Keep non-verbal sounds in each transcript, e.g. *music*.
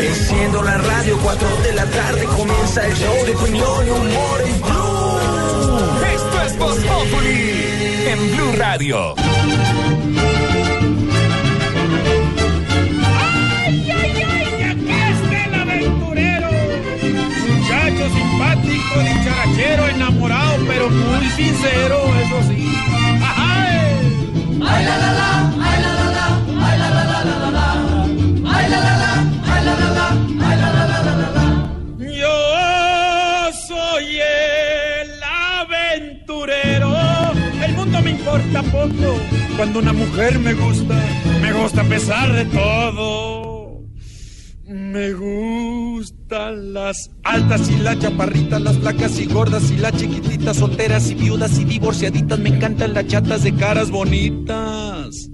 Enciendo la radio, 4 de la tarde comienza el show de opinión y humor en Blue. Esto es Voz Populi en Blue Radio. Simpático, dicharachero, enamorado, pero muy sincero, eso sí. ¡Ay! ¡Ay, la, la, la! ¡Ay, la, la, la! ¡Ay, la, la, la, la! ¡Ay, la, la, la! ¡Ay, la, la, la! ¡Ay, la, la, la, la! Yo soy el aventurero. El mundo me importa poco. Cuando una mujer me gusta, me gusta a pesar de todo. Me las altas y las chaparritas, las flacas y gordas y las chiquititas, solteras y viudas y divorciaditas. Me encantan las chatas de caras bonitas.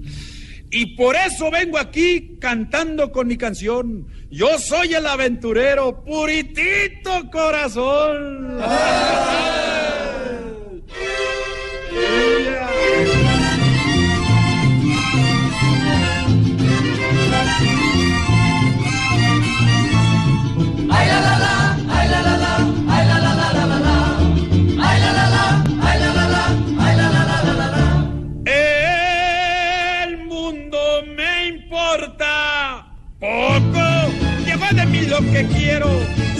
Y por eso vengo aquí cantando con mi canción. Yo soy el aventurero, puritito corazón. Que quiero.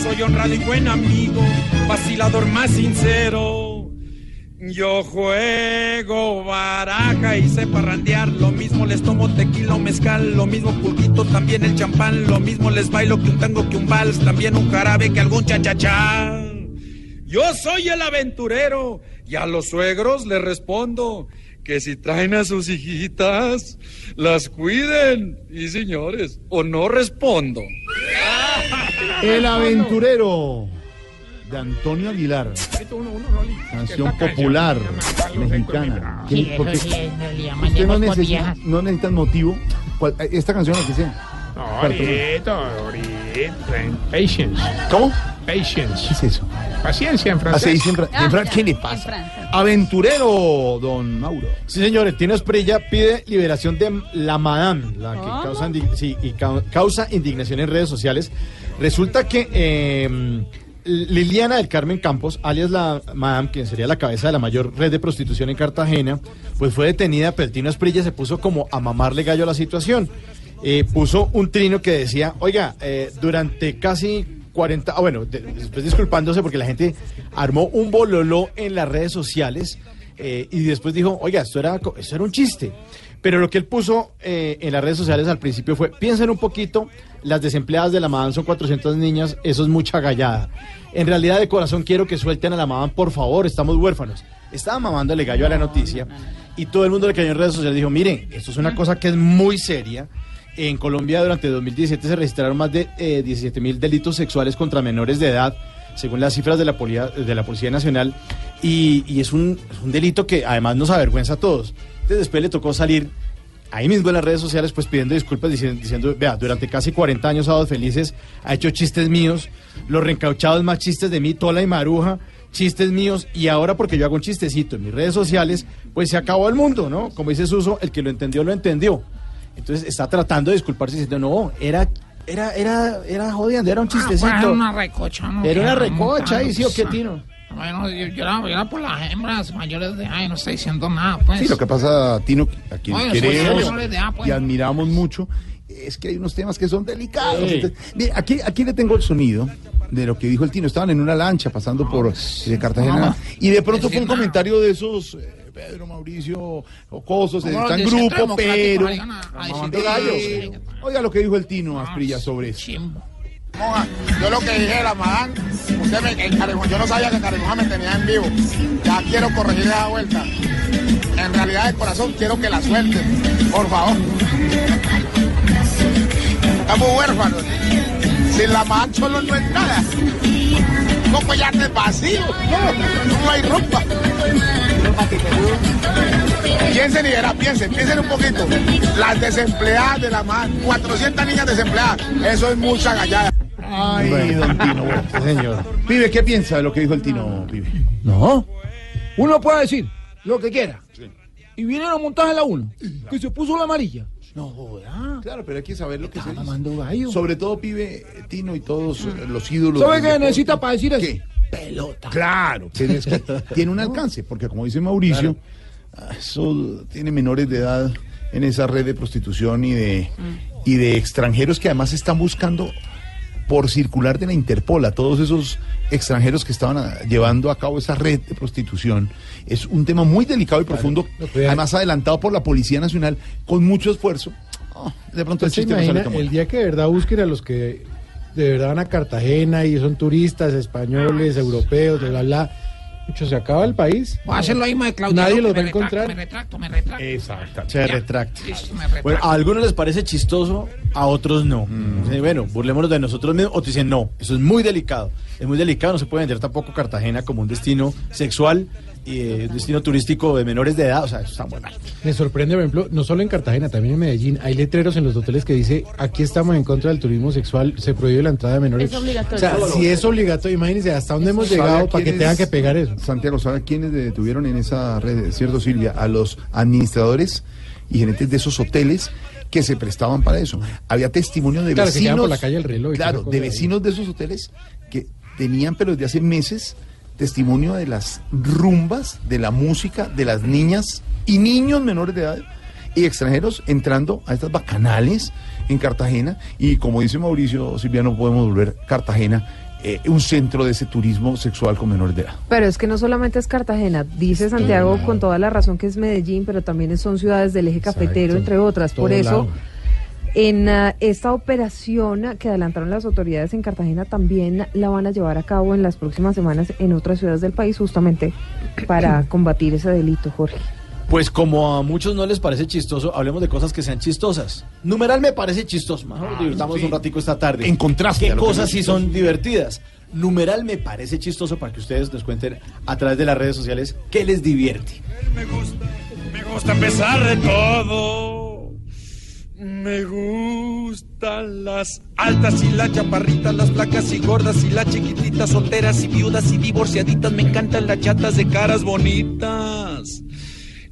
Soy honrado y buen amigo, vacilador más sincero. Yo juego baraja y sé parrandear, lo mismo les tomo tequila mezcal, lo mismo pulquito, también el champán, lo mismo les bailo que un tango que un vals, también un jarabe que algún chachachá. Yo soy el aventurero y a los suegros les respondo que si traen a sus hijitas, las cuiden. Y señores, o no respondo. El aventurero de Antonio Aguilar. Canción popular mexicana. ¿Qué- por qué- eso sí, es, le llaman ¿Usted no necesita, no necesita motivo? ¿Cuál- esta canción lo que sea. Ahorita, ahorita. en Patience. ¿Cómo? Patience. ¿Qué es eso? Paciencia en Ah, francés. se dice en Fra- en Fra- ¿Qué le pasa? Aventurero, don Mauro. Sí, señores, Tino Esprilla pide liberación de la Madame, la que causa, indi- sí, y cau- causa indignación en redes sociales. Resulta que eh, Liliana del Carmen Campos, alias la Madame, quien sería la cabeza de la mayor red de prostitución en Cartagena, pues fue detenida, pero el Tino Esprilla se puso como a mamarle gallo a la situación. Eh, puso un trino que decía, oiga, eh, durante casi 40, ah, bueno, de- después disculpándose porque la gente armó un bololó en las redes sociales eh, y después dijo, oiga, esto era, esto era un chiste. Pero lo que él puso en las redes sociales al principio fue, piensen un poquito, las desempleadas de la Madame son 400 niñas, eso es mucha gallada. En realidad de corazón quiero que suelten a la Madame, por favor, estamos huérfanos. Estaba mamándole gallo a la noticia y todo el mundo le cayó en redes sociales dijo, miren, esto es una cosa que es muy seria. En Colombia durante 2017 se registraron más de 17 mil delitos sexuales contra menores de edad, según las cifras de la, polia- de la Policía Nacional, y, y es, un, es un delito que además nos avergüenza a todos. Entonces después le tocó salir ahí mismo en las redes sociales pues pidiendo disculpas diciendo, diciendo, vea, durante casi 40 años Sábados Felices ha hecho chistes míos, los reencauchados más chistes de mí, Tola y Maruja, chistes míos, y ahora porque yo hago un chistecito en mis redes sociales, pues se acabó el mundo, ¿no? Como dice Suso, el que lo entendió, lo entendió. Entonces está tratando de disculparse diciendo, no, era, era, era, era jodiendo, era un chistecito. Ah, era una recocha, ¿no? Era una recocha, ¿y sí o qué, Tino? Bueno, yo, yo era, yo era por las hembras mayores de edad y no estoy diciendo nada, pues. Sí, lo que pasa, Tino, a quien Oye, queremos menores de edad, pues. y admiramos mucho, es que hay unos temas que son delicados. Sí. Entonces, mire, aquí, aquí le tengo el sonido de lo que dijo el Tino. Estaban en una lancha pasando por eh, Cartagena no. y de pronto fue un comentario de esos, eh, Pedro, Mauricio, jocosos, Como está en grupo, pero... Sí. Oiga lo que dijo el Tino Asprilla sobre eso. Yo lo que dije la madame, usted me, en Carigón, yo no sabía que Carigón me tenía en vivo. Ya quiero corregir esa vuelta. de corazón, quiero que la suelten, por favor. Estamos huérfanos. Sin la man solo no es nada. No collarte vacío, no, no hay ropa. Piensen y verá, piensen, piensen un poquito. Las desempleadas de la man, 400 niñas desempleadas, eso es mucha gallada. Ay, Bueno. don Tino, bueno. *laughs* señor. Pibe, ¿qué piensa de lo que dijo el Tino, pibe? No. Uno puede decir lo que quiera. Y vinieron a montar la uno, que se puso la amarilla. No joda. Claro, pero hay que saber lo que se dice. gallo. Sobre todo, pibe, Tino y todos eh, los ídolos. ¿Sabe qué necesita para decir eso? ¿Qué? Pelota. Claro, pero es que tiene un alcance, porque como dice Mauricio, eso tiene menores de edad en esa red de prostitución y de, y de extranjeros que además están buscando por circular de la Interpol a todos esos extranjeros que estaban ah, llevando a cabo esa red de prostitución. Es un tema muy delicado y profundo, además adelantado por la Policía Nacional con mucho esfuerzo. Ah, de pronto el ¿Usted se chiste no sale imagina tan el día que de verdad busquen a los que de verdad van a Cartagena y son turistas españoles, europeos, bla, bla, bla? Mucho se acaba el país. Voy a hacer lo mismo de Claudia. Nadie los va a encontrar. Me retracto, me retracto. Exacto. Se retracta. Listo, me retracto. Bueno, a algunos les parece chistoso, a otros no. Dicen, Bueno, burlémonos de nosotros mismos. Otros dicen, no, eso es muy delicado. Es muy delicado, no se puede vender tampoco Cartagena como un destino sexual y eh, un destino turístico de menores de edad. O sea, eso está muy mal. Me sorprende, por ejemplo, no solo en Cartagena, también en Medellín, hay letreros en los hoteles que dice, aquí estamos en contra del turismo sexual, se prohíbe la entrada de menores. Es obligatorio. O sea, si es obligatorio, imagínense hasta dónde hemos ¿Sabe a llegado para que tengan que pegar eso. Santiago, ¿sabe quiénes detuvieron en esa red? ¿Cierto, Silvia? A los administradores y gerentes de esos hoteles que se prestaban para eso. Había testimonio de Claro, que vecinos. quedan por la calle El Reloj Claro, de vecinos de esos hoteles que tenían, pero desde hace meses, testimonio de las rumbas, de la música, de las niñas y niños menores de edad y extranjeros entrando a estas bacanales en Cartagena. Y como dice Mauricio Silvia, no podemos volver Cartagena eh, un centro de ese turismo sexual con menores de edad. Pero es que no solamente es Cartagena, dice Santiago con toda la razón que es Medellín, pero también son ciudades del eje cafetero, entre otras. Por eso, lado. En ah, esta operación que adelantaron las autoridades en Cartagena, también la van a llevar a cabo en las próximas semanas en otras ciudades del país, justamente para *clears throat* combatir ese delito, Jorge. Pues como a muchos no les parece chistoso, hablemos de cosas que sean chistosas. Numeral me parece chistoso. Mejor divirtamos un ratico esta tarde. En contraste ¿Qué a cosas sí son divertidas? Numeral me parece chistoso para que ustedes nos cuenten a través de las redes sociales qué les divierte. Me gusta empezar de todo. Me gustan las altas y las chaparritas, las flacas y gordas y las chiquititas, solteras y viudas y divorciaditas. Me encantan las chatas de caras bonitas.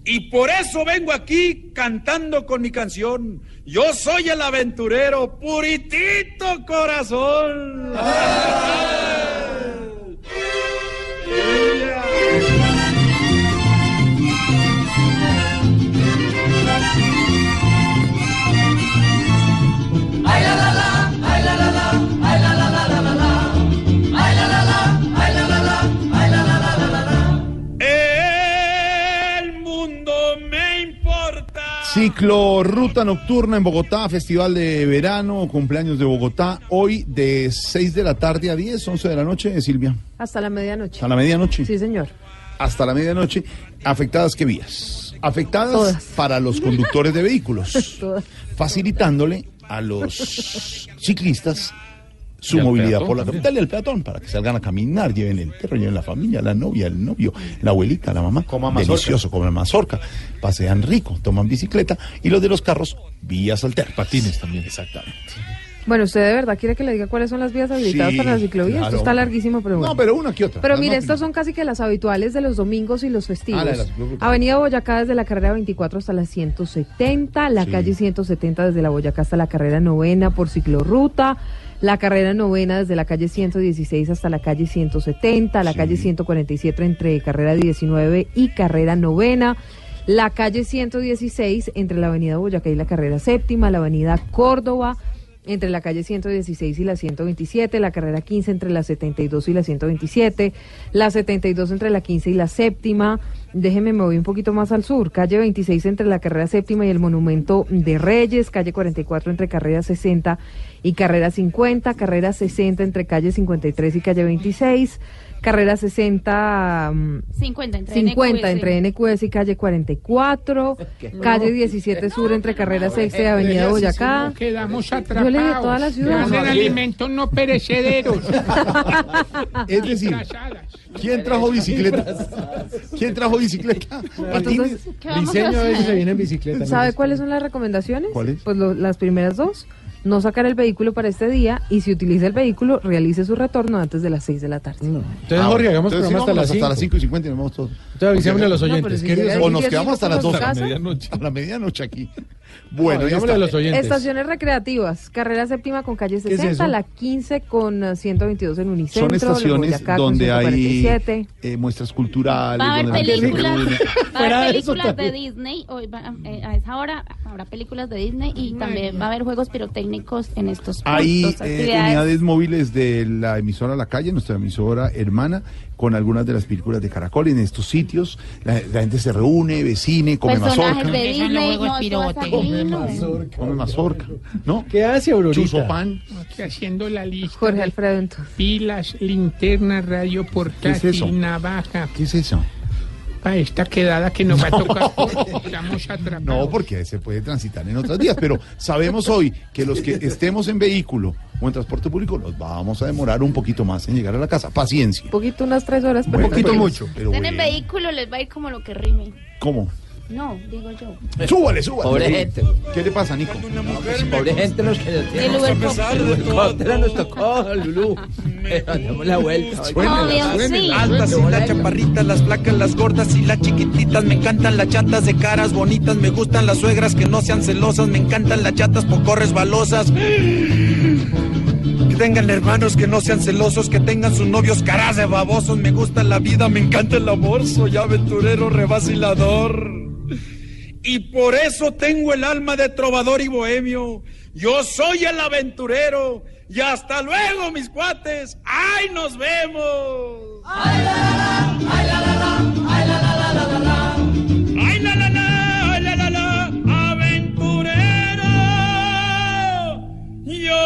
Y por eso vengo aquí cantando con mi canción. Yo soy el aventurero, puritito corazón. Ay Ciclo Ruta Nocturna en Bogotá, Festival de Verano, cumpleaños de Bogotá, hoy de 6 de la tarde a 10, 11 de la noche, Silvia, Hasta la medianoche. a la medianoche. Sí, señor. Hasta la medianoche, ¿afectadas qué vías? Afectadas Todas. para los conductores de vehículos, *laughs* Todas. facilitándole a los ciclistas su movilidad peatón por la también. capital y al peatón para que salgan a caminar, lleven el perro, lleven la familia, la novia, el novio, la abuelita, la mamá. Coman mazorca. Delicioso, coman mazorca, pasean rico, toman bicicleta y los de los carros, vías alternas. Patines también. Exactamente. Bueno, ¿usted de verdad quiere que le diga cuáles son las vías habilitadas Sí, para la ciclovía? claro. Esto está larguísimo, pero bueno. No, pero una que otra. Pero Las mire, estas son casi que las habituales de los domingos y los festivos. Ah, la las ciclorutas. Avenida Boyacá desde la carrera 24 hasta la 170, la Sí. calle 170 desde la Boyacá hasta la carrera novena por ciclorruta, la carrera novena desde la calle 116 hasta la calle 170, la Sí. calle 147 entre carrera 19 y carrera novena. La calle 116 entre la avenida Boyacá y la carrera séptima, la avenida Córdoba, entre la calle 116 y la 127, la carrera 15 entre la 72 y la 127, la 72 entre la 15 y la séptima, Déjeme, me voy un poquito más al sur. Calle 26 entre la carrera séptima y el Monumento de Reyes. Calle 44 entre carrera 60 y carrera 50. Carrera 60 entre calle 53 y calle 26. Carrera 60, mm, 50 entre 50 NQS. entre NQS y calle 44. *laughs* Calle 17 sur entre carrera sexta y avenida Boyacá. Quedamos Yo atrapados. leí toda la ciudad. Hacen alimentos no perecederos. *laughs* Es decir, ¿quién trajo bicicletas? ¿Quién trajo bicicleta? ¿Patines? Entonces, ¿qué vamos a Diseño hacer? ese se viene en bicicleta. ¿Sabe cuáles son las recomendaciones? ¿Cuáles? Pues lo- las primeras dos. No sacar el vehículo para este día y si utiliza el vehículo, realice su retorno antes de las 6 de la tarde. Entonces, Jorge, hagamos Entonces, sí, programa hasta las vámonos hasta las 5. 5 y 50 y nos vamos todos. Entonces, avisémosle a los No, oyentes. si queridos O nos quedamos hasta las minutos 12. a su casa. medianoche. A la medianoche aquí. Bueno, está. a los oyentes. Estaciones recreativas, carrera séptima con calle es 60, eso? la 15 con eh, 122 en Unicentro, Son estaciones Boyacá donde hay 147. eh, muestras culturales. Va a haber películas, va a haber películas de. Disney, hoy va- eh, a esa hora habrá películas de Disney y también va a haber juegos pirotécnicos en estos Hay puntos, eh, actividades. unidades móviles de la emisora La Calle, nuestra emisora hermana, con algunas de las películas de Caracol en estos sitios. La, la gente se reúne, ve cine, come Personajes mazorca. de Disney, no, esto va a estar pirotécnicos. divino. Come mazorca, ¿no? ¿Qué hace, Aurorita? Chuzo pan. Aquí haciendo la lista. Jorge Alfredo entonces. Pilas, linterna, radio portátil, eso? navaja. ¿Qué es eso? Para esta quedada que nos va a tocar. Estamos atrapados. No, porque se puede transitar en otros días, pero sabemos hoy que los que estemos en vehículo o en transporte público nos vamos a demorar un poquito más en llegar a la casa. Paciencia. Un poquito, unas tres horas. pero Bueno, poquito mucho. Pero Estén en bueno. vehículo les va a ir como lo que rime. ¿Cómo? No, digo yo. Súbale, súbale. Pobre gente. ¿Qué le pasa, Nico? Pobre gente los que nos El Uber Pop. El helicóptero nos tocó, Lulú. Pero damos la vuelta. Obvio, sí. Altas y las chaparritas, las flacas, las gordas y las chiquititas. Me encantan las chatas de caras bonitas. Me gustan las suegras que no sean celosas. Me encantan las chatas poco resbalosas. Que tengan hermanos que no sean celosos. Que tengan sus novios caras de babosos. Me gusta la vida, me encanta el amor. Soy aventurero, revacilador. Y por eso tengo el alma de trovador y bohemio. Yo soy el aventurero. Y hasta luego, mis cuates. ¡Ay, nos vemos! ¡Ay, la, la, la! ¡Ay, la, la, la! ¡Ay, la, la, la, la, la, la! ¡Ay, la, la, la! ¡Ay, la, la, la! ¡Aventurero! Yo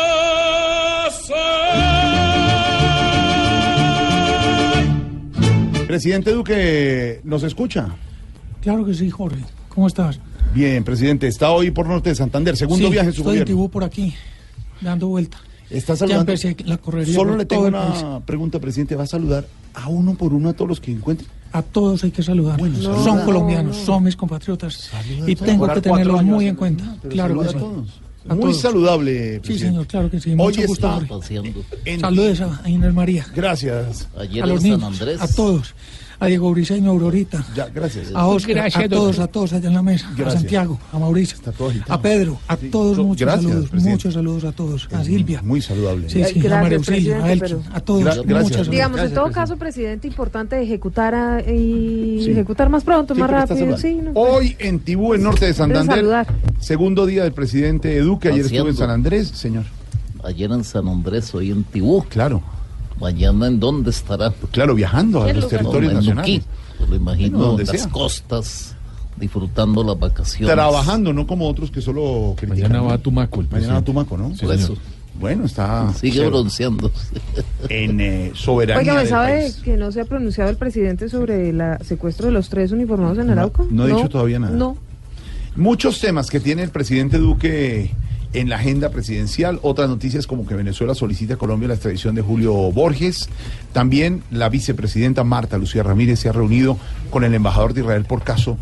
soy. Presidente Duque, ¿nos escucha? Claro que sí, Jorge. ¿Cómo estás? Bien, presidente. Está hoy por Norte de Santander. Segundo Sí, viaje en su estoy en gobierno. Tibú por aquí, dando vuelta. ¿Está Ya saludando? empecé la correría Solo le tengo una pregunta, presidente. ¿Va a saludar a uno por uno a todos los que encuentre? A todos hay que saludar. saluda. son No, colombianos, no. son mis compatriotas. y a todos. tengo que tenerlos muy en cuenta. Claro que sí. a todos. A Muy todos. saludable, Sí, presidente. señor, claro que sí. Hoy Mucho gusto, está en- Saludes a, a Inés María. Gracias. a los niños, a todos. A Diego Briseño, a Aurorita. Ya, gracias. A Oscar, Gracias, a todos, doctor. a todos allá en la mesa. Gracias. A Santiago, a Mauricio, a Pedro, a Sí, todos to- muchos gracias, saludos, presidente. muchos saludos a todos. A Silvia. Muy saludable. Sí, sí, a Gracias, María Auxilio, a Elkin, pero- a todos, Gra- gracias. muchas. Digamos, en todo presidente. caso, presidente, importante ejecutar a- y Sí. ejecutar más pronto, Sí, más rápido. Sí, saludando. no, pues. Hoy en Tibú, en Norte de Santander. saludar. Segundo día del presidente Duque. Ayer estuvo en. San Andrés, señor. Ayer en San Andrés, hoy en Tibú. Claro. Mañana en dónde estará. Claro, viajando a ¿Qué los territorios nacionales. Nuquí. Me lo imagino Bueno, donde las sea. costas, disfrutando las vacaciones. Trabajando, no como otros que solo critican. Mañana va a Tumaco. el Mañana va a. Tumaco, ¿no? Por eso. Bueno, está Sigue bronceando. en eh, soberanía Oiga, ¿me sabe país. que no se ha pronunciado el presidente sobre el secuestro de los tres uniformados en No, Arauca? no ha dicho todavía nada. No. Muchos temas que tiene el presidente Duque en la agenda presidencial. Otras noticias como que Venezuela solicita a Colombia la extradición de Julio Borges. También la vicepresidenta Marta Lucía Ramírez se ha reunido con el embajador de Israel por caso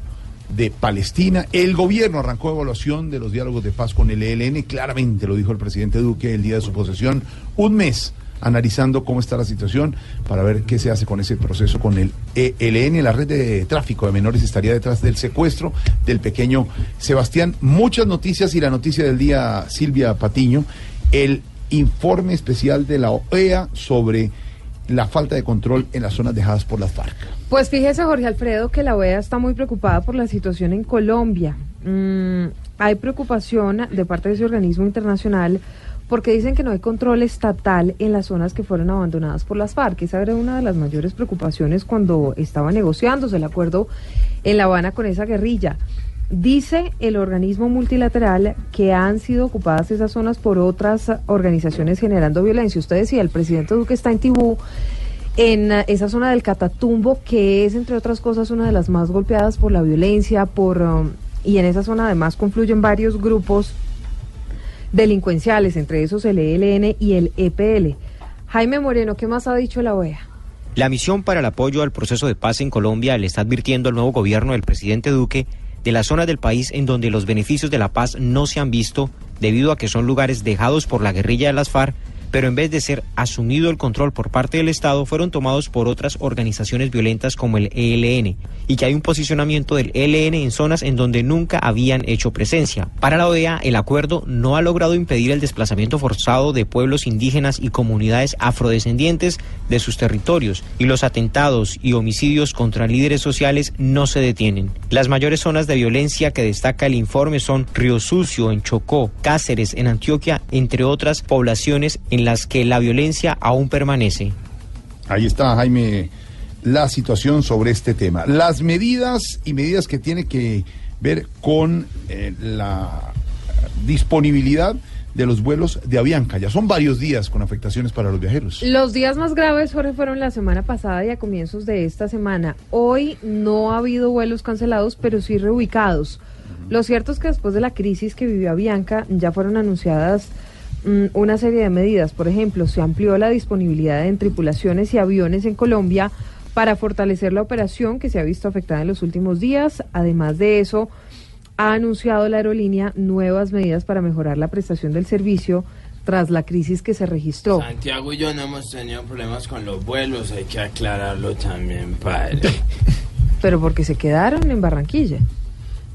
de Palestina. El gobierno arrancó evaluación de los diálogos de paz con el ELN. Claramente lo dijo el presidente Duque el día de su posesión. Un mes analizando cómo está la situación para ver qué se hace con ese proceso con el ELN. La red de tráfico de menores estaría detrás del secuestro del pequeño Sebastián. Muchas noticias y la noticia del día, Silvia Patiño, el informe especial de la OEA sobre la falta de control en las zonas dejadas por las FARC. Pues fíjese, Jorge Alfredo, que la OEA está muy preocupada por la situación en Colombia. Mm, hay preocupación de parte de ese organismo internacional porque dicen que no hay control estatal en las zonas que fueron abandonadas por las FARC. Esa era una de las mayores preocupaciones cuando estaba negociándose el acuerdo en La Habana con esa guerrilla. Dice el organismo multilateral que han sido ocupadas esas zonas por otras organizaciones generando violencia. Usted decía, el presidente Duque está en Tibú, en eh, esa zona del Catatumbo, que es, entre otras cosas, una de las más golpeadas por la violencia, por um, y en esa zona además confluyen varios grupos delincuenciales, entre esos el ELN y el EPL. Jaime Moreno, ¿qué más ha dicho la OEA? La misión para el apoyo al proceso de paz en Colombia le está advirtiendo al nuevo gobierno del presidente Duque de las zonas del país en donde los beneficios de la paz no se han visto debido a que son lugares dejados por la guerrilla de las FARC pero en vez de ser asumido el control por parte del Estado, fueron tomados por otras organizaciones violentas como el ELN, y que hay un posicionamiento del ELN en zonas en donde nunca habían hecho presencia. Para la OEA, el acuerdo no ha logrado impedir el desplazamiento forzado de pueblos indígenas y comunidades afrodescendientes de sus territorios, y los atentados y homicidios contra líderes sociales no se detienen. Las mayores zonas de violencia que destaca el informe son Río Sucio en Chocó, Cáceres en Antioquia, entre otras poblaciones en las que la violencia aún permanece. Ahí está, Jaime, la situación sobre este tema. Las medidas y medidas que tiene que ver con eh, la disponibilidad de los vuelos de Avianca. Ya son varios días con afectaciones para los viajeros. Los días más graves Jorge, fueron la semana pasada y a comienzos de esta semana. Hoy no ha habido vuelos cancelados, pero sí reubicados. Lo cierto es que después de la crisis que vivió Avianca, ya fueron anunciadas una serie de medidas. Por ejemplo, se amplió la disponibilidad en tripulaciones y aviones en Colombia para fortalecer la operación que se ha visto afectada en los últimos días. Además de eso, ha anunciado la aerolínea nuevas medidas para mejorar la prestación del servicio tras la crisis que se registró. Santiago y yo no hemos tenido problemas con los vuelos, hay que aclararlo también, padre. *laughs* Pero porque se quedaron en Barranquilla.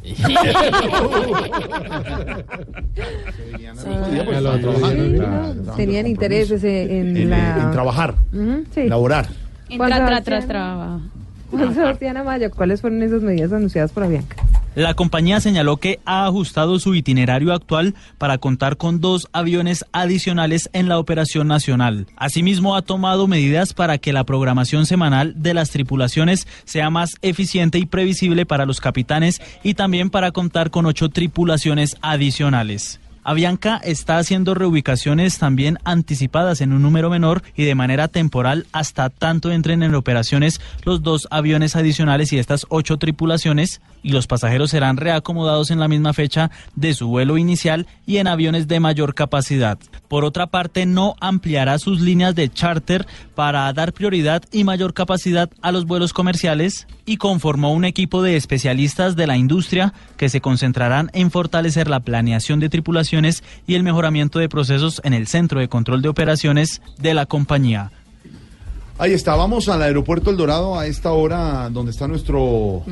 *laughs* Tenían intereses en, en En, la... en trabajar, laborar. Entra, tra, tra, Sebastián Amaya, ¿cuáles fueron esas medidas anunciadas por Avianca? La compañía señaló que ha ajustado su itinerario actual para contar con dos aviones adicionales en la operación nacional. Asimismo, ha tomado medidas para que la programación semanal de las tripulaciones sea más eficiente y previsible para los capitanes y también para contar con ocho tripulaciones adicionales. Avianca está haciendo reubicaciones también anticipadas en un número menor y de manera temporal hasta tanto entren en operaciones los dos aviones adicionales y estas ocho tripulaciones y los pasajeros serán reacomodados en la misma fecha de su vuelo inicial y en aviones de mayor capacidad. Por otra parte, no ampliará sus líneas de charter para dar prioridad y mayor capacidad a los vuelos comerciales y conformó un equipo de especialistas de la industria que se concentrarán en fortalecer la planeación de tripulaciones y el mejoramiento de procesos en el centro de control de operaciones de la compañía. Ahí está, vamos al aeropuerto El Dorado a esta hora donde está nuestro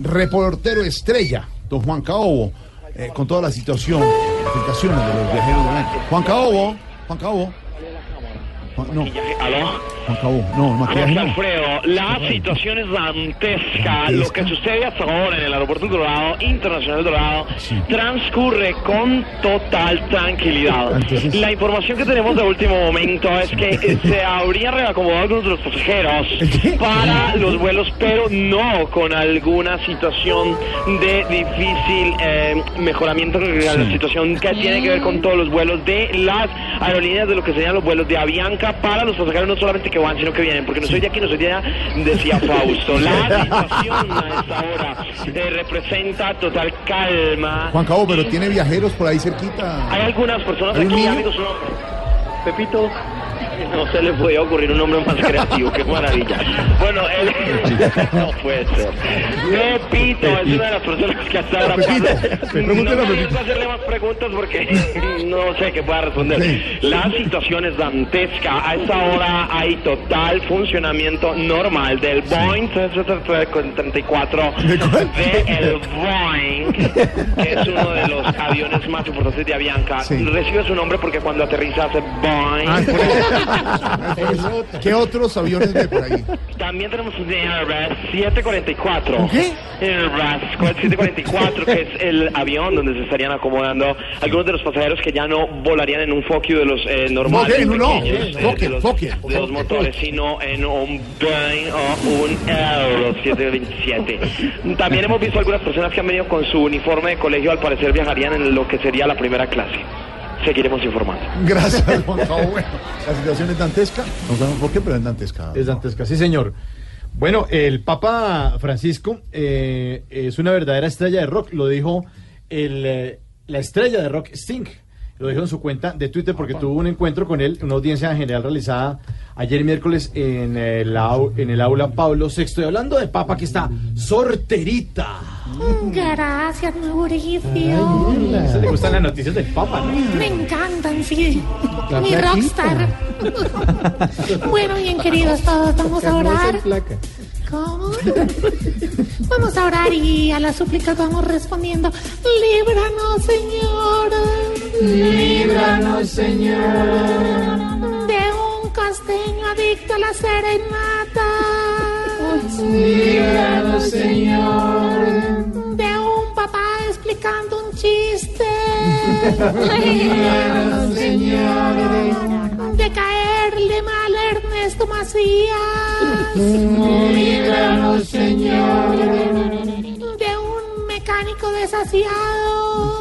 reportero estrella, don Juan Caobo, eh, con toda la situación, afectaciones de los viajeros de. Juan Caobo, Juan Caobo. Juan- no, ¿Aló? Juan no, maquillaje no. Alfredo, la situación es dantesca. Lo que sucede hasta ahora en el aeropuerto Dorado, Internacional Dorado, transcurre con total tranquilidad. La información que tenemos de último momento es que eh, se habrían reacomodado algunos de los pasajeros para los vuelos, pero no con alguna situación de difícil eh, mejoramiento de la Sí. situación que tiene que ver con todos los vuelos de las aerolíneas de lo que serían los vuelos de Avianca para los pasajeros no solamente que van, sino que vienen, porque no soy de aquí, no soy de allá, decía Fausto. La *laughs* situación a esta hora eh, representa total calma. Juan Caobo, pero tiene viajeros por ahí cerquita. Hay algunas personas ¿Hay un aquí, amigos. Pepito. *laughs* No se le podía ocurrir un nombre más creativo, qué maravilla. Bueno, él... *laughs* no puede ser. Pepito es una de las personas que hasta ahora... Pepito, No me hacerle más preguntas porque *laughs* no sé qué pueda responder. La situación es dantesca. A esta hora hay total funcionamiento normal del Boeing 734 de el Boeing, que es uno de los aviones más importantes de Avianca. Recibe su nombre porque cuando aterriza hace Boeing. ¿Qué otros aviones ve por ahí? También tenemos un Airbus 744. ¿Un qué? Airbus 744, que es el avión donde se estarían acomodando algunos de los pasajeros que ya no volarían en un Fokker de los eh, normales. No, pequeños, eh, Fokker, de los, de los motores, sino en un Boeing o un Airbus 727. También hemos visto algunas personas que han venido con su uniforme de colegio, al parecer viajarían en lo que sería la primera clase. Seguiremos informando. Gracias, *laughs* Juan. Bueno, la situación es dantesca. No sabemos por qué, pero es dantesca. Es dantesca, sí, señor. Bueno, el Papa Francisco eh, es una verdadera estrella de rock, lo dijo el, eh, la estrella de rock Sting. Lo dijo en su cuenta de Twitter porque tuvo un encuentro con él, una audiencia general realizada ayer miércoles en el, au- en el aula Pablo VI. Y hablando de Papa que está sorterita. Gracias, Mauricio. ¿Se le gustan las noticias del Papa, no? Me encantan, sí. Mi rockstar. *laughs* bueno, bien queridos todos, vamos a orar. ¿Cómo? Vamos a orar y a las súplicas vamos respondiendo. Líbranos, Señor. Líbranos, Señor. De un casteño adicto a la serenata. Líbranos, Señor. De un papá explicando un chiste. Líbranos, Señor. De caerle mal a Ernesto Macías. Líbranos, Señor. De un mecánico desasiado.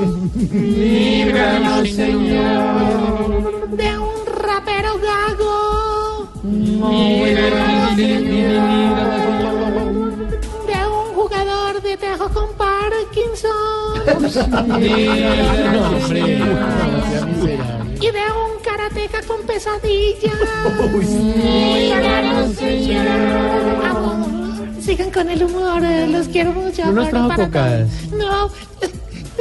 Líbranos, Señor. De un rapero gago. Líbranos, De *laughs* Y de un karateca con. Vamos, Sigan con el humor, eh, los quiero mucho. No nos trajo cocadas. No,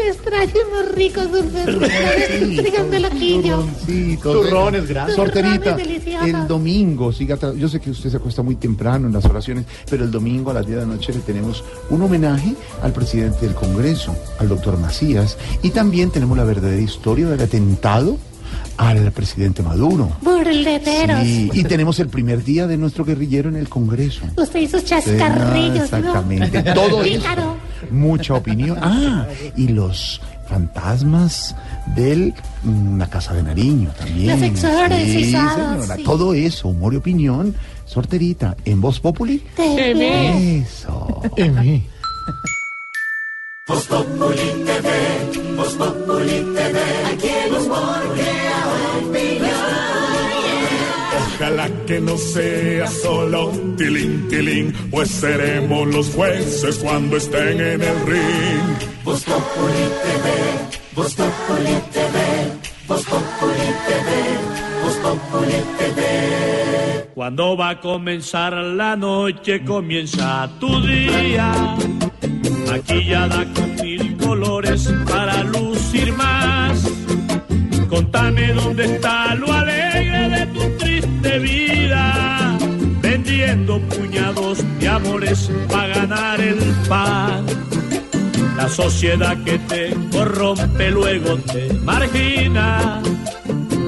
te extraño unos ricos dulces. Díganme loquillo. Turroncitos, Turrones, eh, gracias. Sorterita, Turrones el domingo, siga tra- yo sé que usted se acuesta muy temprano en las oraciones, pero el domingo a las 10 de la noche le tenemos un homenaje al presidente del Congreso, al doctor Macías, y también tenemos la verdadera historia del atentado al presidente Maduro. Burleteros. Sí, y tenemos el primer día de nuestro guerrillero en el Congreso. Usted sus chascarrillos, Ah, ¿no? Exactamente, todo eso. Mucha opinión. Ah, y los fantasmas de la Casa de Nariño también. Los señora, sí. Todo eso, humor y opinión. Sorterita, en Voz Populi. TV. Eso. Voz Populi TV, Voz Populi TV, aquí el humor Ojalá que no sea solo tilín, tilín, pues seremos los jueces cuando estén en el ring. Voz Populi TV, Voz Populi TV, Voz Populi TV, Voz Populi TV. Cuando va a comenzar la noche, comienza tu día. Maquillada con mil colores para lucir más. Contame dónde está lo alegre de tu. Puñados de amores para ganar el pan. La sociedad que te corrompe luego te margina.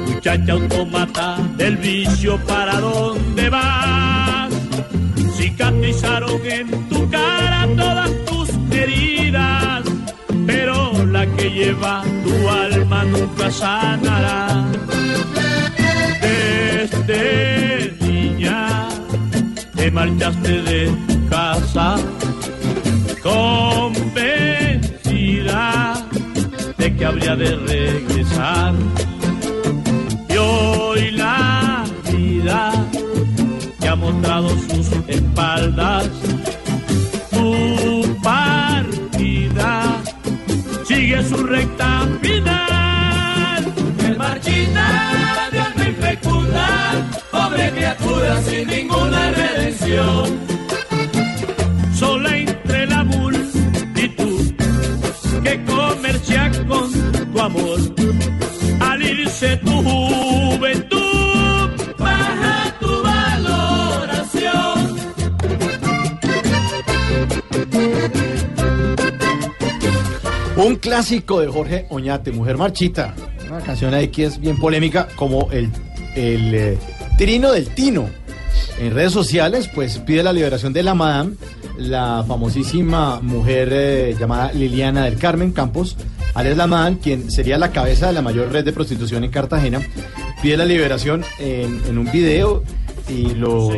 Muchacha automata del vicio, ¿para dónde vas? Cicatrizaron en tu cara todas tus heridas, pero la que lleva tu alma nunca sanará. Te marchaste de casa, convencida de que habría de regresar. Y hoy la vida te ha mostrado sus espaldas. Sin ninguna redención. Sola entre la multitud que comercia con tu amor. Al irse tu juventud, baja tu valoración. Un clásico de Jorge Oñate, Mujer Marchita. Una canción ahí que es bien polémica, como el, el eh, Trino del Tino. En redes sociales, pues pide la liberación de la Madame, la famosísima mujer eh, llamada Liliana del Carmen Campos, alias la Madame, quien sería la cabeza de la mayor red de prostitución en Cartagena. Pide la liberación en, en un video y lo,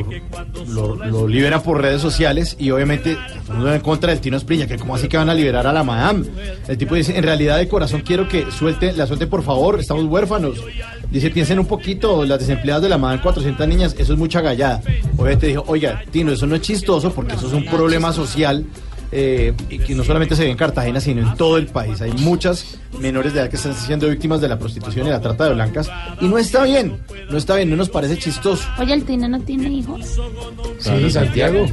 libera por redes sociales y obviamente en contra del Tino Esprilla, que cómo así que van a liberar a la Madame. El tipo dice, en realidad de corazón quiero que suelte, la suelte por favor, estamos huérfanos. Dice, piensen un poquito, las desempleadas de la Madame, 400 niñas, eso es mucha gallada. Obviamente dijo, oiga, Tino, eso no es chistoso porque eso es un problema social. eh, y que no solamente se ve en Cartagena, sino en todo el país. Hay muchas menores de edad que están siendo víctimas de la prostitución y la trata de blancas. Y no está bien, no está bien, no nos parece chistoso. Oye, el Tino no tiene hijos. Sí, Santiago.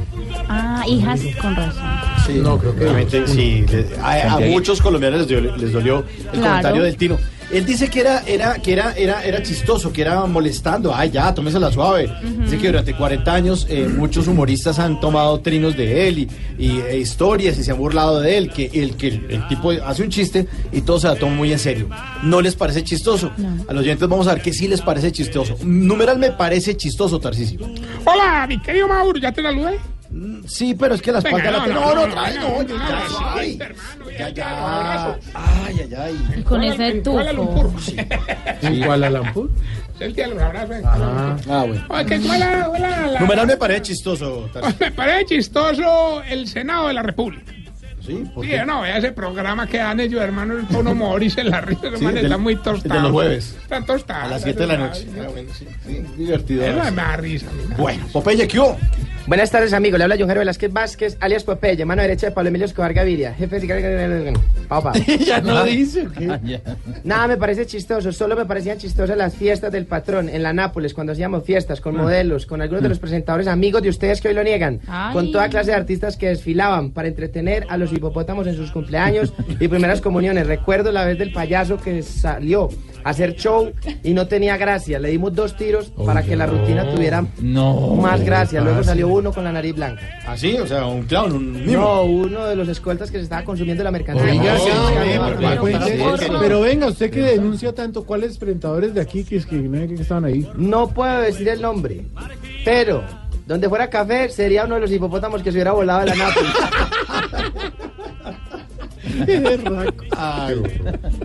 Ah, hijas, con razón. Sí, no, creo que obviamente sí. a, muchos colombianos les dolió, les dolió el Claro. comentario del Tino. Él dice que era, era, que era, era, era chistoso, que era molestando. Ay, ya, tómesela suave. Dice que durante 40 años eh, muchos humoristas han tomado trinos de él y, y, e historias y se han burlado de él. Que el, que el, el tipo hace un chiste y todo se la toma muy en serio. No les parece chistoso. A los oyentes vamos a ver que sí les parece chistoso. Numeral me parece chistoso, Tarcisio. Hola, mi querido Mauro, ¿ya te saludé? Sí, pero es que la Venga, espalda la no, tengo. no, No, no, no, trae, no, no, no, ya, no, ya, no, ay, Ya, ya. Ay, ay, ay. Con ese tufo. ¿En Kuala Lumpur? Es el día de los abrazos. Ah. Ah, bueno. Oye, que Kuala- Kuala- la- Numeral me parece chistoso. Me parece chistoso el Senado de la República. Sí, ¿por Sí, no, ese programa que dan ellos, hermano, el tono Moris en la risa, hermano, del- está muy tostado. de los jueves. Está tostado. A las 7 de la noche. Ah, bueno, sí, sí, divertido. Me da risa. Bueno, Popeye, ¿qué hubo? Buenas tardes, amigo. Le habla John Jairo Velázquez Vázquez, alias Popeye, mano derecha de Pablo Emilio Escobar Gaviria, jefe de... Papa. *laughs* ya no Ah. dice, ¿o qué? *laughs* Nada me parece chistoso, solo me parecían chistosas las fiestas del patrón en la Nápoles, cuando hacíamos fiestas con modelos, con algunos de los presentadores amigos de ustedes que hoy lo niegan, Ay. con toda clase de artistas que desfilaban para entretener a los hipopótamos en sus cumpleaños y primeras comuniones. Recuerdo la vez del payaso que salió a hacer show y no tenía gracia. Le dimos dos tiros para que la rutina tuviera más gracia. Luego salió uno con la nariz blanca. ¿Ah, sí? O sea, un clown, un mimo. No, uno de los escoltas que se estaba consumiendo la mercancía. Oiga, Sí, pero- venga, usted que denuncia tanto, ¿cuáles presentadores de aquí que, es que, que estaban ahí? No puedo decir el nombre, pero donde fuera café sería uno de los hipopótamos que se hubiera volado de la Nápoles. *laughs* *laughs* Ay,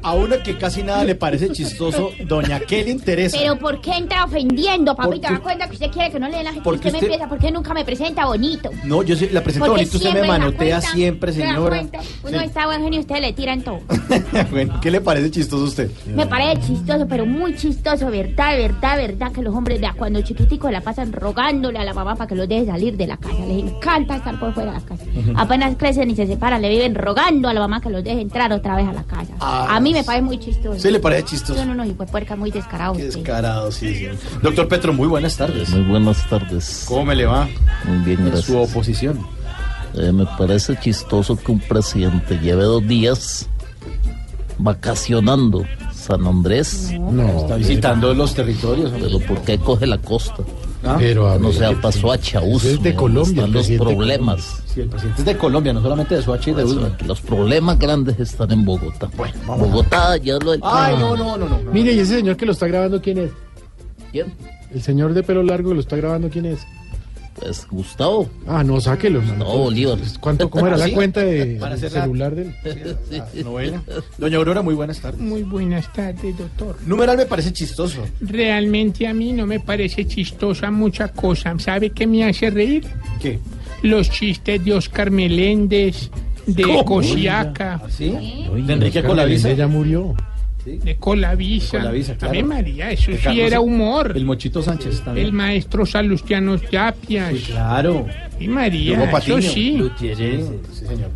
a uno que casi nada le parece chistoso, doña Kelly Teresa. Pero ¿por qué entra ofendiendo, papi? ¿Te das cuenta que usted quiere que no le den la gente? Porque Usted me empieza, ¿por qué nunca me presenta bonito? No, yo sí, la presento Porque bonito, usted me manotea cuenta, siempre, señora. Uno Sí. está buen genio y usted le tiran todo. *laughs* Bueno, ¿qué le parece chistoso a usted? Me parece chistoso, pero muy chistoso, verdad, verdad, verdad, que los hombres de cuando chiquiticos la pasan rogándole a la mamá para que los deje salir de la casa. Les encanta estar por fuera de la casa. Apenas crecen y se separan, le viven rogando a la mamá que los deje entrar otra vez a la casa. Ah, a mí me parece muy chistoso. ¿Sí le parece chistoso? Son unos hijuepuercas muy descarados. ustedes. Descarado, sí, sí. Doctor Petro, muy buenas tardes. Muy buenas tardes. ¿Cómo me le va? Muy bien, En gracias. su oposición. Eh, me parece chistoso que un presidente lleve dos días vacacionando San Andrés. No. Está visitando los territorios. Pero ¿por qué coge la costa? Ah. Pero a no sea, ¿qué- pasó a Chaús. Es de. Colombia, los problemas. Sí, el presidente es de Colombia, no solamente de Soacha y de Usman. Los problemas grandes están en Bogotá. Bogotá, ya lo del Ay, no, no, no, no. Mire, ¿y ese señor que lo está grabando quién es? ¿Quién? El señor de pelo largo que lo está grabando quién es? Pues Gustavo. Ah, no, sáquelo. Gustavo Bolívar. ¿Cuánto, ¿Cómo era la *laughs* cuenta de *laughs* Para del hacer la- celular del? *laughs* Novela. Doña Aurora, muy buenas tardes. Muy buenas tardes, doctor. Numeral me parece chistoso. Realmente a mí no me parece chistosa mucha cosa. ¿Sabe qué me hace reír? ¿Qué? Los chistes de Oscar Meléndez, de. Cosiaca, ¿Sí? De Enrique Colavisa. Ella murió. De Colavisa. Colavisa, claro. A mí, María, eso De sí Carlos- era humor. El Mochito Sánchez también. El maestro Salustiano Yapias. Sí, claro. Y María, eso sí. Sí, sí, señor.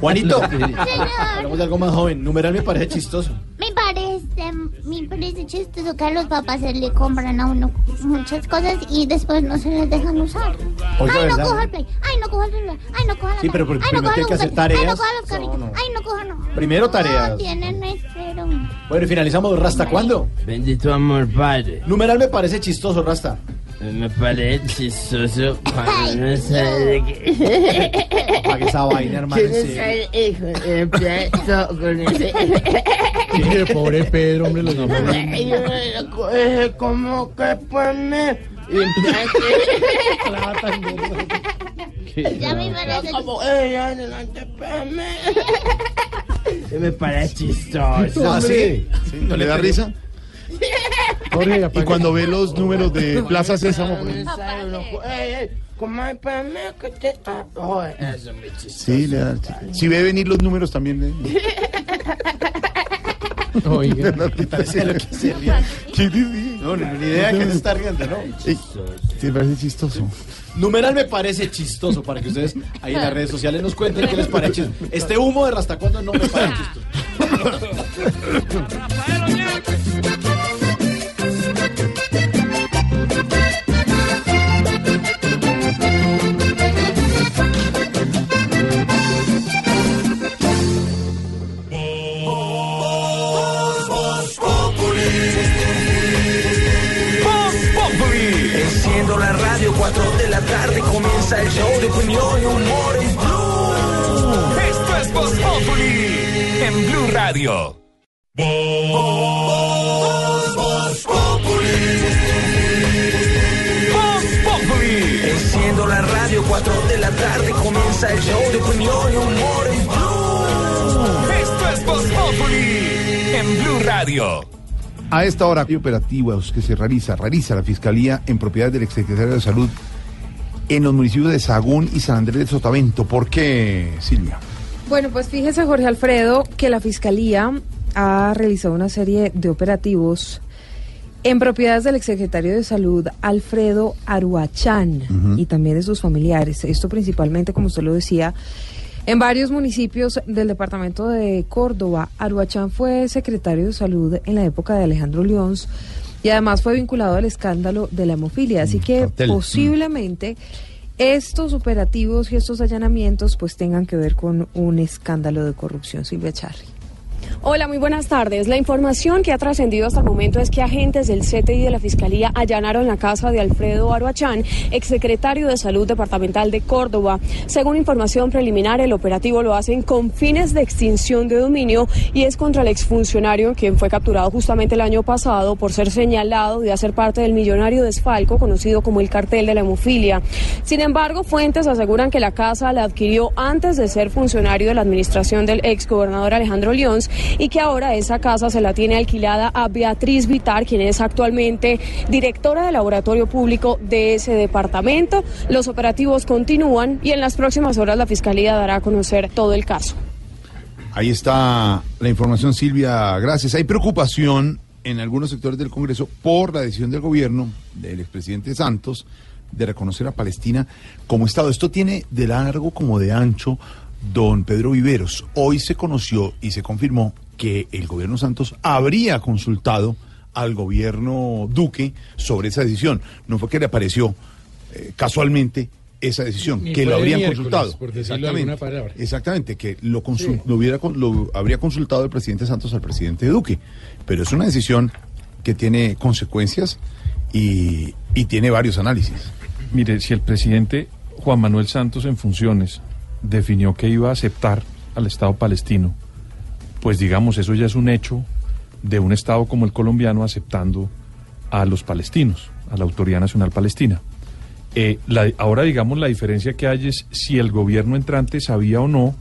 Juanito, *laughs* hablamos de algo más joven. Numeral me parece chistoso. Me parece, me parece chistoso que a los papás se le compran a uno muchas cosas y después no se les dejan usar. Oiga, ay, no ¿verdad? coja el play, ay, no coja el celular, ay, no coja la Sí, pero porque ay, no primero tiene que los hacer carritos, ay, no tareas. coja los carritos, No, no. ay, no coja, no. Primero tareas. No, tienen espero. Bueno, y finalizamos. ¿Rasta cuándo? Bendito amor, padre. Numeral me parece chistoso, Rasta. Me parece chistoso cuando no sabe de qué. Apague esa vaina, hermano. Que no sabe, hijo, de plato con ese. Mire, pobre Pedro, hombre, lo llamó. Ay, yo me lo coge como que pone Y Ya me parece. Como, ey, adelante, espérame. Y me parece chistoso. ¿Ah, sí? ¿Sí? ¿No le da risa? Jorge, Y cuando ve los números de Plaza Sésamo. Sí, le da. Si ve venir los números también le. *laughs* Oiga. *laughs* Parece lo que se ríe. No, no, ni idea que se está riendo, ¿no? Sí, me parece chistoso. Numeral me parece chistoso para que ustedes ahí en las redes sociales nos cuenten qué les parece chistoso. Este humo de hasta cuándo no me parece chistoso. *laughs* comienza el show de opinión y humor en Blue. Esto es Voz en Blue Radio. Voz. Voz Populi. Enciendo la radio, 4 de la tarde comienza el show de opinión y humor en Blue. Esto es Voz en Blue Radio. A esta hora, hay operativos que se realiza, realiza la Fiscalía en propiedad del exsecretario de Salud en los municipios de Sagún y San Andrés de Sotavento. ¿Por qué, Silvia? Bueno, pues fíjese, Jorge Alfredo, que la Fiscalía ha realizado una serie de operativos en propiedades del exsecretario de Salud, Alfredo Aruachán, y también de sus familiares. Esto principalmente, como usted lo decía, en varios municipios del departamento de Córdoba. Aruachán fue secretario de Salud en la época de Alejandro Leons y además fue vinculado al escándalo de la hemofilia. Así que cartel. Mm. posiblemente estos operativos y estos allanamientos pues tengan que ver con un escándalo de corrupción, Silvia Charri. Hola, muy buenas tardes. La información que ha trascendido hasta el momento es que agentes del CTI de la Fiscalía allanaron la casa de Alfredo Aruachán, exsecretario de Salud Departamental de Córdoba. Según información preliminar, el operativo lo hacen con fines de extinción de dominio y es contra el exfuncionario, quien fue capturado justamente el año pasado por ser señalado de hacer parte del millonario desfalco conocido como el cartel de la hemofilia. Sin embargo, fuentes aseguran que la casa la adquirió antes de ser funcionario de la administración del exgobernador Alejandro León y que ahora esa casa se la tiene alquilada a Beatriz Vitar, quien es actualmente directora del laboratorio público de ese departamento. Los operativos continúan y en las próximas horas la Fiscalía dará a conocer todo el caso. Ahí está la información, Silvia. Gracias. Hay preocupación en algunos sectores del Congreso por la decisión del gobierno del expresidente Santos de reconocer a Palestina como Estado. Esto tiene de largo como de ancho don Pedro Viveros. Hoy se conoció y se confirmó que el gobierno Santos habría consultado al gobierno Duque sobre esa decisión. No fue que le apareció eh, casualmente esa decisión, Ni que lo habrían consultado. por Exactamente. que lo, Sí. lo hubiera, lo habría consultado el presidente Santos al presidente Duque. Pero es una decisión que tiene consecuencias y, y tiene varios análisis. Mire, si el presidente Juan Manuel Santos en funciones definió que iba a aceptar al Estado palestino, pues digamos, eso ya es un hecho de un Estado como el colombiano aceptando a los palestinos, a la Autoridad Nacional Palestina. Eh, ahora, digamos, la diferencia que hay es si el gobierno entrante sabía o no,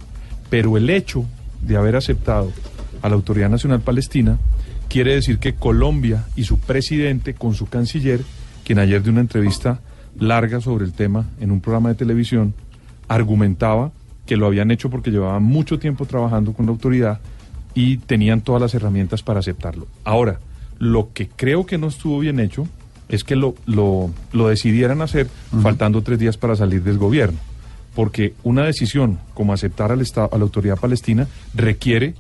pero el hecho de haber aceptado a la Autoridad Nacional Palestina quiere decir que Colombia y su presidente con su canciller, quien ayer de una entrevista larga sobre el tema en un programa de televisión, argumentaba que lo habían hecho porque llevaban mucho tiempo trabajando con la autoridad y tenían todas las herramientas para aceptarlo. Ahora, lo que creo que no estuvo bien hecho es que lo, lo, lo decidieran hacer faltando tres días para salir del gobierno. Porque una decisión como aceptar al Estado, a la autoridad palestina requiere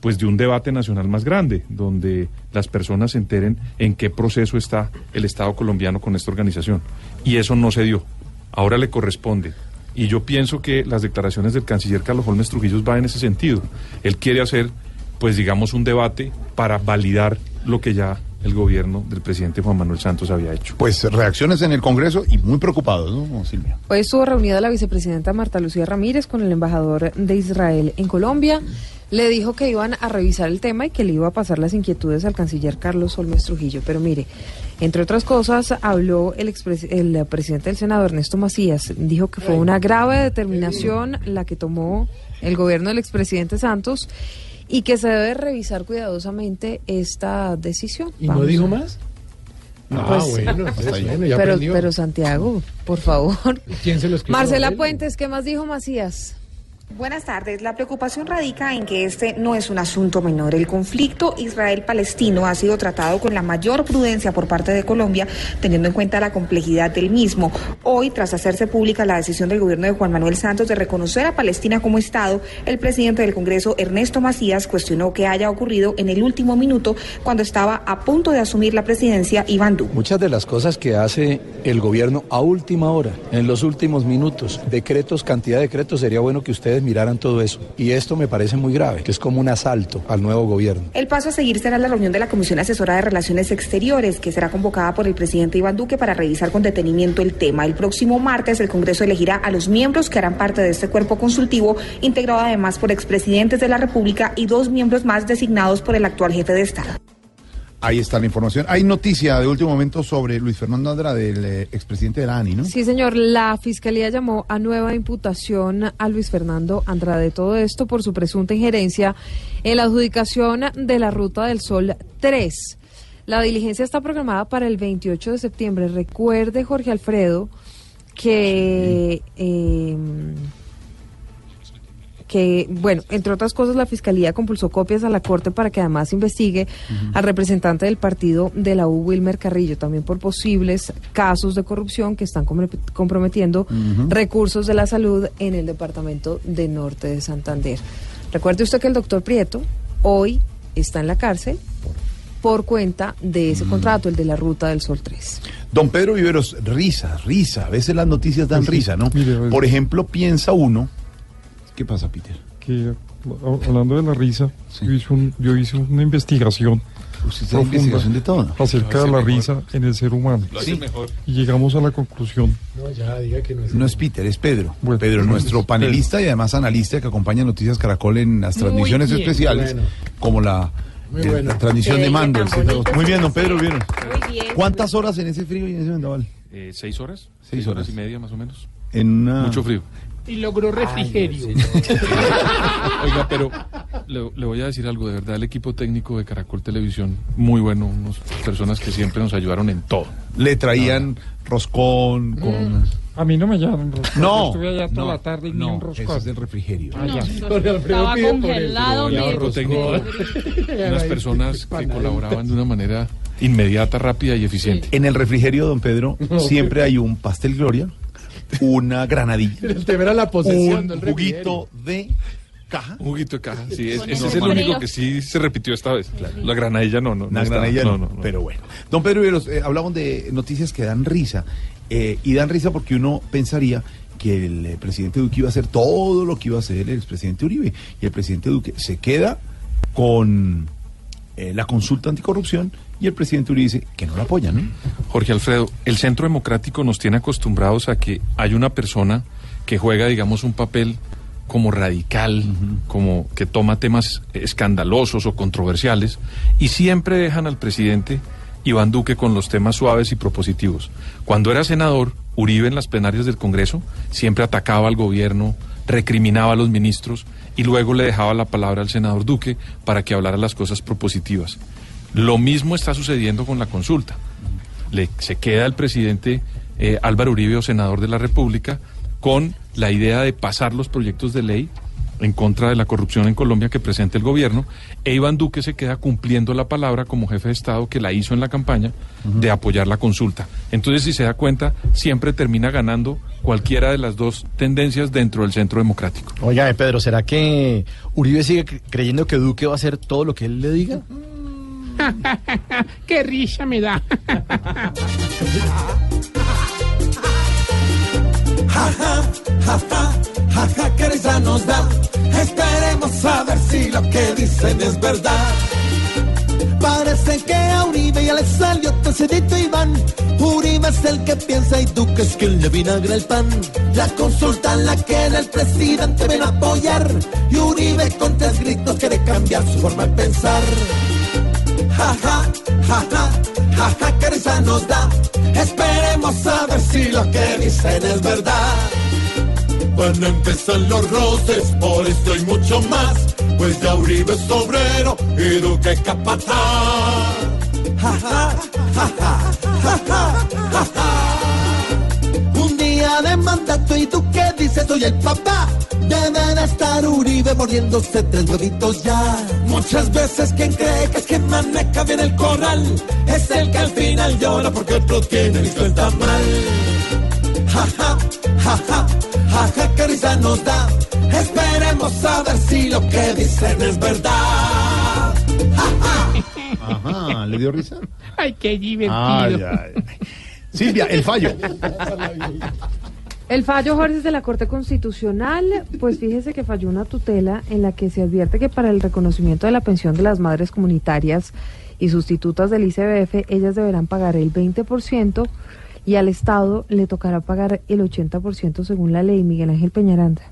pues de un debate nacional más grande, donde las personas se enteren en qué proceso está el Estado colombiano con esta organización. Y eso no se dio. Ahora le corresponde. Y yo pienso que las declaraciones del canciller Carlos Holmes Trujillo van en ese sentido. Él quiere hacer, pues digamos, un debate para validar lo que ya el gobierno del presidente Juan Manuel Santos había hecho. Pues reacciones en el Congreso y muy preocupados, ¿no, Silvia? Hoy estuvo reunida la vicepresidenta Marta Lucía Ramírez con el embajador de Israel en Colombia. Le dijo que iban a revisar el tema y que le iba a pasar las inquietudes al canciller Carlos Olmes Trujillo. Pero mire, Entre otras cosas, habló el, expres- el presidente del Senado, Ernesto Macías. Dijo que fue una grave determinación la que tomó el gobierno del expresidente Santos y que se debe revisar cuidadosamente esta decisión. ¿Y no dijo más? Ah, Pues, bueno, *laughs* hasta es ahí. bueno, ya pero, aprendió. pero Santiago, por favor. ¿Quién se lo? Marcela. Puentes, ¿qué más dijo Macías? Buenas tardes. La preocupación radica en que este no es un asunto menor. El conflicto Israel-Palestino ha sido tratado con la mayor prudencia por parte de Colombia, teniendo en cuenta la complejidad del mismo. Hoy, tras hacerse pública la decisión del gobierno de Juan Manuel Santos de reconocer a Palestina como Estado, el presidente del Congreso, Ernesto Macías, cuestionó que haya ocurrido en el último minuto cuando estaba a punto de asumir la presidencia Iván Duque. Muchas de las cosas que hace el gobierno a última hora, en los últimos minutos, decretos, cantidad de decretos, sería bueno que ustedes miraran todo eso. Y esto me parece muy grave, que es como un asalto al nuevo gobierno. El paso a seguir será la reunión de la Comisión Asesora de Relaciones Exteriores, que será convocada por el presidente Iván Duque para revisar con detenimiento el tema. El próximo martes el Congreso elegirá a los miembros que harán parte de este cuerpo consultivo, integrado además por expresidentes de la República y dos miembros más designados por el actual jefe de Estado. Ahí está la información. Hay noticia de último momento sobre Luis Fernando Andrade, el eh, expresidente de la ANI, ¿no? Sí, señor. La fiscalía llamó a nueva imputación a Luis Fernando Andrade. Todo esto por su presunta injerencia en la adjudicación de la Ruta del Sol 3. La diligencia está programada para el 28 de septiembre. Recuerde, Jorge Alfredo, que. eh, que, bueno, entre otras cosas, la Fiscalía compulsó copias a la Corte para que además investigue al representante del partido de la U, Wilmer Carrillo, también por posibles casos de corrupción que están comprometiendo recursos de la salud en el departamento de Norte de Santander. Recuerde usted que el doctor Prieto hoy está en la cárcel por cuenta de ese contrato, el de la Ruta del Sol 3. Don Pedro Viveros, risa, risa. A veces las noticias dan sí. risa, ¿no? Mire, Por ejemplo, piensa uno. ¿Qué pasa, Peter? que a- hablando de la risa, yo, hice un- yo hice una investigación una investigación de todo. acerca de la mejor. risa en el ser humano. Lo hace Sí. mejor. Y llegamos a la conclusión. No, ya, diga que no es. No es Peter, es Pedro. Pedro, nuestro panelista y además analista que acompaña Noticias Caracol en las transmisiones bien. especiales, Bueno. como la, Muy eh, bueno. la transmisión de mando. Muy bien, don Pedro. Muy bien. ¿Cuántas horas en ese frío y en ese vendaval? Eh, ¿Seis horas? Seis horas. y media más o menos. En una... Mucho frío. Y logró refrigerio. *laughs* Oiga, pero le, le voy a decir algo, de verdad, el equipo técnico de Caracol Televisión, muy bueno, unas personas que siempre nos ayudaron en todo. Le traían roscón con... A mí no me llaman roscón. No, Yo Estuve allá toda no, la tarde y ni no, un roscón. ese es del refrigerio. Ah, ya. Estaba congelado, *laughs* El técnico, unas personas que colaboraban de una manera inmediata, rápida y eficiente. En el refrigerio, don Pedro, *laughs* siempre hay un pastel gloria, una granadilla, *laughs* El tema era la posesión un del juguito de caja. Un juguito de caja, sí, es- ese es el único que sí se repitió esta vez. La granadilla no, no. no Una está- granadilla no, no, no, no. pero bueno. Don Pedro Viveros, eh, hablamos de noticias que dan risa. eh, y dan risa porque uno pensaría que el eh, presidente Duque iba a hacer todo lo que iba a hacer el expresidente Uribe. Y el presidente Duque se queda con eh, la consulta anticorrupción y el presidente Uribe dice que no la apoya, ¿no? Jorge Alfredo, el Centro Democrático nos tiene acostumbrados a que hay una persona que juega, digamos, un papel como radical, como que toma temas escandalosos o controversiales, y siempre dejan al presidente Iván Duque con los temas suaves y propositivos. Cuando era senador, Uribe en las plenarias del Congreso siempre atacaba al gobierno, recriminaba a los ministros y luego le dejaba la palabra al senador Duque para que hablara las cosas propositivas. Lo mismo está sucediendo con la consulta. Le, se queda el presidente eh, Álvaro Uribe, o senador de la República, con la idea de pasar los proyectos de ley en contra de la corrupción en Colombia que presenta el gobierno, e Iván Duque se queda cumpliendo la palabra como jefe de Estado que la hizo en la campaña de apoyar la consulta. Entonces, si se da cuenta, siempre termina ganando cualquiera de las dos tendencias dentro del centro democrático. Oiga, eh, Pedro, ¿será que Uribe sigue cre- creyendo que Duque va a hacer todo lo que él le diga? *laughs* Qué risa me da. Ja, ja, ja, que risa nos da. Esperemos a ver si lo que dicen es verdad. Parece que a Uribe ya le salió tercerito Iván. Uribe es el que piensa y tú que es quien le vinagra el pan. La consulta en la que el presidente ven a apoyar. Y Uribe con tres gritos quiere cambiar su forma de pensar. Ja, ja, ja, ja, ja, qué risa nos da. Esperemos a ver si lo que dicen es verdad. Van a empezar los roces por esto y mucho más. Pues ya Uribe es obrero y Duque capataz. Ja, ja, ja, ja, ja, ja. Un día de mandato y tú qué dices soy el papá. Deben estar Uribe muriéndose tres huevitos ya. Muchas veces quien cree que es que maneja bien el corral es el que al final llora porque otro tiene listo el tamal. Ja, ja, ja, ja, ja, ja, qué risa nos da. Esperemos a ver si lo que dicen es verdad. Ajá, ¿le dio risa? Ay, qué divertido. Ay, ay, ay. Silvia, el fallo. *laughs* El fallo, Jorge, de la Corte Constitucional. Pues fíjese que falló una tutela en la que se advierte que para el reconocimiento de la pensión de las madres comunitarias y sustitutas del ICBF, ellas deberán pagar el 20% y al Estado le tocará pagar el 80% según la ley. Miguel Ángel Peñaranda.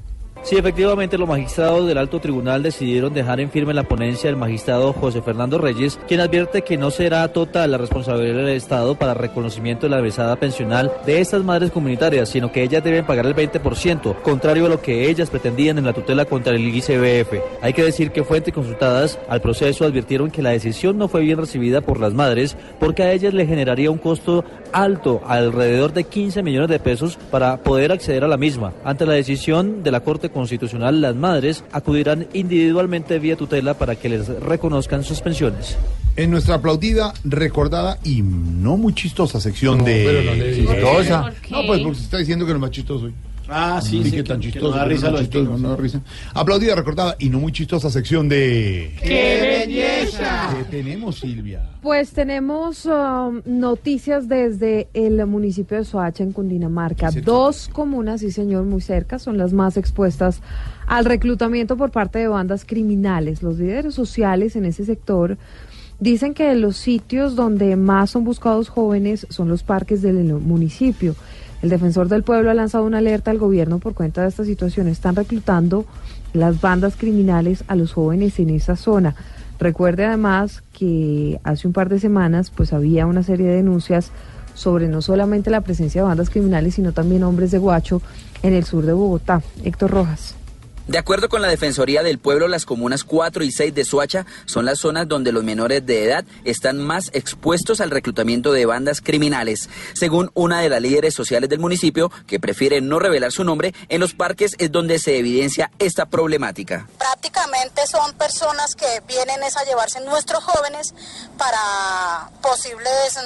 Sí, efectivamente, los magistrados del alto tribunal decidieron dejar en firme la ponencia del magistrado José Fernando Reyes, quien advierte que no será total la responsabilidad del Estado para reconocimiento de la mesada pensional de estas madres comunitarias, sino que ellas deben pagar el 20%, contrario a lo que ellas pretendían en la tutela contra el ICBF. Hay que decir que fuentes consultadas al proceso advirtieron que la decisión no fue bien recibida por las madres porque a ellas le generaría un costo alto, alrededor de 15 millones de pesos, para poder acceder a la misma. Ante la decisión de la Corte Constitucional, las madres acudirán individualmente vía tutela para que les reconozcan sus pensiones. En nuestra aplaudida, recordada y no muy chistosa sección No, de... pero no le. Chistosa. ¿Por qué? No, pues porque se está diciendo que no es más chistoso hoy. Ah, sí, Sí, sí, que que- tan que chistoso. no da risa no lo chistoso, no da risa. Aplaudida, recordada y no muy chistosa sección de... ¡Qué belleza! ¿Qué tenemos, Silvia? Pues tenemos um, noticias desde el municipio de Soacha en Cundinamarca. Dos comunas, sí señor, muy cerca, son las más expuestas al reclutamiento por parte de bandas criminales. Los líderes sociales en ese sector dicen que los sitios donde más son buscados jóvenes son los parques del municipio. El defensor del pueblo ha lanzado una alerta al gobierno por cuenta de esta situación. Están reclutando las bandas criminales a los jóvenes en esa zona. Recuerde además que hace un par de semanas pues había una serie de denuncias sobre no solamente la presencia de bandas criminales, sino también hombres de guacho en el sur de Bogotá. Héctor Rojas. De acuerdo con la Defensoría del Pueblo, las comunas 4 y 6 de Soacha son las zonas donde los menores de edad están más expuestos al reclutamiento de bandas criminales. Según una de las líderes sociales del municipio, que prefiere no revelar su nombre, en los parques es donde se evidencia esta problemática. prácticamente son personas que vienen es a llevarse nuestros jóvenes para posibles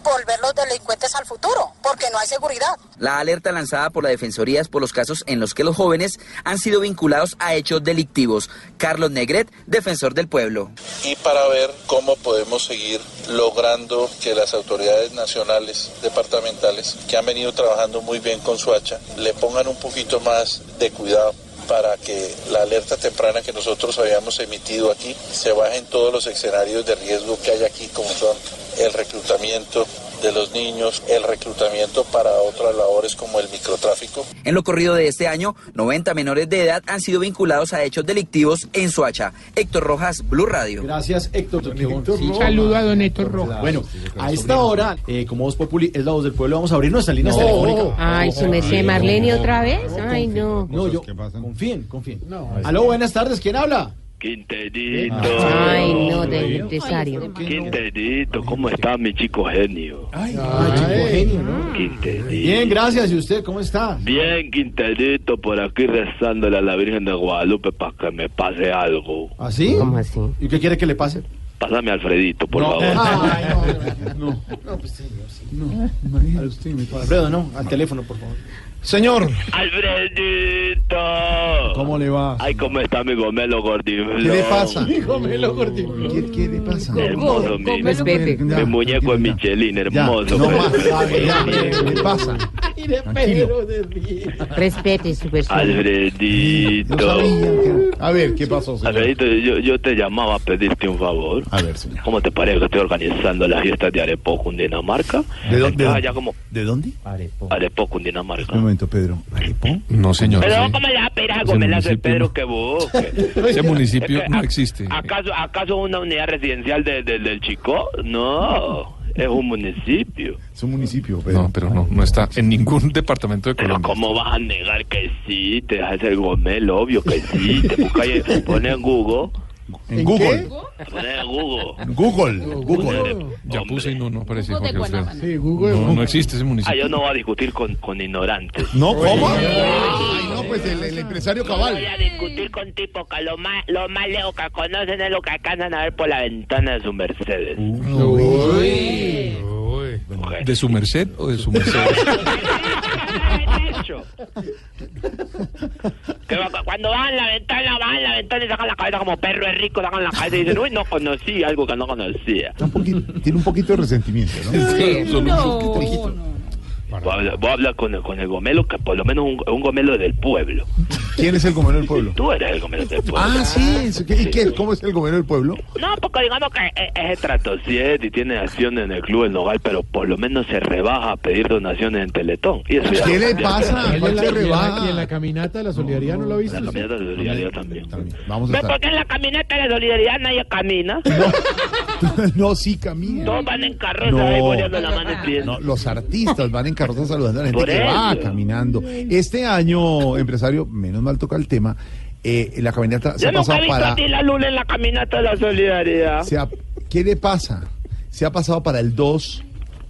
mm, volverlos delincuentes al futuro, porque no hay seguridad. La alerta lanzada por la Defensoría es por los casos en los que los jóvenes han sido vinculados a hechos delictivos. Carlos Negret, defensor del pueblo. y para ver cómo podemos seguir logrando que las autoridades nacionales, departamentales, que han venido trabajando muy bien con Suacha, le pongan un poquito más de cuidado para que la alerta temprana que nosotros habíamos emitido aquí se baje en todos los escenarios de riesgo que hay aquí, como son el reclutamiento de los niños, el reclutamiento para otras labores como el microtráfico. En lo corrido de este año, 90 menores de edad han sido vinculados a hechos delictivos en Soacha. Héctor Rojas, Blue Radio. Gracias, Héctor. Qué bon- sí, Saludo a Don Héctor Rojas. Bueno, a esta hora, eh, como Voz Populi es la voz del pueblo, vamos a abrir nuestras líneas No. telefónicas. Ay, su merced, Marlene, ¿otra vez? Ay, no. No, yo, confíen, confíen. Aló, buenas tardes, ¿quién habla? Quinterito. Ay, no, del empresario. Quinterito, ¿cómo está mi chico genio? Ay, chico genio, ¿no? Quinterito. Bien, gracias. ¿Y usted cómo está? Bien, Quinterito, por aquí rezándole a la Virgen de Guadalupe para que me pase algo. ¿Así? ¿Cómo así? ¿Y qué quiere que le pase? Pásame a Alfredito, por No. favor. Ay, no, no. No, pues señor, sí. No, imagínate usted. Alfredo, no, al teléfono, por favor. Señor. Alfredito. ¿Cómo le va? Ay, ¿cómo está mi gomelo gordiflón? ¿Qué le pasa? Gomelo gordiflón. ¿Qué, qué le pasa? Hermoso, mi, Respete. mi muñeco es Michelin, Ya, hermoso. no más, ¿qué le pasa? *laughs* Respete su persona. Alfredito. A ver, ¿qué pasó, señor? Alfredito, yo, yo te llamaba a pedirte un favor. A ver, señor. ¿Cómo te parece que estoy organizando las fiestas de Arepo, Cundinamarca? ¿De dónde? Ah, ya como ¿De dónde? Arepo, Cundinamarca. Un momento, Pedro. No, señor. Pero sí. ¿cómo le va a pedir a Ese Gomelazo el municipio Pedro no. que busque? *laughs* Ese municipio Es que, no ¿a- *laughs* existe. ¿Acaso, ¿Acaso una unidad residencial de- de- del Chico? No, es un municipio. Es un municipio, Pedro. No, pero no, no está en ningún *laughs* departamento de Pero Colombia. ¿cómo vas a negar que sí? Te haces el gomel, obvio que sí. Te buscas ahí, pones en Google. En Google. En Google. Google. Google. Ya puse y no, no aparece. Google de Jorge Alfredo. Guanábana. Sí, Google. No, no existe ese Ah, municipio. yo no voy a discutir con, con ignorantes. No, ¿cómo? Ay, no, pues el, el empresario No cabal. voy a discutir con tipos que lo más, lo más lejos que conocen es lo que alcanzan a ver por la ventana de su Mercedes. ¿De su merced o de su merced? *laughs* Que va- cuando van a la ventana, van a la ventana y sacan la cabeza como perro es rico, sacan la cabeza y dicen, uy, no conocí algo que no conocía. Un poquito- tiene un poquito de resentimiento, ¿no? Solo un poquito. Voy a hablar, voy a hablar con, el, con el gomelo, que por lo menos un, un gomelo del pueblo. ¿Quién es el gomero del pueblo? Tú eres el gomelo del pueblo. Ah, sí. eso, ¿qué- ¿Y qué? ¿Cómo es el gomero del pueblo? No, porque digamos que es, es estratosiet y tiene acciones en el club del Nogal, pero por lo menos se rebaja a pedir donaciones en Teletón. Y eso ¿Qué le pasa? ¿Cuál en la- se en la- rebaja? Y en la caminata de la solidaridad no lo ha visto. La caminata de solidaridad también. Vamos a ¿Ves estar. por qué en la caminata de la solidaridad nadie camina? *laughs* *laughs* No, sí, camina. Todos van en carroza No. ahí poniendo la mano y pidiendo. No, los artistas van en carroza saludando a la gente Por que va caminando. Este año, empresario, menos mal toca el tema, eh, la caminata se Yo ha nunca pasado he visto para... a ti la luna en la caminata de la solidaridad. se ha- ¿Qué le pasa? Se ha pasado para el 2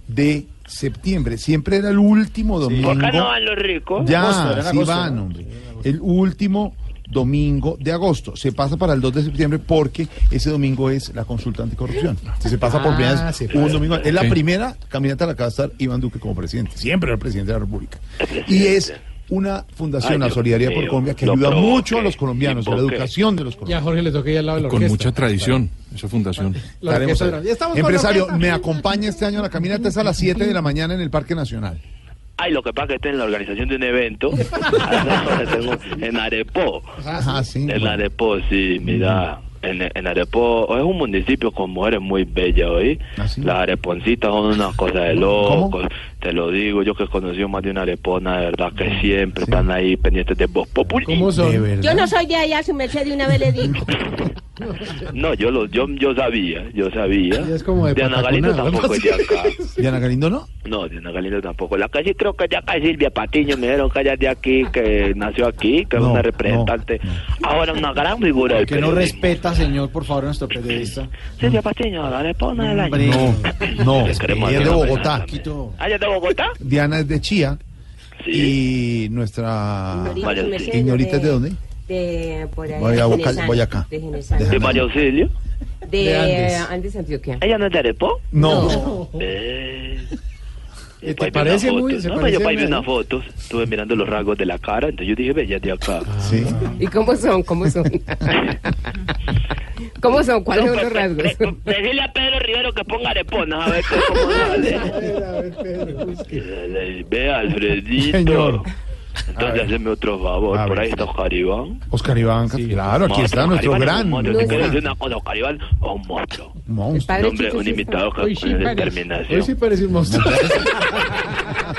de septiembre. Siempre era el último domingo. ¿Por qué no van los ricos? Ya, Agosto, era en sí agosto, van, hombre. El último domingo de agosto. Se pasa para el 2 de septiembre porque ese domingo es la consulta anticorrupción. Si se pasa por Ah, primera vez un domingo. Es la Sí. primera caminata a la que va a estar Iván Duque como presidente. Siempre era el presidente de la República. Y es una fundación, Ay, la Solidaridad por Colombia, que ayuda mucho a los colombianos, a la educación de los colombianos. Jorge le ir al lado de la Con orquesta. mucha tradición, esa fundación. La. Ya Empresario, me acompaña este año a la caminata, es a las 7 de la mañana en el Parque Nacional. Ay, lo que pasa es que estoy en la organización de un evento *laughs* Tengo- en Arepó. Ah, sí. En bueno. Arepó, sí, mira. En, en Arepó es un municipio con mujeres muy bellas hoy. ¿Ah, sí? Las areponcitas son una cosa de locos. Te lo digo, yo que he conocido más de una arepona, de verdad que siempre están ahí pendientes de populi. ¿Cómo son? Yo no soy de allá, su merced de una vez le digo. *laughs* *laughs* No, yo lo, yo, yo sabía, yo sabía. Y es como de Diana Galindo tampoco es de acá. *laughs* Diana Galindo, ¿no? No, Diana Galindo tampoco. La sí creo que ya acá es Silvia Patiño, me dijeron que ella es de aquí, que nació aquí, que es No, una representante. Ahora una gran figura del Que no respeta, señor, por favor, a nuestro periodista. Silvia Patiño, la repona del año. No, no, es de Bogotá. ¿Ah, es de Bogotá? Diana es de Chía Sí. y nuestra Ignorita es de dónde? De por allá. Voy a de. De Genesano. ¿De María Auxilio? De, De Andes. Andes. Antioquia. ¿Ella no es de Arepo? No. Eh, ¿Te parece una muy- foto. se No, parece pues yo unas fotos, estuve mirando los rasgos de la cara, entonces yo dije, ve, es de acá. Sí. ¿Y cómo son? ¿Cómo son? *laughs* ¿Cómo son? ¿Cuáles son los rasgos? Decirle a Pedro Rivero que ponga arepona, a ver qué- cómo sale. *laughs* Ve, Alfredito. Señor. Entonces, haceme otro favor. A Por ahí está Oscar Iván. Oscar Iván, claro, aquí Monstruo, está nuestro gran un monstruo. Te quiero gran decir una cosa, Oscar Iván es un monstruo. monstruo. Un hombre, Chicho un está. con determinación. Hoy sí parece un monstruo. *laughs* *laughs*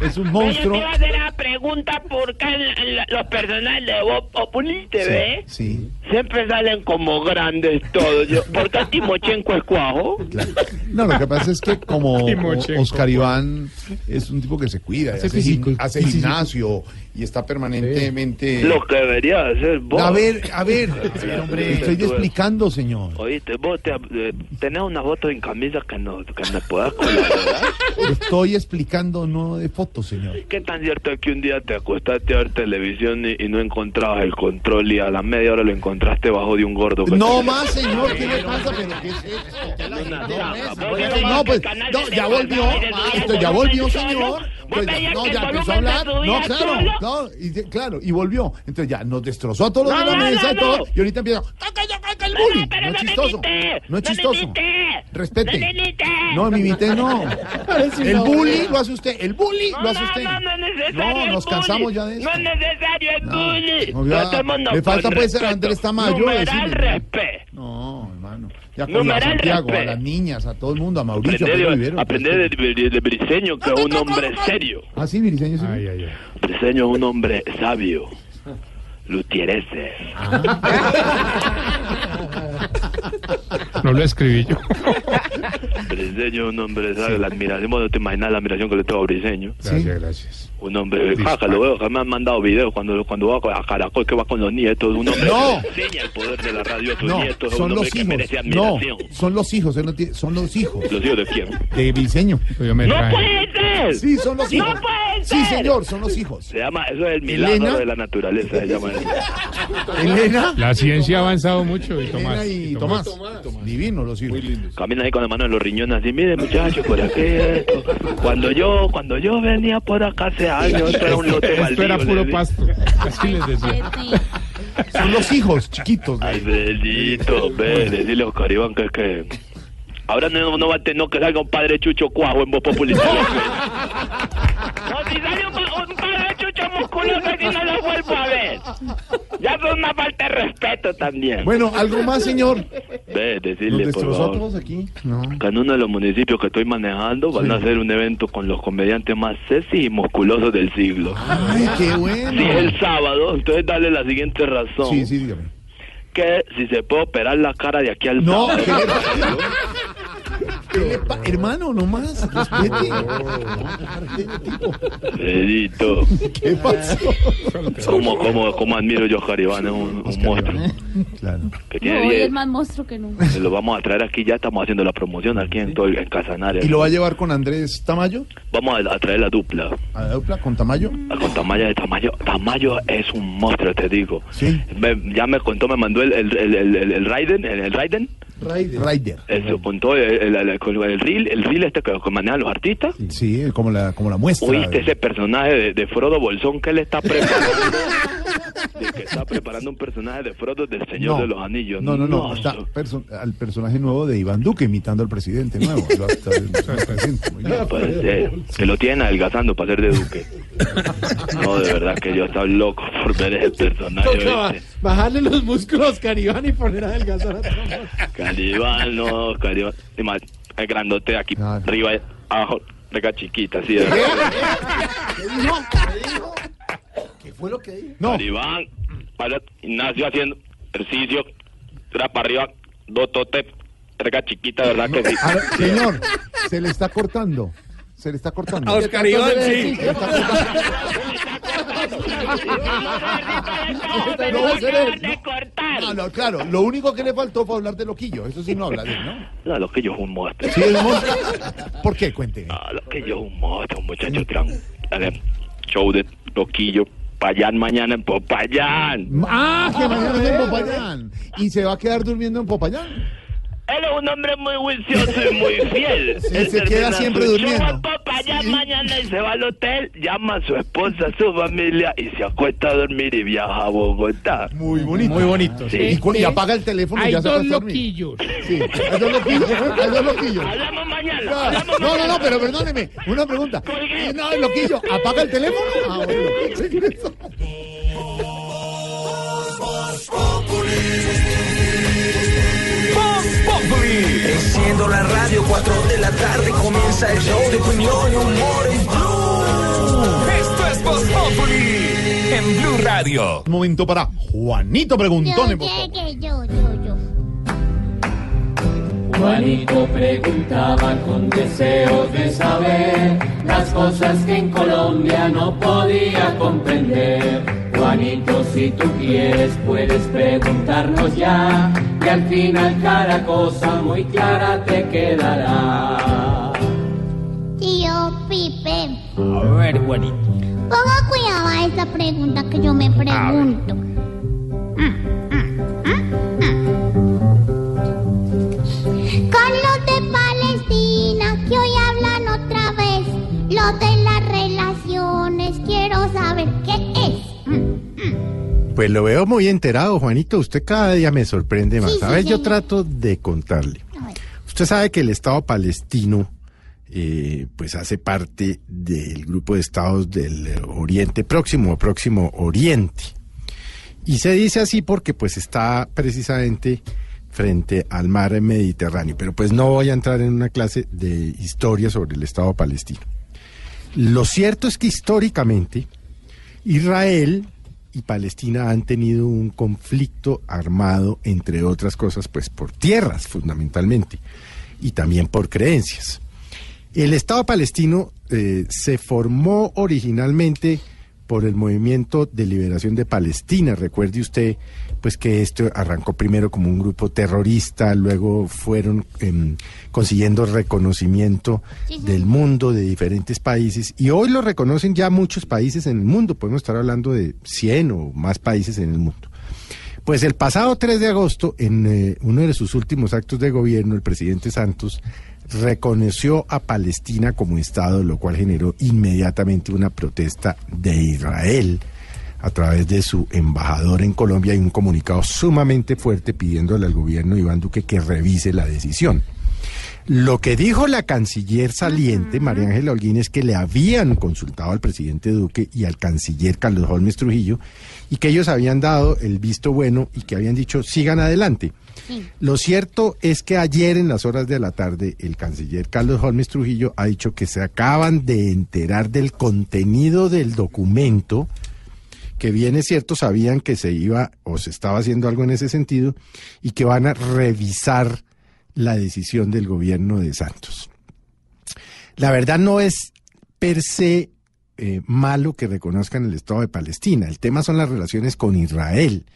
Es un Yo monstruo. te iba a hacer la pregunta por qué en- en la- los personajes de Bob Populi TV Sí, siempre salen como grandes todos. Yo, ¿Por qué Timochenko es cuajo? claro. No, lo que pasa es que como. Oscar Iván es un tipo que se cuida, Hace hace, gim- hace gimnasio y está permanentemente... Lo que debería hacer vos. A ver, a ver, hombre. estoy explicando, señor. Oíste, vos te, eh, tenés una foto en camisa que, no, que me puedas *laughs* colaborar. Estoy explicando no de señor. ¿Qué tan cierto es que un día te acostaste a ver televisión y, y no encontrabas el control y a la media hora lo encontraste bajo de un gordo? No te- más, señor, ¿qué le pasa? ¿Pero qué es eso? Una No, pues, no, ya volvió, esto ya volvió, señor. Pues ya- no, ya empezó a hablar, no, claro, no, y, claro, y volvió. Entonces ya nos destrozó a todos los No, de la no, mesa no, y todo, no. y ahorita empieza, ¡Toca, ya, toca el bullying! No no es chistoso, no es chistoso. Respete. no mi imité no. *laughs* El una bully obra. lo hace usted, el bully No, lo no, no, no es necesario No, nos cansamos ya de eso. No es necesario el No, bully. no, ya, le falta pues ser. Andrés Tamayo Numeral decirle. respeto. No, Ya con Numeral a Santiago, a las niñas, a todo el mundo, a Mauricio, a Aprender, Pedro Rivero. aprender de, de- de Briseño, que es un hombre serio. Ah, sí, Briseño, sí. Briseño es un hombre sabio. Lutierese. No lo escribí yo. *laughs* Briseño es un hombre sabio. La admiración, bueno, no te imaginas la admiración que le tengo a Briseño. Gracias, gracias. Un hombre, jaja, lo veo, que me han mandado videos cuando, cuando va a Caracol, que va con los nietos. Un hombre No. que enseña el poder de la radio a sus No, nietos. Son un hombre los que hijos. merece No, admiración. son los hijos, son los hijos. ¿Los hijos de quién? De Briseño. ¡No puede ser! Sí, son los hijos. ¡No puede Sí, ser! señor, son los hijos. Se llama, eso es el milagro Elena. de la naturaleza, se llama eso. Elena. La ciencia ha avanzado mucho y Elena Tomás. y Tomás. Divino los hijos. Camina ahí con la mano en los riñones así, mire muchachos, por aquí esto. Cuando yo, cuando yo venía por acá hace años, esto era un lote Esto baldío. era le puro pasto. *laughs* Así les decía. Son los hijos chiquitos. Ay, bendito, ve, decirle a Oscar Iván que es que... Ahora no, no va a tener que salga un padre chucho cuajo en voz popular. No, si sale un, musculoso aquí no lo vuelvo a ver. Ya es una falta de respeto también. Bueno, algo más, señor. Ve, decirle, por favor. todos aquí. No. que en uno de los municipios que estoy manejando van a hacer un evento con los comediantes más sexy y musculosos del siglo. Ay, qué bueno. Si es el sábado, entonces dale la siguiente razón. Sí, sí, dígame. Que si se puede operar la cara de aquí al No, sábado. *laughs* Hermano, no más. Respete. ¿Qué pasó? ¿Cómo, cómo, cómo admiro yo a Jaribán? Es un, un monstruo. Claro. Que No, tiene hoy 10. es más monstruo que nunca. Lo vamos a traer aquí, ya estamos haciendo la promoción aquí en, todo, en Casanares. ¿Y lo va a llevar con Andrés Tamayo? Vamos a, a traer la dupla. ¿A la dupla con Tamayo? Ah, Con Tamayo de Tamayo. Tamayo es un monstruo, te digo. Me- ya me contó, me mandó el, el, el, el, el, el Raiden, el, el Raiden. Raider. Raider. Eso, contó el, el, el, con el reel, el reel este que, que manejan los artistas. Sí, como la, como la muestra. ¿Oíste ese personaje de, de Frodo Bolsón que él está *laughs* preparando? de que está preparando un personaje de Frodo del Señor No. de los Anillos. No, no, no. Está perso- al personaje nuevo de Iván Duque imitando al presidente nuevo. *laughs* Lo- está- lo presenta muy bien. Puede ser. Que lo tienen adelgazando para ser de Duque. *laughs* No, de verdad que yo estaba loco por ver ese personaje. Bajarle los músculos Caribán y poner a adelgazar a Tomás. Calibán, no, Calibán. Y más, el grandote aquí, arriba, abajo, reca chiquita, así de ¿Qué fue lo que dijo? No. Calibán, para Ignacio haciendo ejercicio, era para arriba, dos totes, reca chiquita, ¿verdad que sí? Señor, se le está cortando. Se le está cortando. A Oscar Iván, sí. No ¿no? Claro. Lo único que le faltó fue hablar de Loquillo. Eso sí no habla de él, ¿no? No, lo que yo es un monstruo. Sí, es un monstruo. ¿Por qué? Cuénteme. No, lo que yo es un monstruo, muchacho. Gran, dale, show de Loquillo, Payán mañana en Popayán. Ah, que mañana es en Popayán. ¿Y se va a quedar durmiendo en Popayán? Él es un hombre muy juicioso y muy fiel. *laughs* Él se queda siempre su durmiendo. en Popayán mañana y se va al hotel, llama a su esposa, a su familia y se acuesta a dormir y viaja a Bogotá. Muy bonito. Muy bonito, sí. Y, cu- y apaga el teléfono y Hay ya se dos acuesta a dormir. loquillos. Sí, hay dos loquillos. *laughs* Hay dos loquillos. Hablamos mañana. Hablamos No, no, mañana. no, pero perdóneme. Una pregunta. No, el loquillo, ¿apaga el teléfono? Ah, bueno. *laughs* Enciendo la radio, 4 de la tarde comienza el show de opinión y humor en Blue. Esto es Voz Populi en Blue Radio. Un momento para Juanito Preguntón Yo yo, yo, yo. Juanito preguntaba con deseos de saber las cosas que en Colombia no podía comprender. Juanito, si tú quieres, puedes preguntarnos ya, y al final cada cosa muy clara te quedará. Tío Pipe, A ver, Juanito. ponga cuidado a esa pregunta que yo me pregunto. Lo de las relaciones, quiero saber qué es. Pues lo veo muy enterado, Juanito. Usted cada día me sorprende más. Sí, a ver, yo señor. trato de contarle. Usted sabe que el Estado palestino, eh, pues hace parte del grupo de estados del Oriente Próximo, o Próximo Oriente. Y se dice así porque pues está precisamente frente al mar Mediterráneo. Pero pues no voy a entrar en una clase de historia sobre el Estado palestino. Lo cierto es que históricamente Israel y Palestina han tenido un conflicto armado, entre otras cosas, pues por tierras fundamentalmente y también por creencias. El Estado palestino eh, se formó originalmente por el movimiento de liberación de Palestina. Recuerde usted, pues que esto arrancó primero como un grupo terrorista, luego fueron em, consiguiendo reconocimiento del mundo de diferentes países y hoy lo reconocen ya muchos países en el mundo. Podemos estar hablando de 100 o más países en el mundo. Pues el pasado 3 de agosto, en eh, uno de sus últimos actos de gobierno, el presidente Santos reconoció a Palestina como Estado, lo cual generó inmediatamente una protesta de Israel a través de su embajador en Colombia y un comunicado sumamente fuerte pidiéndole al gobierno de Iván Duque que revise la decisión. Lo que dijo la canciller saliente, María Ángela Holguín, es que le habían consultado al presidente Duque y al canciller Carlos Holmes Trujillo y que ellos habían dado el visto bueno y que habían dicho sigan adelante. Lo cierto es que ayer en las horas de la tarde el canciller Carlos Holmes Trujillo ha dicho que se acaban de enterar del contenido del documento, que bien es cierto, sabían que se iba o se estaba haciendo algo en ese sentido y que van a revisar la decisión del gobierno de Santos. La verdad no es per se eh, malo que reconozcan el Estado de Palestina, el tema son las relaciones con Israel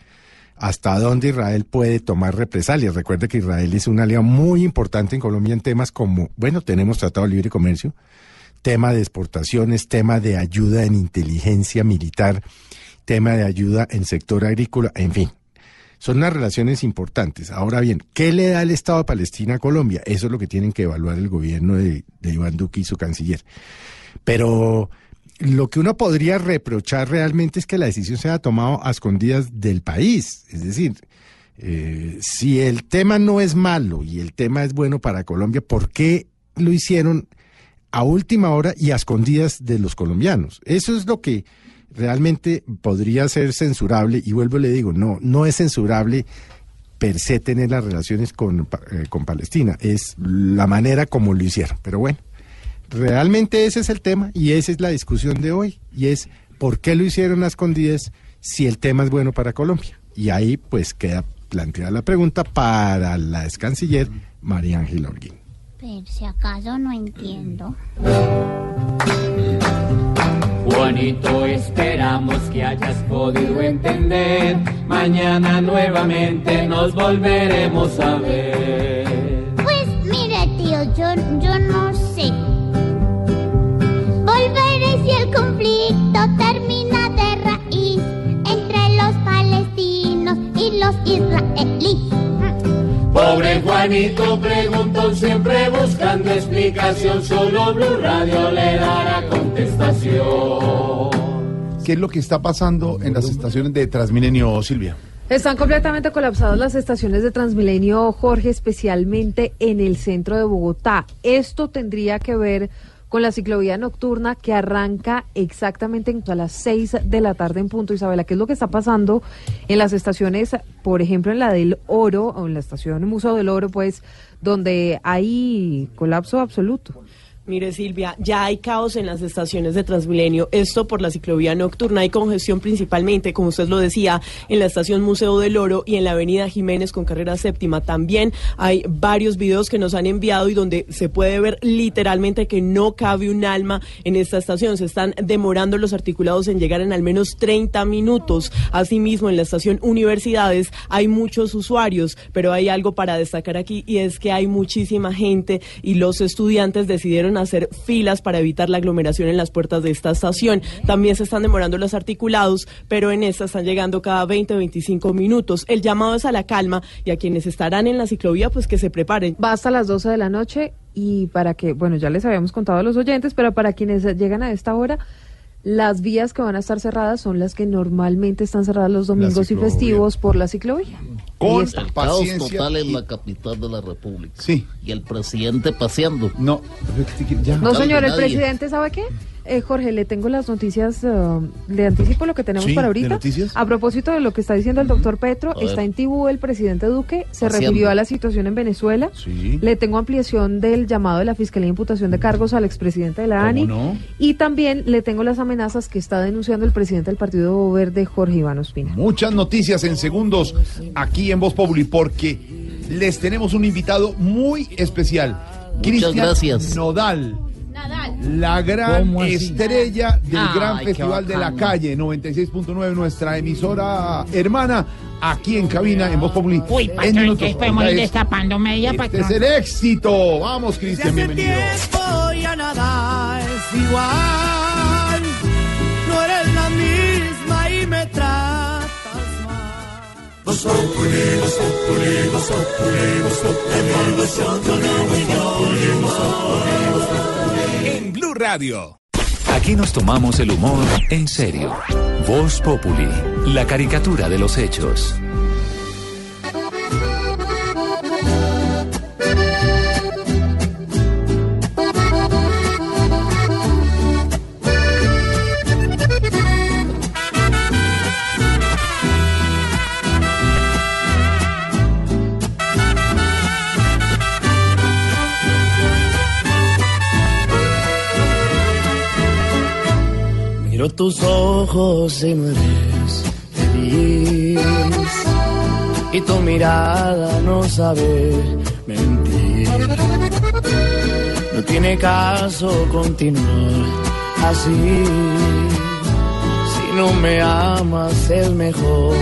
hasta dónde Israel puede tomar represalias. Recuerde que Israel es un aliado muy importante en Colombia en temas como, bueno, tenemos Tratado de Libre Comercio, tema de exportaciones, tema de ayuda en inteligencia militar, tema de ayuda en sector agrícola, en fin. Son unas relaciones importantes. Ahora bien, ¿qué le da el Estado de Palestina a Colombia? Eso es lo que tienen que evaluar el gobierno de, de Iván Duque y su canciller. Pero lo que uno podría reprochar realmente es que la decisión se haya tomado a escondidas del país. Es decir, eh, si el tema no es malo y el tema es bueno para Colombia, ¿por qué lo hicieron a última hora y a escondidas de los colombianos? Eso es lo que realmente podría ser censurable y vuelvo le digo, no, no es censurable per se tener las relaciones con, eh, con Palestina, es la manera como lo hicieron, pero bueno. Realmente ese es el tema y esa es la discusión de hoy. Y es por qué lo hicieron a escondidas si el tema es bueno para Colombia. Y ahí pues queda planteada la pregunta para la ex canciller María Ángela Orguín. Pero si acaso no entiendo. Juanito, esperamos que hayas podido entender. Mañana nuevamente nos volveremos a ver. Pues mire, tío, yo, yo no sé. Si el conflicto termina de raíz entre los palestinos y los israelíes. Pobre Juanito preguntó siempre buscando explicación. Solo Blue Radio le dará contestación. ¿Qué es lo que está pasando en las estaciones de Transmilenio, Silvia? Están completamente colapsadas las estaciones de Transmilenio, Jorge, especialmente en el centro de Bogotá. Esto tendría que ver con la ciclovía nocturna que arranca exactamente en- a las 6 de la tarde en punto. Isabela, ¿qué es lo que está pasando en las estaciones, por ejemplo, en la del Oro, o en la estación Museo del Oro, pues, donde hay colapso absoluto? Mire Silvia, ya hay caos en las estaciones de Transmilenio, esto por la ciclovía nocturna, hay congestión principalmente, como usted lo decía, en la estación Museo del Oro y en la avenida Jiménez con carrera séptima. También hay varios videos que nos han enviado y donde se puede ver literalmente que no cabe un alma en esta estación, se están demorando los articulados en llegar en al menos 30 minutos. Asimismo, en la estación Universidades hay muchos usuarios, pero hay algo para destacar aquí y es que hay muchísima gente y los estudiantes decidieron hacer filas para evitar la aglomeración en las puertas de esta estación. También se están demorando los articulados, pero en esta están llegando cada 20 25 minutos. El llamado es a la calma y a quienes estarán en la ciclovía, pues que se preparen. Va hasta las 12 de la noche y para que, bueno, ya les habíamos contado a los oyentes, pero para quienes llegan a esta hora, las vías que van a estar cerradas son las que normalmente están cerradas los domingos y festivos por la ciclovía. Con. El caos total en y- la capital de la República. Sí. Y el presidente paseando. No, ya. No, señor, el presidente, ¿sabe qué? Eh, Jorge, le tengo las noticias, eh, le anticipo lo que tenemos Sí, para ¿de ahorita. noticias? A propósito de lo que está diciendo el doctor Petro, está en Tibú el presidente Duque, se Haciendo. refirió a la situación en Venezuela. Sí. Le tengo ampliación del llamado de la Fiscalía de Imputación de Cargos al expresidente de la ¿Cómo ANI. no? Y también le tengo las amenazas que está denunciando el presidente del Partido Verde, Jorge Iván Ospina. Muchas noticias en segundos aquí en Voz Populi porque les tenemos un invitado muy especial. Cristian gracias. Nodal. La gran estrella del Ay, gran festival de la calle 96.9, nuestra emisora hermana, aquí en cabina en Voz Populi. Uy, En patrón, minutos. que podemos ir Esta es- destapando media, Este es el éxito. Vamos, Cristian, bienvenido. ya nada es igual. No eres la misma y me tratas En Blue Radio. Aquí nos tomamos el humor en serio. Voz Populi, la caricatura de los hechos. Miro tus ojos y me ves. Y tu mirada no sabe mentir. No tiene caso continuar así. Si no me amas es mejor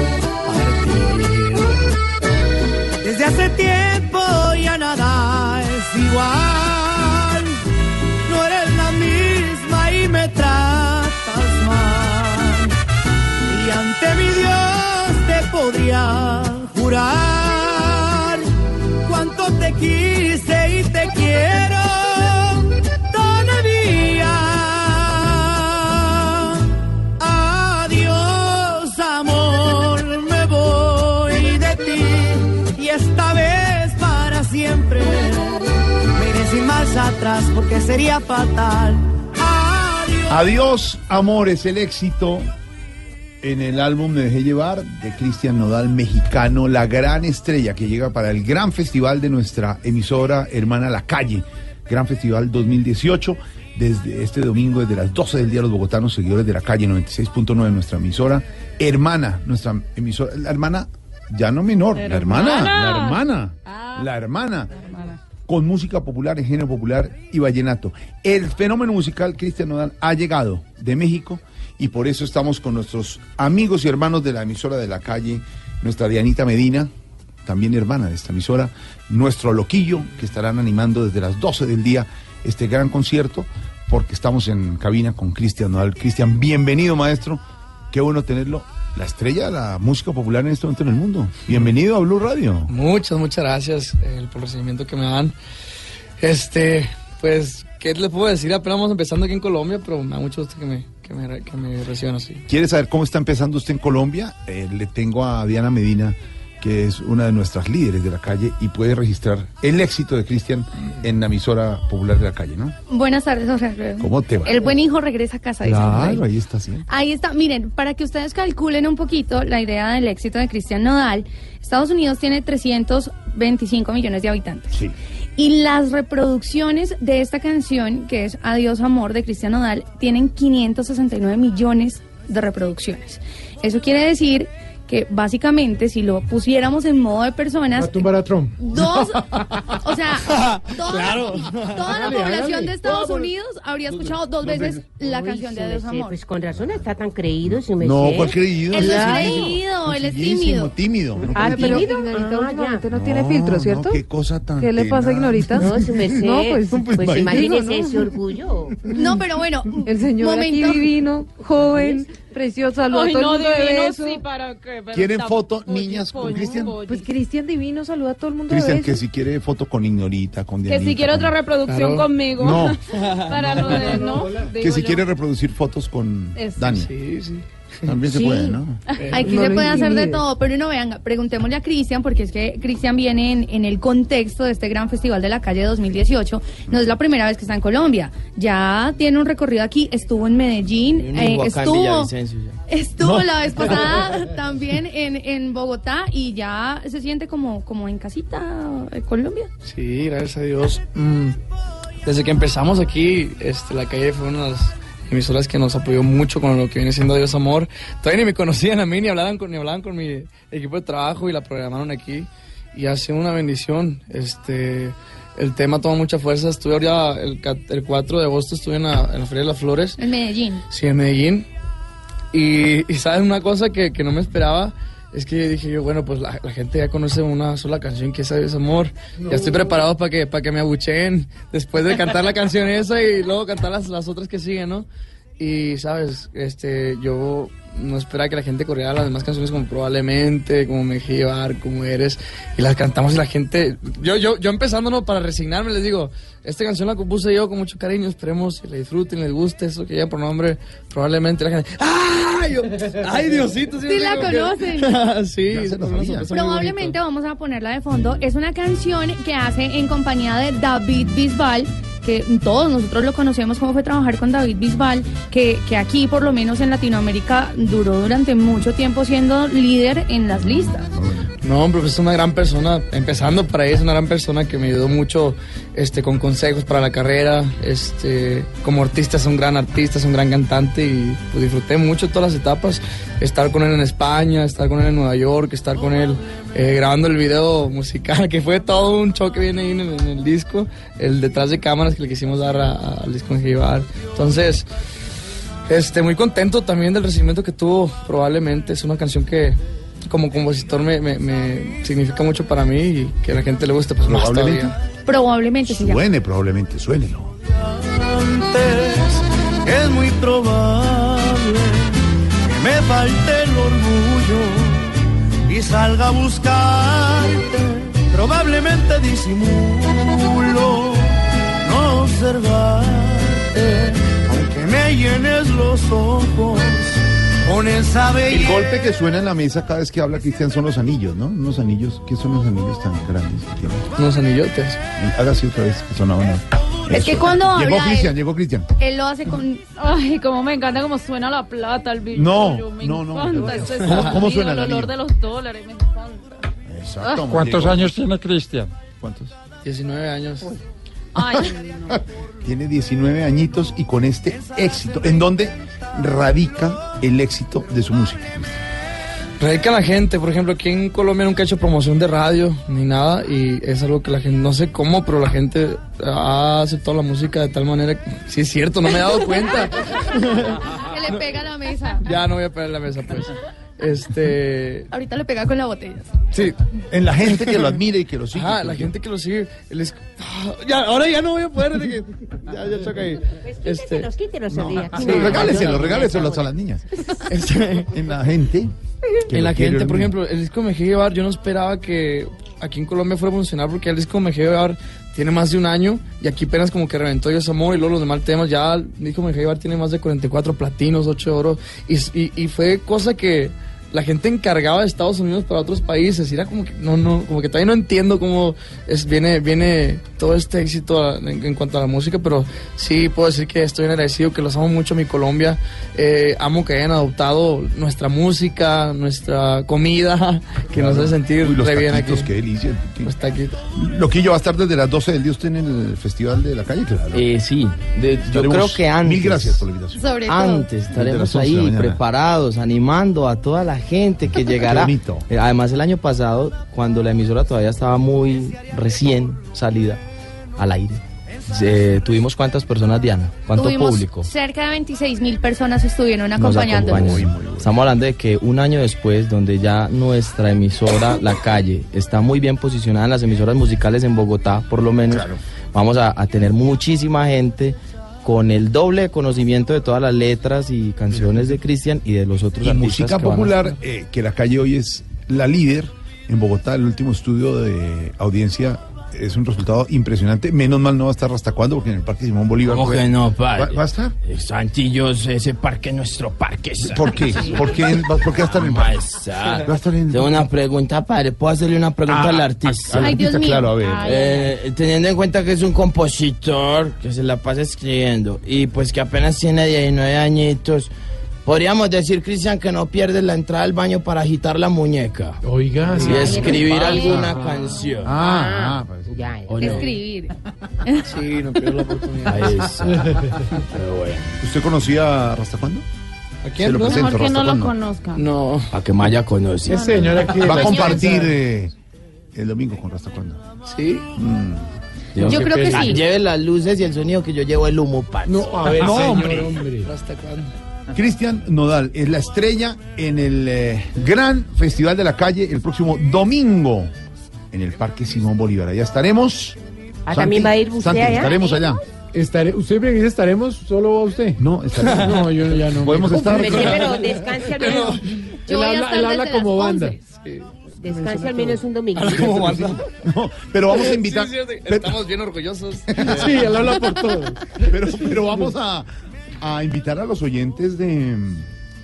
partir. Desde hace tiempo ya nada es igual. Cuánto te quise y te quiero todavía. Adiós, amor, me voy de ti y esta vez para siempre. Me iré atrás porque sería fatal. Adiós, amores, el éxito en el álbum Me Dejé Llevar de Cristian Nodal, mexicano, la gran estrella que llega para el gran festival de nuestra emisora hermana La Calle, Gran Festival 2018. Desde este domingo, desde las 12 del día, los bogotanos, seguidores de la calle 96.9, nuestra emisora hermana, nuestra emisora, la hermana ya no menor, la hermana, la hermana, la hermana con música popular, en género popular y vallenato. El fenómeno musical Cristian Nodal ha llegado de México y por eso estamos con nuestros amigos y hermanos de la emisora de la calle, nuestra Dianita Medina, también hermana de esta emisora, nuestro Loquillo, que estarán animando desde las 12 del día este gran concierto, porque estamos en cabina con Cristian Nodal. Cristian, bienvenido maestro, qué bueno tenerlo, la estrella de la música popular en este momento en el mundo. Bienvenido a Blue Radio. Muchas, muchas gracias eh, por el recibimiento que me dan. Este, pues, ¿qué les puedo decir? Apenas vamos empezando aquí en Colombia, pero me da mucho gusto que me, que me, re- que me reciban así. ¿Quiere saber cómo está empezando usted en Colombia? Eh, le tengo a Diana Medina, que es una de nuestras líderes de la calle y puede registrar el éxito de Cristian en la emisora popular de la calle, ¿no? Buenas tardes, Jorge Alfredo. ¿Cómo te va? El buen hijo regresa a casa. Claro, ahí está, sí. Ahí está, miren, para que ustedes calculen un poquito la idea del éxito de Cristian Nodal, Estados Unidos tiene 325 millones de habitantes. Sí. Y las reproducciones de esta canción, que es Adiós Amor de Cristian Nodal, tienen 569 millones de reproducciones. Eso quiere decir que básicamente si lo pusiéramos en modo de personas, Va a tumbar a Trump. dos, *laughs* o sea, toda, Claro. toda la población de Estados. Unidos habría escuchado dos veces la canción de Adiós Amor. Pues con razón está tan creído, su No, ¿cuál creído? Él no es creído, él es tímido. tímido. Ah, pero? Ignorita Ah, no, tiene filtro, ¿cierto? qué cosa tan ¿Qué le pasa, tenaz. Ignorita? No, su merced. *laughs* No, pues, Pues imagínese ese orgullo. No, pero bueno, El señor aquí momento. divino, joven, precioso, saluda a Ay, todo no, el mundo de divino, beso. sí, para que... pero ¿Quieren está- foto, oye, niñas, con Cristian? Pues Cristian divino, saluda a todo el mundo de Cristian, beso. que si quiere foto con Ignorita, con Que Dianita. si quiere con- otra reproducción Claro. conmigo. No. *laughs* Para lo de, ¿no? Que si yo. quiere reproducir fotos con Eso. Dani. Sí, sí. También se Sí. puede, ¿no? *laughs* Aquí se puede hacer de todo, pero no vean, preguntémosle a Cristian, porque es que Cristian viene en, en el contexto de este gran festival de la calle 2018. No es la primera vez que está en Colombia. Ya tiene un recorrido aquí, estuvo en Medellín, eh, en estuvo, ya. estuvo No. la vez *laughs* pasada también en, en Bogotá y ya se siente como, como en casita en Colombia. Sí, gracias a Dios. Mm, Desde que empezamos aquí, este, la calle fue una de las emisoras que nos apoyó mucho con lo que viene siendo Dios Amor. Todavía ni me conocían a mí, ni hablaban con, ni hablaban con mi equipo de trabajo y la programaron aquí. Y ha sido una bendición. Este, el tema toma mucha fuerza. Estuve ahora el, el 4 de agosto, estuve en la, en la Feria de las Flores. En Medellín. Sí, en Medellín. Y, y sabes una cosa que, que no me esperaba. Es que dije yo, bueno, pues la, gente ya conoce una sola canción que es Amor. Ya estoy preparado para que, para que me abucheen después de cantar la canción esa y luego cantar las, las otras que siguen, ¿no? Y, ¿sabes? Este, yo no esperaba que la gente corriera las demás canciones como probablemente, como Me llevar, como eres. Y las cantamos y la gente... Yo, yo, yo empezando ¿no? para resignarme, les digo, esta canción la compuse yo con mucho cariño, esperemos que la disfruten, les guste, eso que ya por nombre, probablemente la gente... ¡Ay! Yo- ¡Ay, Diosito! Sí la tengo que- conocen. *laughs* sí, muy Probablemente vamos a ponerla de fondo. Es una canción que hace en compañía de David Bisbal, que todos nosotros lo conocemos cómo fue trabajar con David Bisbal, que, que aquí, por lo menos en Latinoamérica, duró durante mucho tiempo siendo líder en las listas. No, hombre, pues es una gran persona, empezando por ahí, es una gran persona que me ayudó mucho este, con consejos para la carrera. Este, como artista es un gran artista, es un gran cantante y pues, disfruté mucho todas las etapas. Estar con él en España, estar con él en Nueva York, estar con él eh, grabando el video musical, *laughs* que fue todo un show que viene ahí en el, disco, el detrás de cámaras que le quisimos dar al disco en Jibar. Entonces, este, muy contento también del recibimiento que tuvo, probablemente. Es una canción que como compositor me, me- me significa mucho para mí y que a la gente le guste, pues más Probablemente. todavía. Probablemente sí. ya. Suene, probablemente, suénelo. es muy probable que me falte el orgullo y salga a buscarte. Probablemente disimulo no observarte, aunque me llenes los ojos con esa El golpe que suena en la mesa cada vez que habla Cristian son los anillos, ¿no? Unos anillos. ¿Qué son los anillos tan grandes que tiene? Unos anillotes. Haga así otra vez, que sonaban. Es que cuando Llegó habla Cristian, llegó Cristian. Él lo hace con... Ay, cómo me encanta cómo suena la plata, el bicho. No, no, no, encanta no. ¿Cómo- cómo suena el el olor de los dólares, me encanta. Exacto. ¿Cuántos Llegó. años tiene Cristian? ¿Cuántos? 19 años. Ay, *laughs* Tiene 19 añitos y con este éxito. ¿En dónde radica el éxito de su música? Radica la gente, por ejemplo, aquí en Colombia nunca he hecho promoción de radio ni nada y es algo que la gente, no sé cómo, pero la gente ha aceptado la música de tal manera que, sí es cierto, no me he dado cuenta. *laughs* Que le pega a la mesa. ya no voy a pegar la mesa, pues. Este, Ahorita le pega con la botella. sí. En la gente que lo admira y que lo sigue. Ajá, la gente que lo sigue. él es- Ah, ya, ahora ya no voy a poder. de que- ya, ya choca ahí. Este, se ríe. Aquí Sí, no. regáleselo, regáleselos a las niñas. este, En la gente. en lo la gente, por ejemplo, el disco Me Dejé Llevar, yo no esperaba que aquí en Colombia fuera a funcionar porque el disco Me Dejé Llevar tiene más de un año y aquí apenas como que reventó Dios Amor y luego los demás temas, ya el disco Me Dejé Llevar tiene más de 44 platinos, 8 de oro y, y, y fue cosa que la gente encargaba de Estados Unidos para otros países y era como que no, no, como que todavía no entiendo cómo es, viene, viene todo este éxito a- en, en cuanto a la música, pero sí puedo decir que estoy agradecido, que los amo mucho mi Colombia, eh, amo que hayan adoptado nuestra música, nuestra comida, *laughs* que nos hace sentir Uy, los re bien aquí. qué delicia. Los taquitos. Loquillo va a estar desde las 12 del día usted en el Festival de la Calle, claro. Eh, sí, de- yo creo que antes. Mil gracias por la invitación. Sobre todo. Antes estaremos 11 de la ahí preparados, animando a toda la gente que llegará. Eh, Además, el año pasado, cuando la emisora todavía estaba muy recién salida al aire, eh, tuvimos cuántas personas, Diana, cuánto Tuvimos público. cerca de 26 mil personas estuvieron nos acompañándonos. Estamos hablando de que un año después, donde ya nuestra emisora, La Calle, está muy bien posicionada en las emisoras musicales en Bogotá, por lo menos, vamos a, a tener muchísima gente con el doble de conocimiento de todas las letras y canciones de Cristian y de los otros Y artistas música que popular, eh, que la calle hoy es la líder en Bogotá, el último estudio de audiencia es un resultado impresionante. Menos mal no va a estar hasta cuándo, porque en el Parque Simón Bolívar. ¿Cómo que no, padre? ¿Va, va a estar? Santillos, ese parque es nuestro parque. ¿Por qué? *laughs* ¿Por qué, va- por qué va a estar en el Va a parque? estar. Va a estar en Tengo una pregunta, padre. ¿Puedo hacerle una pregunta Ah, al a- artista? Ay, Dios artista, mío. claro, a ver. Eh, teniendo en cuenta que es un compositor que se la pasa escribiendo y pues que apenas tiene 19 añitos, podríamos decir, Cristian, que no pierdes la entrada al baño para agitar la muñeca. Oiga, Y sí. escribir Ah. alguna canción. Ah, ¿O no? Escribir. Sí, no pierdo la oportunidad. Ahí está. *laughs* Pero bueno. ¿Usted conocía a Rasta cuándo? ¿A Se lo presento, Mejor que no lo conozca. No. Para que Maya conozca. Ese señor aquí. Va a compartir eh, el domingo con Rasta cuándo. Sí. Dios. Yo creo que Ah, sí. Lleve las luces y el sonido que yo llevo el humo, parce. No, a ver, *laughs* No, señor, hombre. hombre. ¿Hasta cuándo? Cristian Nodal es la estrella en el eh, gran Festival de la Calle el próximo domingo en el Parque Simón Bolívar. Allá estaremos. Ah, ¿también va a ir usted Santi, allá? estaremos allá. Estaré, ¿Usted me dice estaremos? ¿Solo va usted? No, estaremos. No, yo ya no. Podemos estar. Pero, pero descanse al menos. Él habla, él como banda. 11. Descanse al menos un domingo. No, pero vamos a invitar. Sí, sí, sí, estamos bien orgullosos. Sí, él habla por todo. Pero, pero vamos a, a invitar a los oyentes de,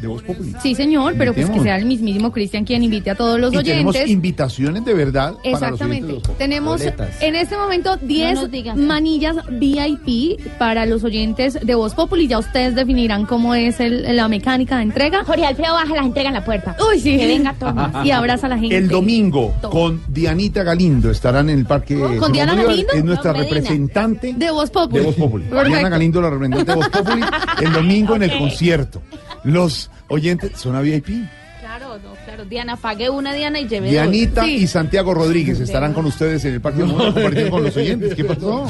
de Voz Populi. Sí, señor, pero pues que sea el mismísimo Cristian quien invite a todos los Y tenemos oyentes. invitaciones de verdad para los oyentes de Exactamente. Tenemos Boletas. en este momento 10 nos digas. manillas VIP para los oyentes de Voz Populi. Ya ustedes definirán cómo es el- la mecánica de entrega. Jorge Alfredo baja la entrega en la puerta. Uy, sí. Que venga Tomás. *laughs* Y abraza a la gente. El domingo Todo. con Dianita Galindo estarán en el Parque Simón Diana Bolívar. Galindo? Es nuestra No, representante De Voz Populi. de Voz Populi. Diana Galindo, la representante de Voz Populi, el domingo en el concierto. Los oyentes son a VIP. Claro, no, claro. Diana, pague una Diana y lleve dos. Dianita Sí. y Santiago Rodríguez estarán con ustedes en el Parque Simón Bolívar compartiendo con los oyentes. ¿Qué pasó?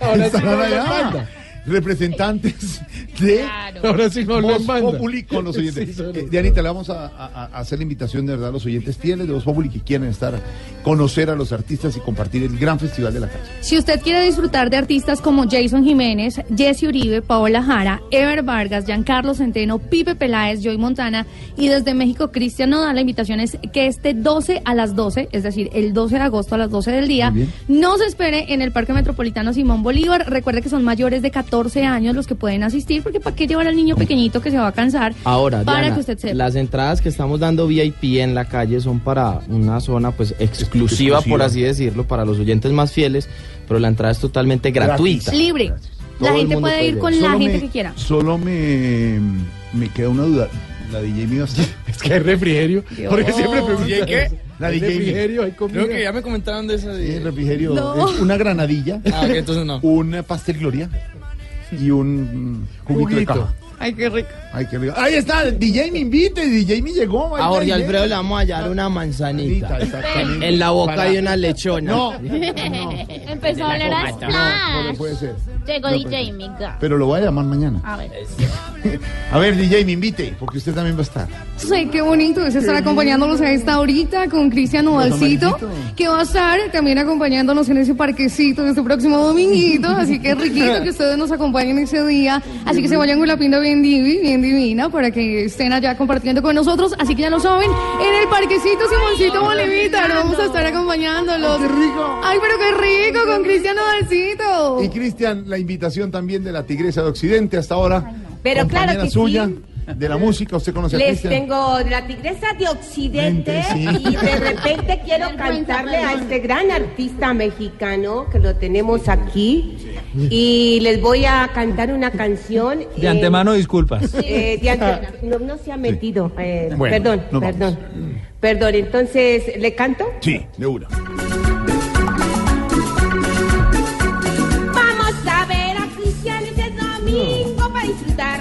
Ahora sí Estarán allá. Representantes *laughs* de Claro. Ahora sí no hablan Voz. Populi con los oyentes. Sí. Eh, Dianita, le vamos a, a- a hacer la invitación de verdad a los oyentes fieles de Voz Populi que quieren estar, conocer a los artistas y compartir el gran festival de la calle. Si usted quiere disfrutar de artistas como Jason Jiménez, Jesse Uribe, Paola Jara, Ever Vargas, Giancarlo Centeno, Pipe Peláez, Joy Montana y desde México Cristian Nodal, la invitación es que este 12 a las 12, es decir, el 12 de agosto a las 12 del día, Muy bien. no se espere en el Parque Metropolitano Simón Bolívar. Recuerde que son mayores de 14 años los que pueden asistir, porque ¿para qué llevar al niño pequeñito que se va a cansar? Ahora, para Diana, que usted sepa. las entradas que estamos dando VIP en la calle son para una zona pues exclusiva, Exclusiva. por así decirlo, para los oyentes más fieles, pero la entrada es totalmente gratuita. Libre. Todo La gente mundo puede ir puede con ir. la Solo gente me- que quiera. Solo me, me queda una duda. La DJ me iba a estar. *laughs* Es que hay refrigerio. Porque siempre preguntan. ¿Y qué? La DJ refrigerio, hay comida. Creo que ya me comentaron de esa. Sí, el refrigerio No. es una granadilla, Ah, ok, entonces no. *laughs* una pastel gloria y un juguito, de caja. Ay, qué rico. Ay, qué rico. Ahí está, DJ me invite, DJ me llegó. A Jorge DJ. Alfredo le vamos a hallar una manzanita. En la boca Para- hay una lechona. No, *laughs* Empezó a hablar a no, no Splash. puede ser. Llegó No, DJ Miga. Pero lo voy a llamar mañana. A ver. *laughs* A ver, DJ, me invite, porque usted también va a estar. Sí, qué bonito es estar acompañándolos a esta horita con Cristian amarillito. que va a estar también acompañándonos en ese parquecito este próximo dominguito. Así que es riquito *laughs* que ustedes nos acompañen ese día. Así que se vayan con la pinta bien divi, bien divina, para que estén allá compartiendo con nosotros. Así que ya lo saben, en el parquecito Simoncito Bolivita, vamos a estar acompañándolos. ¡Qué rico! ¡Ay, pero qué rico con Cristian Nodalcito! Y Cristian, la invitación también de la Tigresa de Occidente hasta ahora. Pero claro que suya sí. De la música, usted conoce a Les tengo la tigresa de Occidente Sí. y de repente quiero *laughs* cantarle a este gran artista mexicano que lo tenemos aquí y les voy a cantar una canción. De eh, antemano, disculpas. eh, de ante- no, no se ha metido. eh, Bueno, perdón, perdón. Perdón, entonces, ¿le canto? Sí, de una. Vamos a ver a Cristian este domingo para disfrutar.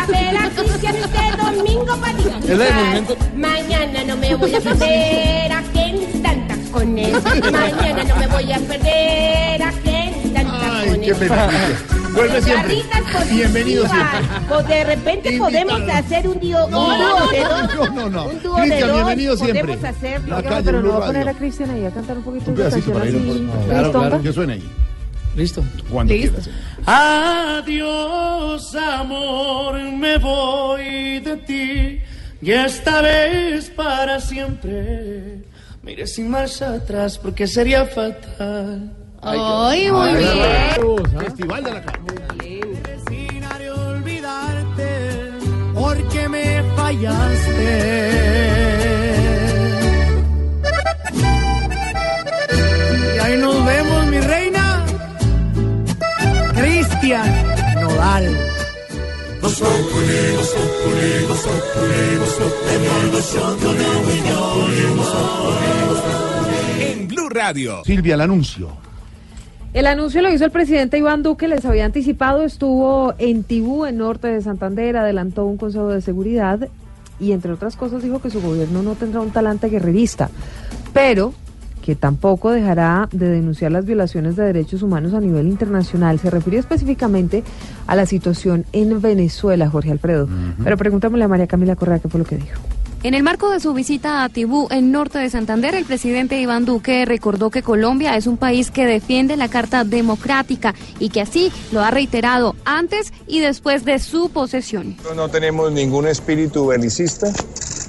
A ver a Cristian este domingo para. Mañana no me voy a perder a Ken tanta con él. Mañana no me voy a perder a Ken tanta con qué. Vuelve siempre. Bienvenido siempre. Pues de repente podemos hacer un dúo, No, no, de dos. no, no, no. Un dúo de Cristian, dos. bienvenido siempre. Podemos hacerlo. La calle pero no va a poner a Cristian ahí a cantar un poquito Un de canción así. Claro, claro. Que suene ahí. Listo. Cuando Listo. quieras. Adiós, amor, me voy de ti y esta vez para siempre. Mire sin marcha atrás porque sería fatal. Ay, muy bien. Festival de la y olvidarte porque me fallaste. Cristian Nodal. En Blue Radio. Silvia, el anuncio. El anuncio lo hizo el presidente Iván Duque, les había anticipado, estuvo en Tibú, en norte de Santander, adelantó un consejo de seguridad y entre otras cosas dijo que su gobierno no tendrá un talante guerrerista, pero que tampoco dejará de denunciar las violaciones de derechos humanos a nivel internacional. Se refirió específicamente a la situación en Venezuela, Jorge Alfredo. Pero preguntámosle a María Camila Correa qué fue lo que dijo. En el marco de su visita a Tibú, en norte de Santander, el presidente Iván Duque recordó que Colombia es un país que defiende la Carta Democrática y que así lo ha reiterado antes y después de su posesión. No tenemos ningún espíritu belicista,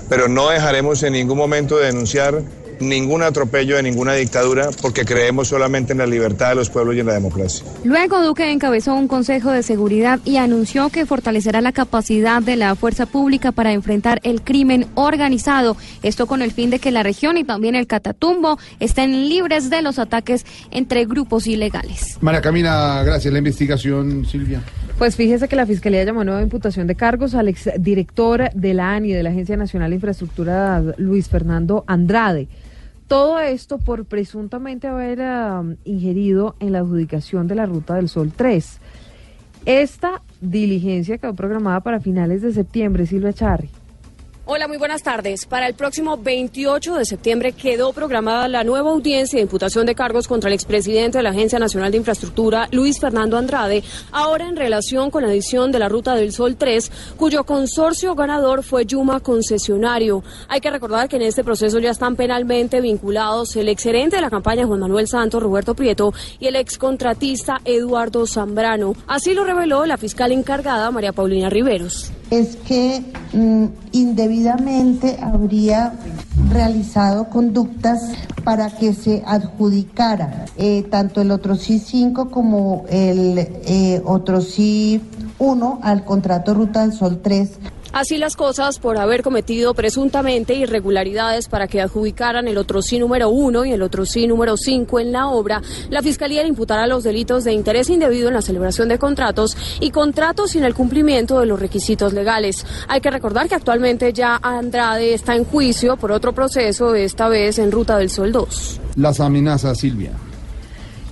pero no dejaremos en ningún momento de denunciar ningún atropello de ninguna dictadura porque creemos solamente en la libertad de los pueblos y en la democracia. Luego Duque encabezó un consejo de seguridad y anunció que fortalecerá la capacidad de la fuerza pública para enfrentar el crimen organizado. Esto con el fin de que la región y también el Catatumbo estén libres de los ataques entre grupos ilegales. María Camila, gracias. La investigación, Silvia. Pues fíjese que la Fiscalía llamó a nueva imputación de cargos al exdirector de la ANI, de la Agencia Nacional de Infraestructura, Luis Fernando Andrade. Todo esto por presuntamente haber ingerido en la adjudicación de la Ruta del Sol 3. Esta diligencia quedó programada para finales de septiembre, Silvia Charri. Hola, muy buenas tardes. Para el próximo 28 de septiembre quedó programada la nueva audiencia de imputación de cargos contra el expresidente de la Agencia Nacional de Infraestructura, Luis Fernando Andrade, ahora en relación con la edición de la Ruta del Sol 3, cuyo consorcio ganador fue Yuma Concesionario. Hay que recordar que en este proceso ya están penalmente vinculados el exgerente de la campaña Juan Manuel Santos, Roberto Prieto, y el excontratista Eduardo Zambrano. Así lo reveló la fiscal encargada, María Paulina Riveros. Es que mm, indebidamente habría realizado conductas para que se adjudicara eh, tanto el otro sí 5 como el eh, otro sí 1 al contrato Ruta del Sol 3 Así las cosas, por haber cometido presuntamente irregularidades para que adjudicaran el otro sí número uno y el otro sí número cinco en la obra, la Fiscalía le imputará los delitos de interés indebido en la celebración de contratos y contratos sin el cumplimiento de los requisitos legales. Hay que recordar que actualmente ya Andrade está en juicio por otro proceso, esta vez en Ruta del Sol 2. Las amenazas, Silvia.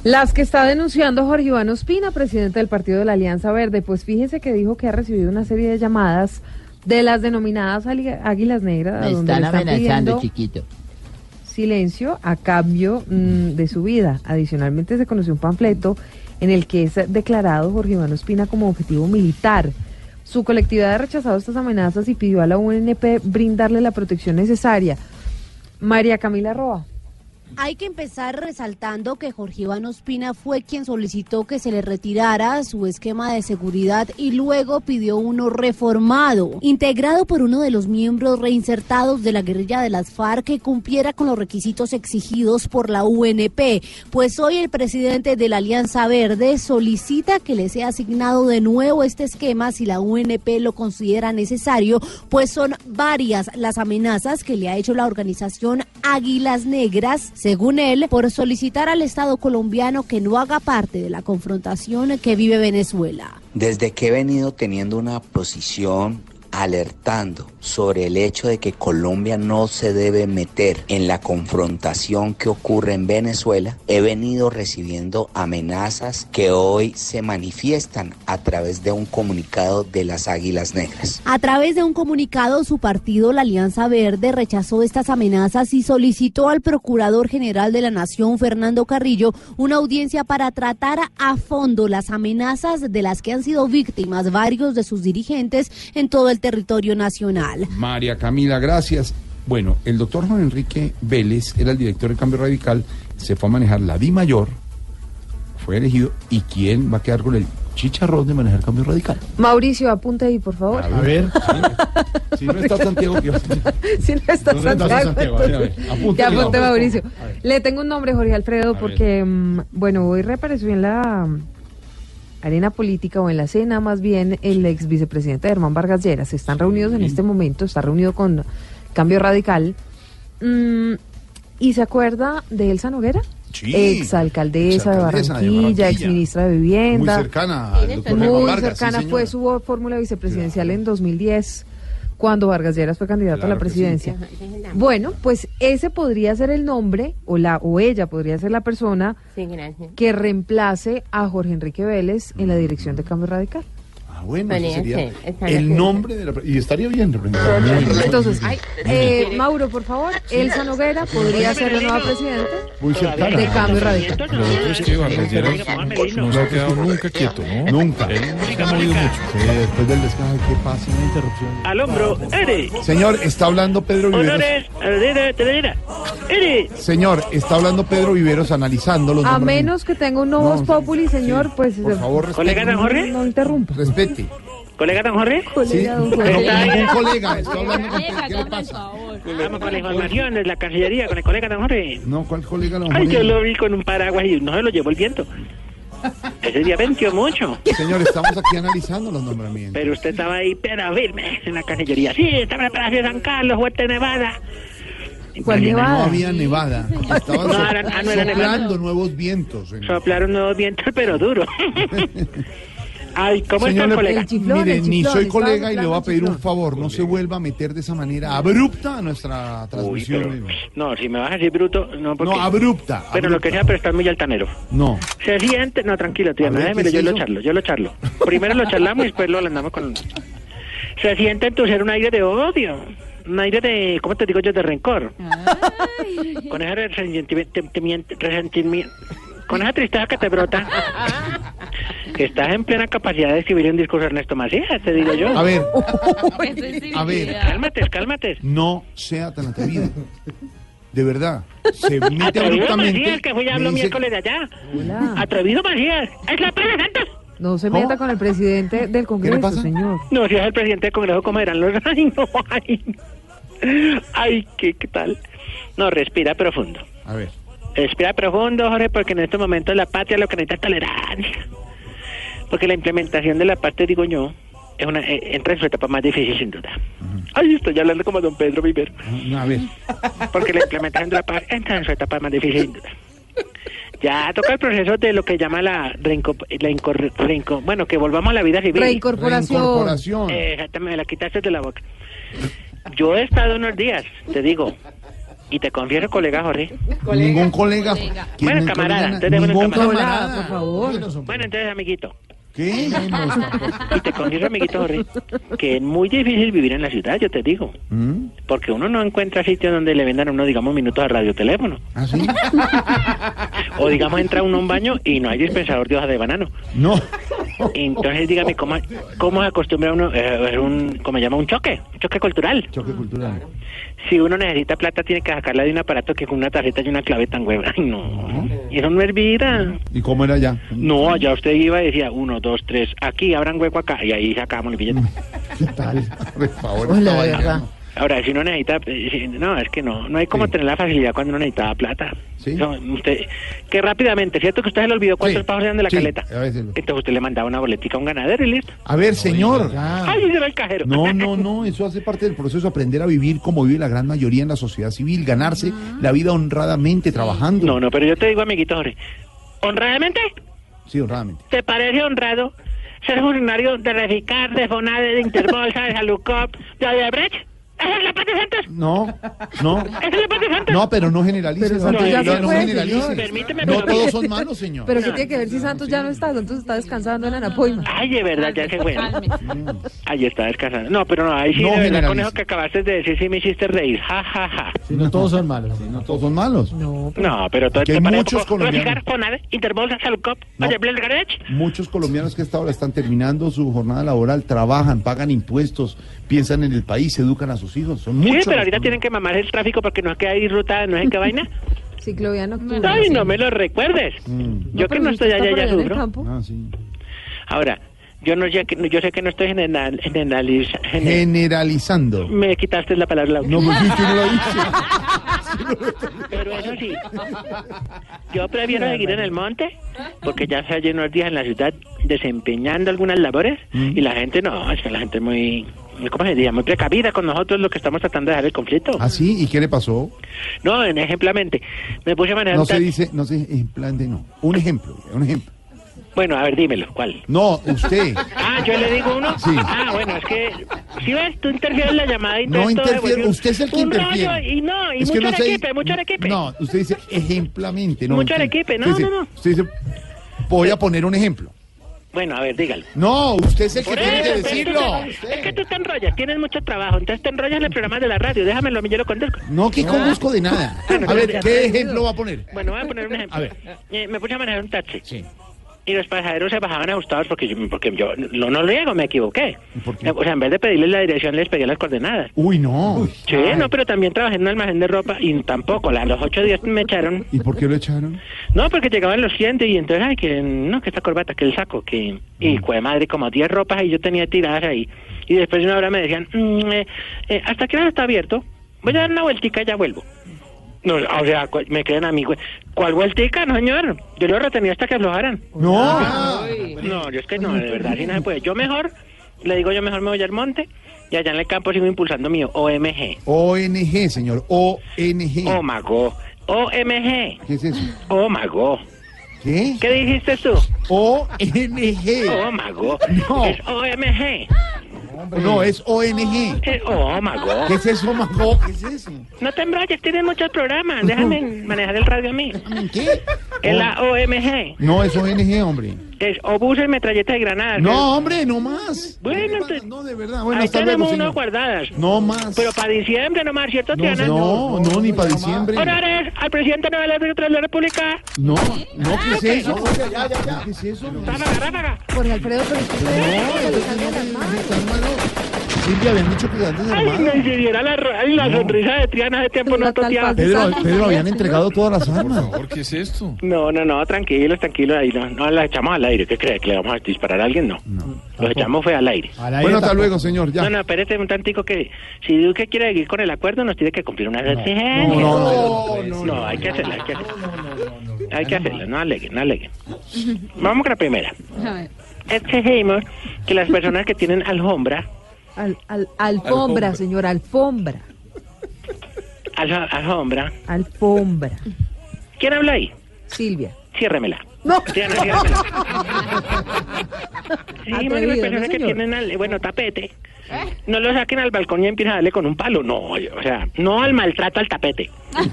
Las que está denunciando Jorge Iván Ospina, presidente del partido de la Alianza Verde, pues fíjese que dijo que ha recibido una serie de llamadas de las denominadas águilas negras. Me donde están amenazando, chiquito. Silencio a cambio mm, de su vida. Adicionalmente se conoció un panfleto en el que es declarado Jorge Iván Ospina como objetivo militar. Su colectividad ha rechazado estas amenazas y pidió a la UNP brindarle la protección necesaria. María Camila Roa. Hay que empezar resaltando que Jorge Iván Ospina fue quien solicitó que se le retirara su esquema de seguridad y luego pidió uno reformado, integrado por uno de los miembros reinsertados de la guerrilla de las FARC que cumpliera con los requisitos exigidos por la UNP. Pues hoy el presidente de la Alianza Verde solicita que le sea asignado de nuevo este esquema si la UNP lo considera necesario, pues son varias las amenazas que le ha hecho la organización Águilas Negras, según él, por solicitar al Estado colombiano que no haga parte de la confrontación que vive Venezuela. Desde que he venido teniendo una posición alertando sobre el hecho de que Colombia no se debe meter en la confrontación que ocurre en Venezuela, he venido recibiendo amenazas que hoy se manifiestan a través de un comunicado de las Águilas Negras. A través de un comunicado, su partido, la Alianza Verde, rechazó estas amenazas y solicitó al Procurador General de la Nación, Fernando Carrillo, una audiencia para tratar a fondo las amenazas de las que han sido víctimas varios de sus dirigentes en todo el territorio nacional. María Camila, gracias. Bueno, el doctor Juan Enrique Vélez era el director de Cambio Radical, se fue a manejar la Di Mayor, fue elegido, ¿y quién va a quedar con el chicharrón de manejar cambio radical. Mauricio, apunte ahí, por favor. A ver, si no está Santiago, ¿qué *laughs* si no está No, Santiago, Santiago, a ver, a ver, entonces, apunte, que apunte digamos. Mauricio. Le tengo un nombre, Jorge Alfredo, A porque, mm, bueno, hoy reapareció en la arena política o en la cena más bien el ex vicepresidente Germán Vargas Lleras. Están reunidos en este momento, está reunido con Cambio Radical. Mm, ¿Y se acuerda de Elsa Noguera? Sí. Exalcaldesa de Exalcaldesa de Barranquilla, Barranquilla. exministra de Vivienda. Muy cercana al doctor Germán Muy Vargas, cercana, fue su fórmula vicepresidencial en 2010, cuando Vargas Lleras fue candidato a la sí. presidencia. Bueno, pues ese podría ser el nombre, o, la, o ella podría ser la persona Sí, que reemplace a Jorge Enrique Vélez en la dirección de Cambio Radical. Ah, bueno, ese sería el nombre de la... Y estaría bien representado. Entonces, eh, Mauro, por favor, Elsa Noguera podría ser la nueva presidenta Muy cercana. de Cambio Radical. Lo otro es que Vargas Lleras no se ha quedado nunca quieto, ¿no? Nunca. Ha movido mucho. Sí, después del descanso, ¿qué pasa? Una interrupción. Al hombro, Ere. Señor, está hablando Pedro Viveros. Ere. Señor, está hablando Pedro Viveros analizando los A menos que tenga un nuevo Populi, señor, pues Por favor, respete. ¿Colega Jorge? no interrumpa. Respete. ¿Colega don Jorge? Sí, Colega, don no, colega. Estoy hablando con ¿Qué le pasa? Vamos con la información de la Cancillería con el colega don Jorge. No, ¿cuál colega? don Ay, Jorge? yo lo vi con un paraguas y no se lo llevó el viento. Ese día venció mucho. Señor, estamos aquí analizando los nombramientos. Pero usted estaba ahí, pero firme, en la Cancillería. Sí, estaba en el Palacio de San Carlos, Huerta de Nevada. ¿Cuál No Nevada? había nevada. Estaban No, so- ah, no era nevada. soplando nuevos vientos. en- Soplaron nuevos vientos, pero duro. *laughs* Ay, ¿cómo está el le- colega? Chiflón, mire, el ni soy colega y le voy a pedir un favor. No se vuelva a meter de esa manera abrupta a nuestra Uy, transmisión. pero, no, si me vas a decir bruto, no, porque... No, abrupta. Pero lo que sea, pero estás muy altanero. No. Se siente, no, tranquilo, tía, ver, déjeme, ¿qué yo lo charlo, yo lo charlo. Primero lo charlamos y después lo andamos con... Se siente en tu ser un aire de odio, un aire de, ¿cómo te digo yo?, de rencor. Con ese resentimiento, resentimiento, con esa tristeza que te brota, estás en plena capacidad de escribir un discurso Ernesto Macías, te digo yo. A ver, a ver, *laughs* Cálmate, cálmate. no sea tan atrevido. De verdad. Se mete Atrevido abruptamente. Macías, que fui a hablar dice- miércoles de allá. Hola. Atrevido Macías, es la Santos. No se ¿Cómo? meta con el presidente del Congreso, señor. No, si es el presidente del Congreso, ¿cómo eran los? Ay, *laughs* no, ay. no. Ay, ¿qué, qué tal? No, respira profundo. A ver. Respira profundo, Jorge, porque en estos momentos la patria lo que necesita es tolerancia. Porque la implementación de la patria, digo yo, es una, eh, entra en su etapa más difícil, sin duda. Ay, estoy hablando como don Pedro Vivero. A ver. Porque la implementación de la patria entra en su etapa más difícil, sin duda. Ya toca el proceso de lo que llama la, reinco, la incor- reinco- bueno, que volvamos a la vida civil. Reincorporación. Reincorporación. Eh, exactamente, me la quitaste de la boca. Yo he estado unos días, te digo, y te confieso, colega Jorge. Ningún colega. ¿Quién Bueno, camarada, entonces Ningún camarada. por favor. Bueno, entonces, amiguito, ¿Qué? y te confieso, amiguito Jorge, que es muy difícil vivir en la ciudad, yo te digo, ¿Mm? porque uno no encuentra sitio donde le vendan a uno, digamos, minutos a radioteléfono. ¿Ah, sí? O, digamos, entra uno a un baño y no hay dispensador de hojas de banano. No. Entonces, dígame, ¿cómo, cómo acostumbra uno? Eh, es un, ¿cómo se llama? Un choque, un choque cultural. Choque cultural. Si uno necesita plata, tiene que sacarla de un aparato que con una tarjeta y una clave tan hueva. Ay, no. Y eso no es vida. ¿Y cómo era allá? No, allá usted iba y decía uno, dos, tres, aquí, abran hueco acá. Y ahí sacábamos el billete. *laughs* ¿Qué tal? Por favor. Hola, ¿no? Ahora, si uno necesita, eh, si- no, es que no, no hay como Sí. tener la facilidad cuando uno necesitaba plata. Sí. No, usted, que rápidamente, ¿cierto que usted se le olvidó cuántos Sí. pavos eran de la Sí, caleta? a Entonces usted le mandaba una boletica a un ganadero y listo. A ver, señor. Ay, ese era el cajero. No, no, *laughs* no, eso hace parte del proceso, aprender a vivir como vive la gran mayoría en la sociedad civil, ganarse la vida honradamente trabajando. No, no, pero yo te digo, amiguito Jorge, honradamente, Sí, honradamente. ¿te parece honrado ser funcionario de Reficar, de Fonade, de Interbolsa, de Salucop, de Odebrecht? ¿Esa es la Santos? No, no. ¿Esa es la Patria Santos? No, pero no generalice. Pero Santos, ya no, se no fue, generalice. señor. Permíteme, No pero- todos son malos, señor. Pero ¿qué tiene que ver si Santos ya no está? Santos está descansando en Anapoima. Ay, de verdad, ya se fue. Ahí está descansando. No, pero no, ahí sí, No de verdad, generalice. conejo que acabaste de decir, sí me hiciste reír. Ja, ja, ja. Si no todos son malos. No todos son malos. No, No, pero todo hay parece muchos poco. colombianos. Fonade, Interbolsa, Salucop, No. Muchos colombianos que a esta hora están terminando su jornada laboral, trabajan, pagan impuestos, piensan en el país, educan a sus hijos. Son Sí, muchos. pero los ahorita tienen que mamar el tráfico porque no es que hay ruta, no sé qué *laughs* vaina. Ciclovía nocturna. Ay, no me lo recuerdes. Mm. Yo que pero no estoy allá, ya sufro. Ah, sí. Ahora, yo no sé que, yo sé que no estoy general, generaliza- gener- Generalizando. me quitaste la palabra. No, pues sí, que no lo dice. Pero eso sí, *laughs* yo prefiero seguir en el monte porque ya se unos días en la ciudad desempeñando algunas labores Mm. y la gente no, es que la gente es muy, ¿cómo se diría? Muy precavida con nosotros lo que estamos tratando de dejar el conflicto. ¿Ah, sí? ¿Y qué le pasó? No, en ejemplamente, me puse a manejar No un se dice, no se en plan de no. Un ejemplo, un ejemplo. Bueno, a ver, dímelo, ¿cuál? No, usted. Ah, yo le digo uno. Sí. Ah, bueno, es que si ves, tú interfieres en la llamada y No vuelve usted es el que interfiere. y no, y Es mucho no se- arequipe, mucho arequipe. No, usted dice ejemplamente. No, Mucho arequipe, no, usted dice- no, no. Usted dice, voy a poner un ejemplo. Bueno, a ver, dígalo. No, usted es el que tiene que decirlo. es que- tú te enrollas, tienes mucho trabajo, entonces te enrollas en el programa de la radio, déjamelo a mí, yo lo conduzco. No, que conozco de nada. A ver, ¿qué ejemplo va a poner? Bueno, voy a poner un ejemplo. A ver. Eh, me puse a manejar un taxi. Y los pasajeros se bajaban asustados porque yo, porque yo no, no lo digo, me equivoqué. O sea, en vez de pedirles la dirección, les pedí las coordenadas. Uy, no. Sí, no, pero también trabajé en un almacén de ropa y tampoco, a los ocho días me echaron. ¿Y por qué lo echaron? No, porque llegaban los clientes y entonces, ay, que no, que esta corbata, que el saco, que... Y, Mm. fue madre, como 10 ropas y yo tenía tiradas ahí. Y después de una hora me decían, mm, eh, eh, ¿hasta qué hora está abierto? Voy a dar una vueltica y ya vuelvo. No, o sea, me quedan amigos. ¿Cuál vueltica, no, señor? Yo lo retenía hasta que aflojaran. No. No, yo es que no, de verdad, así no se puede. Yo mejor, le digo yo mejor me voy al monte y allá en el campo sigo impulsando mío, OMG. ONG, señor. ONG. Oh, mago. OMG. ¿Qué es eso? Oh, mago. ¿Qué? ¿Qué dijiste tú? ONG. Oh, mago. No. Es OMG. No, es ONG. Eh, oh, mago. ¿Qué es eso, Mago? ¿Qué es eso? No te embrolles, tienes muchos programas. Déjame manejar el radio a mí. ¿Qué? Es la OMG. No, es ONG, hombre. Es obuses y metralleta de granadas. No, hombre, no más. Bueno, entonces. No, de verdad. Bueno, ahí hasta tenemos luego, unas guardadas. No más. Pero para diciembre nomás, ¿cierto, No, Tiana? no, no, ni para diciembre. Honores al presidente de la de la República. No, no, ¿qué es eso? Ya, ya, ya. ¿Qué es eso? Ráfaga, ráfaga. Jorge Alfredo, pero se le Silvia, habían dicho que antes Ay, no, y si viera la, ro- ay, la sonrisa de Triana de tiempo no toteaba. Pedro, Pedro, habían entregado todas las armas. ¿Por qué es esto? No, no, no, tranquilos, tranquilos, ahí no, no las echamos al aire. ¿Qué cree? ¿Que le vamos a disparar a alguien? No. Los echamos fue al aire. Bueno, hasta luego, señor. Ya. No, no, espérate un tantico que si Duque quiere seguir con el acuerdo nos tiene que cumplir unas exigencias. no, no, no, no, hay que hacerla, hay que hacerla. Hay que hacerla, no aleguen, no aleguen. Vamos con la primera. A ver. Exigimos que las personas que tienen alfombra, Al, al- alfombra, señor, alfombra. alfombra, Alfombra. ¿quién habla ahí? Silvia. Ciérremela. No. Ciérremela. Exigimos que las Atrevido, personas ¿no, que tienen, al- bueno, tapete, no lo saquen al balcón y empiecen a darle con un palo. No, o sea, no al maltrato al tapete. *laughs*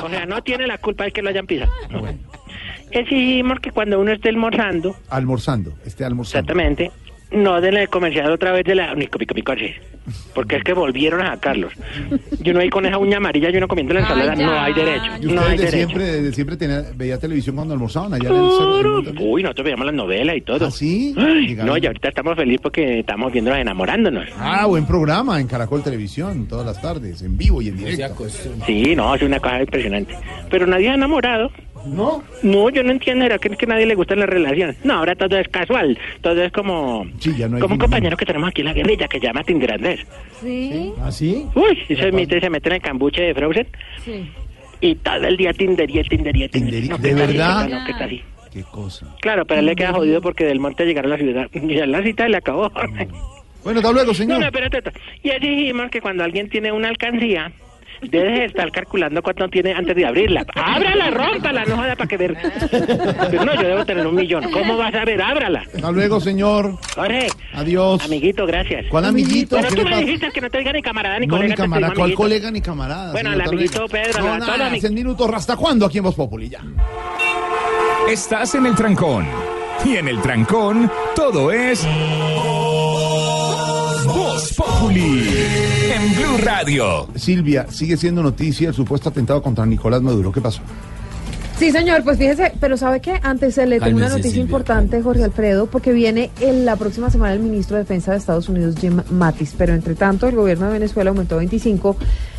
O sea, no tiene la culpa de que lo hayan pisado. Exigimos que cuando uno esté almorzando, Almorzando, esté almorzando. exactamente, no den el comercial otra vez de la... Nico, pico, pico, así. Porque es que volvieron a sacarlos. Y uno ahí con esa uña amarilla y uno comiendo la ensalada, Ay, no hay derecho. Y No ustedes hay de derecho. siempre, desde siempre tenía- veía televisión cuando almorzaban allá en el. Uy, nosotros veíamos las novelas y todo. ¿Ah, sí? Ay, no, y ahorita estamos felices porque estamos viéndolas enamorándonos. Ah, buen programa en Caracol Televisión, todas las tardes, en vivo y en directo. Sí, no, es una cosa impresionante. Pero nadie ha enamorado. ¿No? No, yo no entiendo, ¿era que es que a nadie le gustan las relaciones? No, ahora todo es casual, todo es como... Sí, ya no hay como un compañero que tenemos aquí en la guerrilla que se llama Tinderandés. Sí. ¿Ah, sí? Uy, y se mete, se mete en el cambuche de Frozen Sí. y todo el día Tindería, Tindería, Tindería. No, ¿De así, verdad? no, que está así. Qué cosa. Claro, pero a él le queda jodido porque del monte llegar a la ciudad. Y *laughs* ya la cita le acabó. Bueno, hasta luego, No, señor. no, espérate. espérate. Y exigimos que cuando alguien tiene una alcancía, debe de estar calculando cuánto tiene antes de abrirla. ¡Ábrala, rómpala! No joda para que ver. Pero no, yo debo tener un millón. ¿Cómo vas a ver? ¡Ábrala! Hasta luego, señor. Jorge. Adiós. Amiguito, gracias. ¿Cuál amiguito? Pero ¿Qué tú me pasa? dijiste que no te diga ni camarada ni No, colega. ni camarada, ¿cuál amiguito. colega ni camarada? Bueno, Hasta amiguito. Pedro, No, todos nada, amig- en minutos, ¿hasta cuándo aquí en Voz Populi? Ya. Estás en el trancón. Y en el trancón, todo es. Voz Populi. En Blue Radio. Silvia, sigue siendo noticia el supuesto atentado contra Nicolás Maduro. ¿Qué pasó? Sí, señor, pues fíjese, pero ¿sabe qué? Antes se le tengo una noticia Silvia, importante, Jorge Alfredo, porque viene en la próxima semana el ministro de Defensa de Estados Unidos, Jim Mattis, pero entre tanto el gobierno de Venezuela aumentó 25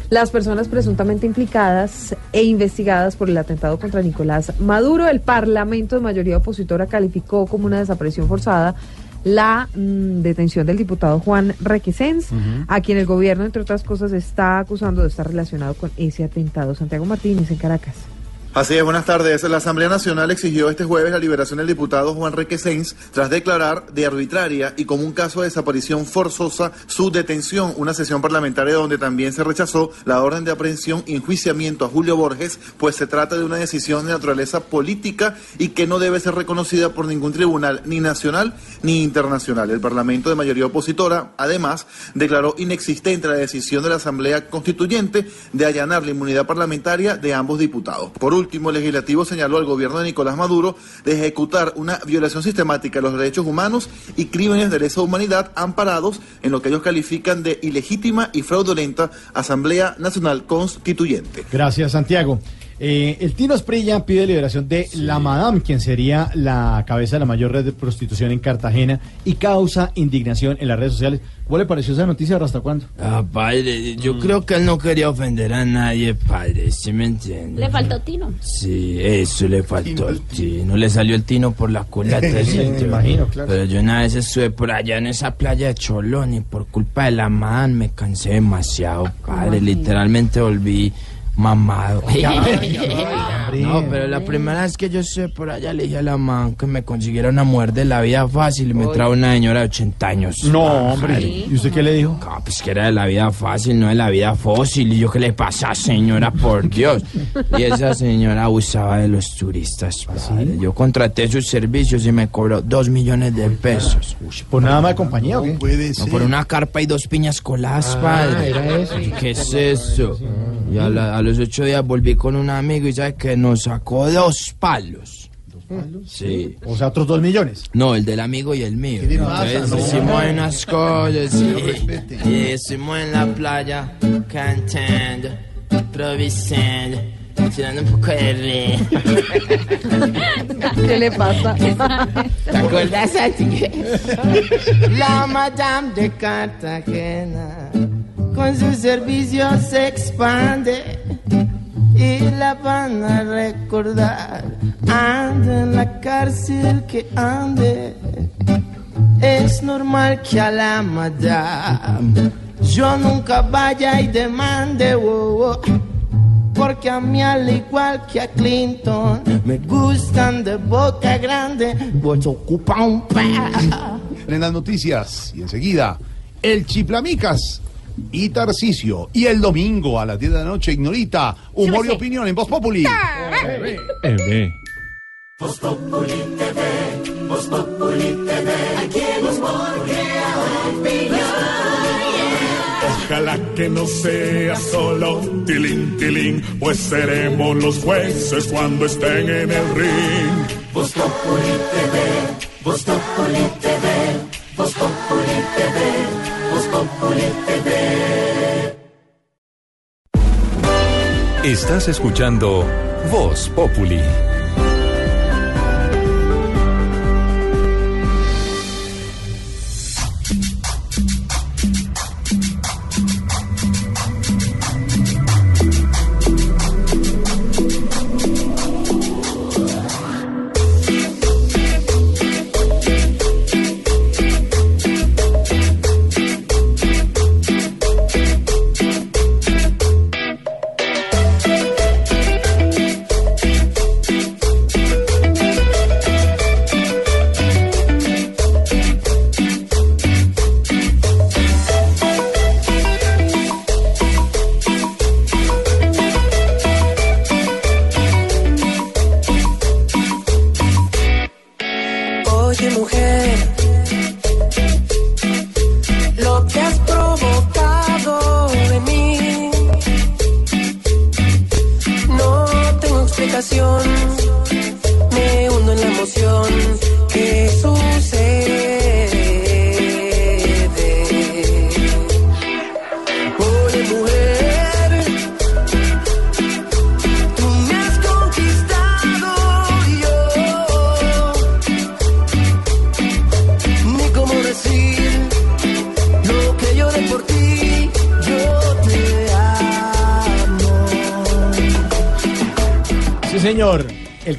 las personas presuntamente implicadas e investigadas por el atentado contra Nicolás Maduro. El Parlamento de mayoría opositora calificó como una desaparición forzada la mm, detención del diputado Juan Requesens, a quien el gobierno, entre otras cosas, está acusando de estar relacionado con ese atentado. Santiago Martínez en Caracas. Así es, buenas tardes. La Asamblea Nacional exigió este jueves la liberación del diputado Juan Requesens tras declarar de arbitraria y como un caso de desaparición forzosa su detención. Una sesión parlamentaria donde también se rechazó la orden de aprehensión y enjuiciamiento a Julio Borges, pues se trata de una decisión de naturaleza política y que no debe ser reconocida por ningún tribunal, ni nacional ni internacional. El Parlamento de mayoría opositora, además, declaró inexistente la decisión de la Asamblea Constituyente de allanar la inmunidad parlamentaria de ambos diputados. Último, legislativo señaló al gobierno de Nicolás Maduro de ejecutar una violación sistemática de los derechos humanos y crímenes de lesa humanidad amparados en lo que ellos califican de ilegítima y fraudulenta Asamblea Nacional Constituyente. Gracias, Santiago. Eh, el Tino Esprilla pide liberación de la Madame, quien sería la cabeza de la mayor red de prostitución en Cartagena y causa indignación en las redes sociales. ¿Cuál le pareció esa noticia? ¿Hasta cuándo? Ah, padre, yo creo que él no quería ofender a nadie, padre, ¿sí me entiende? Le faltó tino. Sí, eso le faltó el tino. Le salió el tino por la culata. *laughs* Sí, me imagino, claro. Pero yo una vez estuve por allá en esa playa de Cholón y por culpa de la man me cansé demasiado, padre. Literalmente volví mamado. no, pero la primera vez que yo estuve por allá le dije a la man que me consiguiera una mujer de la vida fácil y me trajo una señora de 80 años. No, hombre. ¿Y usted qué le dijo? No, pues que era de la vida fácil, no de la vida fósil. Y yo, ¿qué le pasa, señora? Por Dios. Y esa señora abusaba de los turistas. padre. Yo contraté sus servicios y me cobró dos millones de pesos. ¿Por nada más de compañía o qué? No, por una carpa y dos piñas coladas, Ah, padre. era eso. ¿Y ¿Qué es eso? Y a, la- a los ocho días volví con un amigo y sabe que nos sacó dos palos. ¿Dos palos? Sí. O sea, otros dos millones. No, el del amigo y el mío. le Entonces pasa? No. hicimos unas *laughs* cosas respete. y estuvimos en la playa cantando, improvisando, tirando un poco de río. ¿Qué le pasa? ¿Te acuerdas a *laughs* ti? La Madame de Cartagena con sus servicios se expande y la van a recordar. Anda en la cárcel que ande. Es normal que a la Madame yo nunca vaya y demande. wow, wow. Porque a mí al igual que a Clinton me gustan de boca grande, pues ocupa un pa. En las noticias y enseguida, el Chiplamicas y Tarcisio. Y el domingo a las 10 de la noche, Ignorita, humor y opinión en Voz Populi. Eve. Voz Populi TV, Voz Populi TV, aquí humor. Ojalá que no sea solo tilín, tilín, pues seremos los jueces cuando estén en el ring. Voz Populi TV, Voz Populi TV, Voz Populi TV, Populi. Estás escuchando Voz Populi.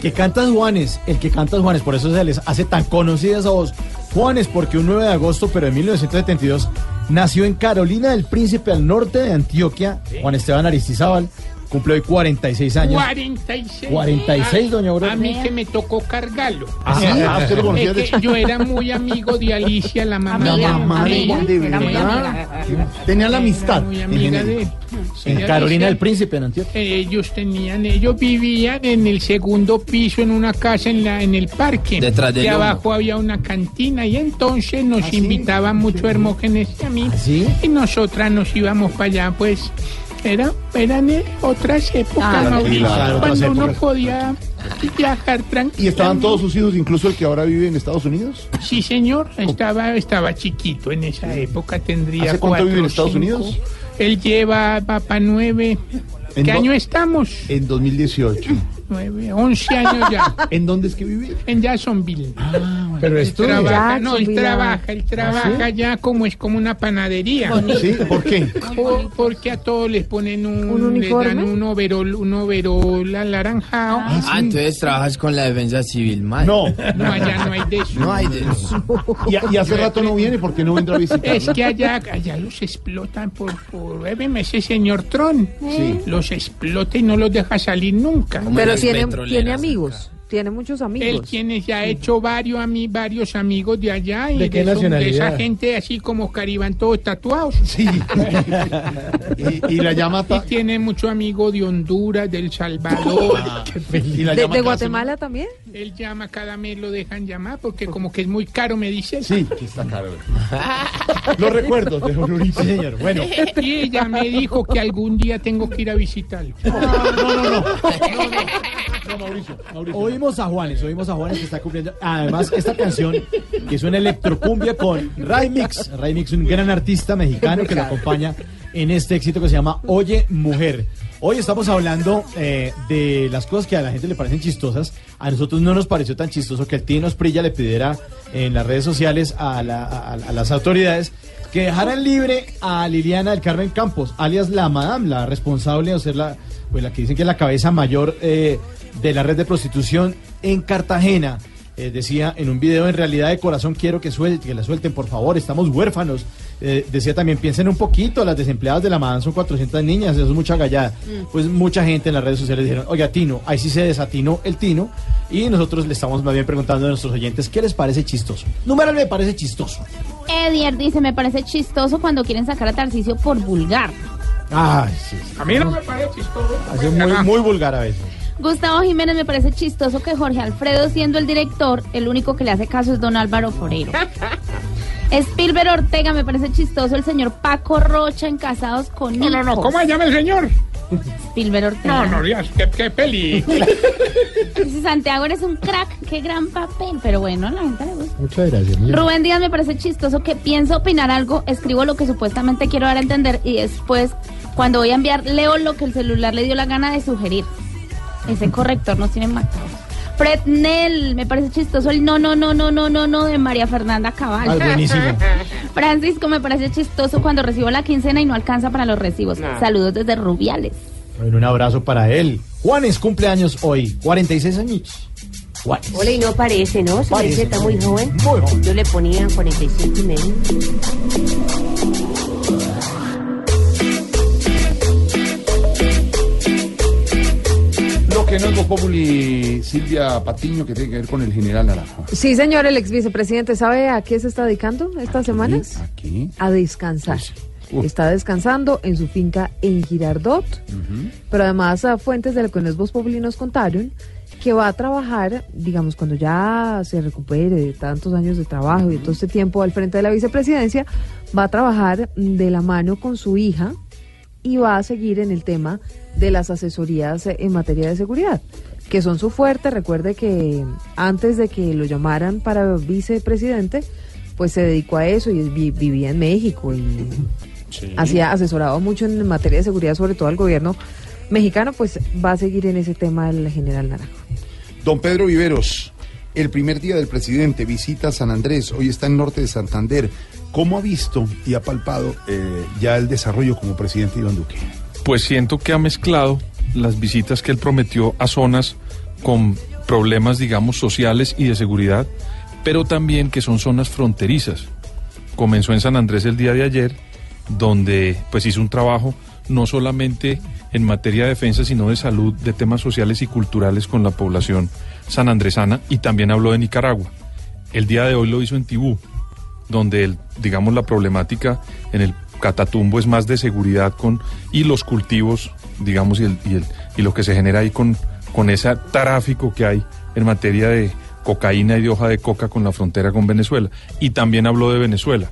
Que canta es Juanes, el que canta es Juanes, por eso se les hace tan conocida esa voz. Juanes, porque un 9 de agosto, pero de 1972, nació en Carolina del Príncipe, al norte de Antioquia, Juan Esteban Aristizábal, cumple hoy 46 años. 46. 46, doña Aurora. A mí que me tocó cargarlo. Ah, ¿sí? Ah, lo Es que yo era muy amigo de Alicia, la mamá. La de mamá de. Juan, de. Tenía la amistad. Muy amiga de En Carolina del Príncipe, en Antioquia. Ellos tenían, ellos vivían en el segundo piso en una casa en la en el parque. Detrás del y abajo había una cantina y entonces nos ¿Ah, invitaban mucho a Hermógenes y a mí. Y nosotras nos íbamos para allá, pues era eran eh, otras épocas, Ah, Mauricio, claro, otras cuando uno épocas. podía viajar tranquilo. ¿Y estaban todos sus hijos, incluso el que ahora vive en Estados Unidos? Sí, señor, estaba, estaba chiquito en esa época, tendría ¿Hace cuánto cuatro, vive en Estados cinco. Unidos? Él lleva, nueve. ¿En ¿Qué do- año estamos? En 2018. Nueve, once años ya. *laughs* ¿En dónde es que vive? En Jacksonville. Pero Él estudia. trabaja, no, él trabaja, él ¿Ah, trabaja sí? ya como es como una panadería. ¿Por qué? Por- porque a todos les ponen un, ¿Un les dan uniforme? un overol, un overol anaranjado. Ah, entonces trabajas con la defensa civil, mal. No. No, allá no hay de eso. No hay de eso. Y, y hace rato no viene porque no vendrá a visitar. Es que allá, allá los explotan por, por véeme, ese señor Tron. Sí. Los explota y no los deja salir nunca. Pero tiene, tiene amigos, tiene muchos Él amigos. tiene ya hecho varios, ami- varios amigos de allá y ¿De qué son- nacionalidad? esa gente así como Caribán todos tatuados. Sí. *laughs* y, y la llama Y tiene mucho amigo de Honduras, del Salvador. Ah, *laughs* Y la ¿De, llama de Guatemala también? Él llama cada mes, lo dejan llamar porque como que es muy caro, me dice. Sí, que está caro. *laughs* Los recuerdos de. Sí, señor. Bueno. Y ella me dijo que algún día tengo que ir a visitarlo. No, no, no. No, Mauricio, Mauricio. Oímos a Juanes, oímos a Juanes que está cumpliendo. Además, esta canción que es una electrocumbia con Ray Mix. Ray Mix, un gran artista mexicano que lo acompaña en este éxito que se llama Oye Mujer. Hoy estamos hablando eh, de las cosas que a la gente le parecen chistosas. A nosotros no nos pareció tan chistoso que el Tino Esprilla le pidiera en las redes sociales a, la- a- a las autoridades que dejaran libre a Liliana del Carmen Campos, alias la Madame, la responsable de ser la, pues la que dicen que es la cabeza mayor eh, de la red de prostitución en Cartagena. Eh, decía en un video, en realidad de corazón quiero que, suelte, que la suelten, por favor, estamos huérfanos. Eh, decía también, piensen un poquito, las desempleadas de la Madame son 400 niñas, eso es mucha gallada. Pues mucha gente en las redes sociales dijeron, oiga, Tino, ahí sí se desatinó el Tino. Y nosotros le estamos más bien preguntando a nuestros oyentes, ¿qué les parece chistoso? Numeral me parece chistoso. Edier dice, me parece chistoso cuando quieren sacar a Tarcicio por vulgar. Ay, sí. A mí no me parece chistoso. Hace muy, muy vulgar a veces. Gustavo Jiménez me parece chistoso que Jorge Alfredo, siendo el director, el único que le hace caso es don Álvaro Forero. *laughs* Spielberg Ortega me parece chistoso el señor Paco Rocha en Casados con No, no, no, Hijos. ¿cómo se llama el señor? Spielberg Ortega. No, no, Dios, qué, qué peli. *laughs* Dice Santiago eres un crack, qué gran papel, pero bueno, a la gente le gusta. Muchas gracias. mira. Rubén Díaz me parece chistoso que pienso opinar algo, escribo lo que supuestamente quiero dar a entender y después, cuando voy a enviar, leo lo que el celular le dio la gana de sugerir. Ese corrector nos tiene matados. Fred Nell, me parece chistoso el no, no, no, no, no, no, no de María Fernanda Cabal. Ah, buenísimo. *laughs* Francisco, me parece chistoso cuando recibo la quincena y no alcanza para los recibos. Saludos desde Rubiales. Bueno, un abrazo para él. Juanes cumpleaños hoy, 46 años. Juanes. Hola, y no parece, ¿no? Se Parece, parece, está muy joven. Muy joven. Yo le ponía 45 y medio. No es Voz Populi, Silvia Patiño, que tiene que ver con el general. Sí, señor, el ex vicepresidente, ¿sabe a qué se está dedicando estas semanas? ¿A qué? A descansar. Está descansando en su finca en Girardot, pero además a fuentes de lo que no es Voz Populi nos contaron que va a trabajar, digamos, cuando ya se recupere de tantos años de trabajo y todo este tiempo al frente de la vicepresidencia, va a trabajar de la mano con su hija y va a seguir en el tema de las asesorías eh, en materia de seguridad, que son su fuerte. Recuerde que antes de que lo llamaran para vicepresidente, pues se dedicó a eso y vi- vivía en México y hacía asesorado mucho en materia de seguridad, sobre todo al gobierno mexicano, pues va a seguir en ese tema el general Naranjo. Don Pedro Viveros, el primer día del presidente visita San Andrés, hoy está en norte de Santander. ¿Cómo ha visto y ha palpado eh, ya el desarrollo como presidente Iván Duque? Pues siento que ha mezclado las visitas que él prometió a zonas con problemas, digamos, sociales y de seguridad, pero también que son zonas fronterizas. Comenzó en San Andrés el día de ayer, donde pues hizo un trabajo no solamente en materia de defensa, sino de salud, de temas sociales y culturales con la población sanandresana y también habló de Nicaragua. El día de hoy lo hizo en Tibú, donde el, digamos la problemática en el Catatumbo es más de seguridad con y los cultivos, digamos, y, el, y, el, y lo que se genera ahí con, con ese tráfico que hay en materia de cocaína y de hoja de coca con la frontera con Venezuela. Y también habló de Venezuela.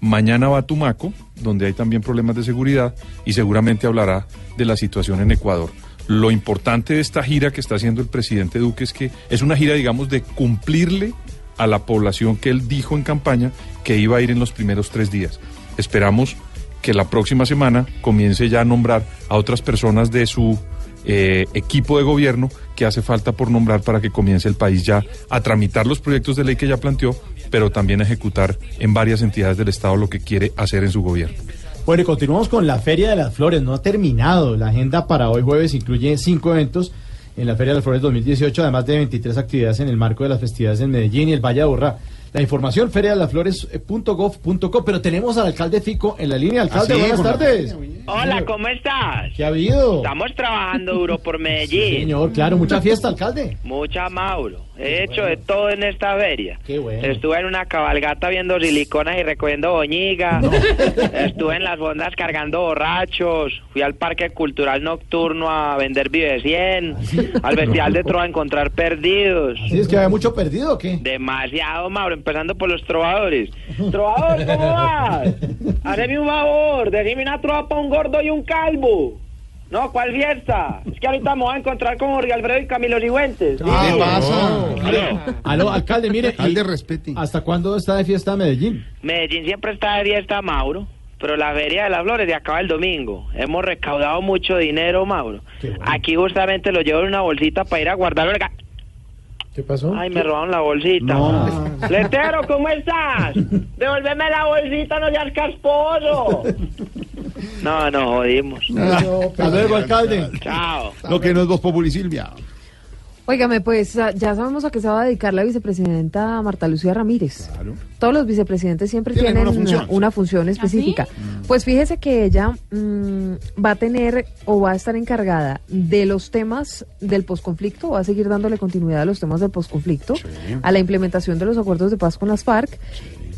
Mañana va a Tumaco, donde hay también problemas de seguridad, y seguramente hablará de la situación en Ecuador. Lo importante de esta gira que está haciendo el presidente Duque es que es una gira, digamos, de cumplirle a la población que él dijo en campaña que iba a ir en los primeros tres días. Esperamos que la próxima semana comience ya a nombrar a otras personas de su eh, equipo de gobierno que hace falta por nombrar para que comience el país ya a tramitar los proyectos de ley que ya planteó, pero también a ejecutar en varias entidades del Estado lo que quiere hacer en su gobierno. Bueno, y continuamos con la Feria de las Flores. No ha terminado. La agenda para hoy jueves incluye cinco eventos en la Feria de las Flores 2018, además de 23 actividades en el marco de las festividades en Medellín y el Valle de Aburrá. La información, feriadelasflores.gov.co, pero tenemos al alcalde Fico en la línea. Alcalde, ¿Ah, buenas tardes. Hola, ¿cómo estás? ¿Qué ha habido? Estamos trabajando duro por Medellín. Señor, claro, mucha fiesta, alcalde. Mucha, Mauro. He hecho de todo en esta feria. Qué bueno. Estuve en una cabalgata viendo siliconas y recogiendo boñiga. *laughs* Estuve en las bondas cargando borrachos. Fui al Parque Cultural Nocturno a vender Vive 100. Al Festival de Trova a encontrar perdidos. ¿Sí es que había mucho perdido o qué? Demasiado, Mauro, empezando por los trovadores. *laughs* Trovador, ¿cómo vas? Hazme un favor, decime una trova para un gordo y un calvo. No, ¿cuál fiesta? Es que ahorita me voy a encontrar con Jorge Alfredo y Camilo Sigüentes. ¿Qué le pasa? Aló. Aló, alcalde, mire. Alcalde, respete. ¿Hasta cuándo está de fiesta Medellín? Medellín siempre está de fiesta, Mauro. Pero la Feria de las Flores se acaba el domingo. Hemos recaudado mucho dinero, Mauro. Aquí justamente lo llevo en una bolsita para ir a guardarlo. ¿Qué pasó? Ay, me robaron la bolsita. Letero, ¿cómo *laughs* estás? Devuélveme la bolsita, no seas casposo. No, no, jodimos. Hasta luego, alcalde. Chao. Lo que no es Voz Populi, Silvia. Óigame, pues ah, ya sabemos a qué se va a dedicar la vicepresidenta Marta Lucía Ramírez. Todos los vicepresidentes siempre Tienen tienen, una función. una función específica. Pues fíjese que ella mm, va a tener o va a estar encargada de los temas del posconflicto, va a seguir dándole continuidad a los temas del posconflicto, a la implementación de los acuerdos de paz con las FARC.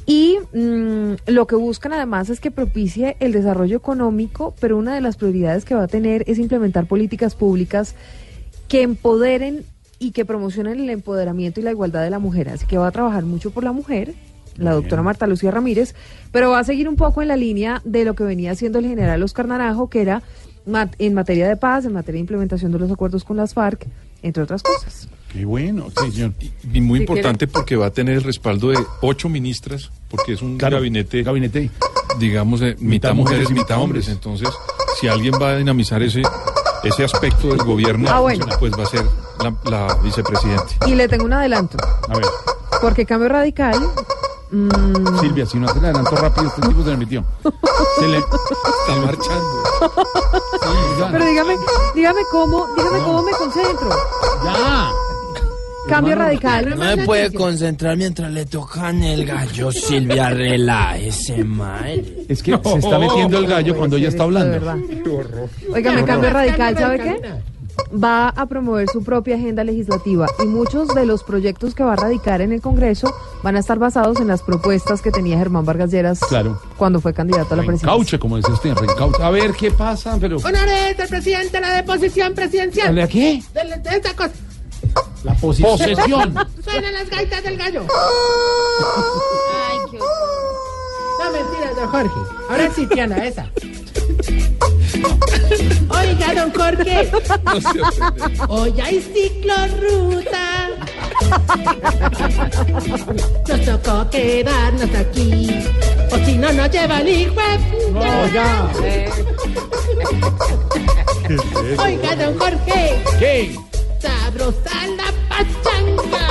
Y mm, lo que buscan además es que propicie el desarrollo económico, pero una de las prioridades que va a tener es implementar políticas públicas que empoderen y que promocionen el empoderamiento y la igualdad de la mujer. Así que va a trabajar mucho por la mujer, la doctora Marta Lucía Ramírez, pero va a seguir un poco en la línea de lo que venía haciendo el general Oscar Naranjo, que era en materia de paz, en materia de implementación de los acuerdos con las FARC, entre otras cosas. Qué bueno, sí, señor. Y muy Si importante porque va a tener el respaldo de ocho ministras, porque es un gabinete, gabinete, digamos, de mitad, mujeres, mitad hombres. Entonces, si alguien va a dinamizar ese, ese aspecto del gobierno, Ah, bueno. pues va a ser la, la vicepresidente. Y le tengo un adelanto, A ver, porque Cambio Radical... mm, Silvia, si no se le adelantó rápido, este tipo se le metió. Se le está marchando. pero dígame, dígame cómo, dígame cómo me concentro. Ya. Cambio Hermano, radical. No me puede concentrar mientras le tocan el gallo, Silvia, relájese, madre. Es que se está metiendo el gallo cuando ella está hablando. Óigame, cambio radical, ¿sabe qué? Va a promover su propia agenda legislativa y muchos de los proyectos que va a radicar en el Congreso van a estar basados en las propuestas que tenía Germán Vargas Lleras Claro. cuando fue candidato a la presidencia. Cauche, como dice usted, reencauche. A ver, ¿qué pasa? Pero... Honores del presidente, la deposición presidencial. ¿De qué? De, de esta cosa. La posición. Posesión. Suenan las gaitas del gallo. Ay, qué No, mentira, don Jorge. Ahora sí, Tiana, esa. Oiga, don Jorge. *laughs* Hoy hay ciclo ruta. Nos tocó quedarnos aquí. O si no, nos lleva el hijo. Oiga. *laughs* Oiga, don Jorge. ¿Qué? Sabrosa la pachanga.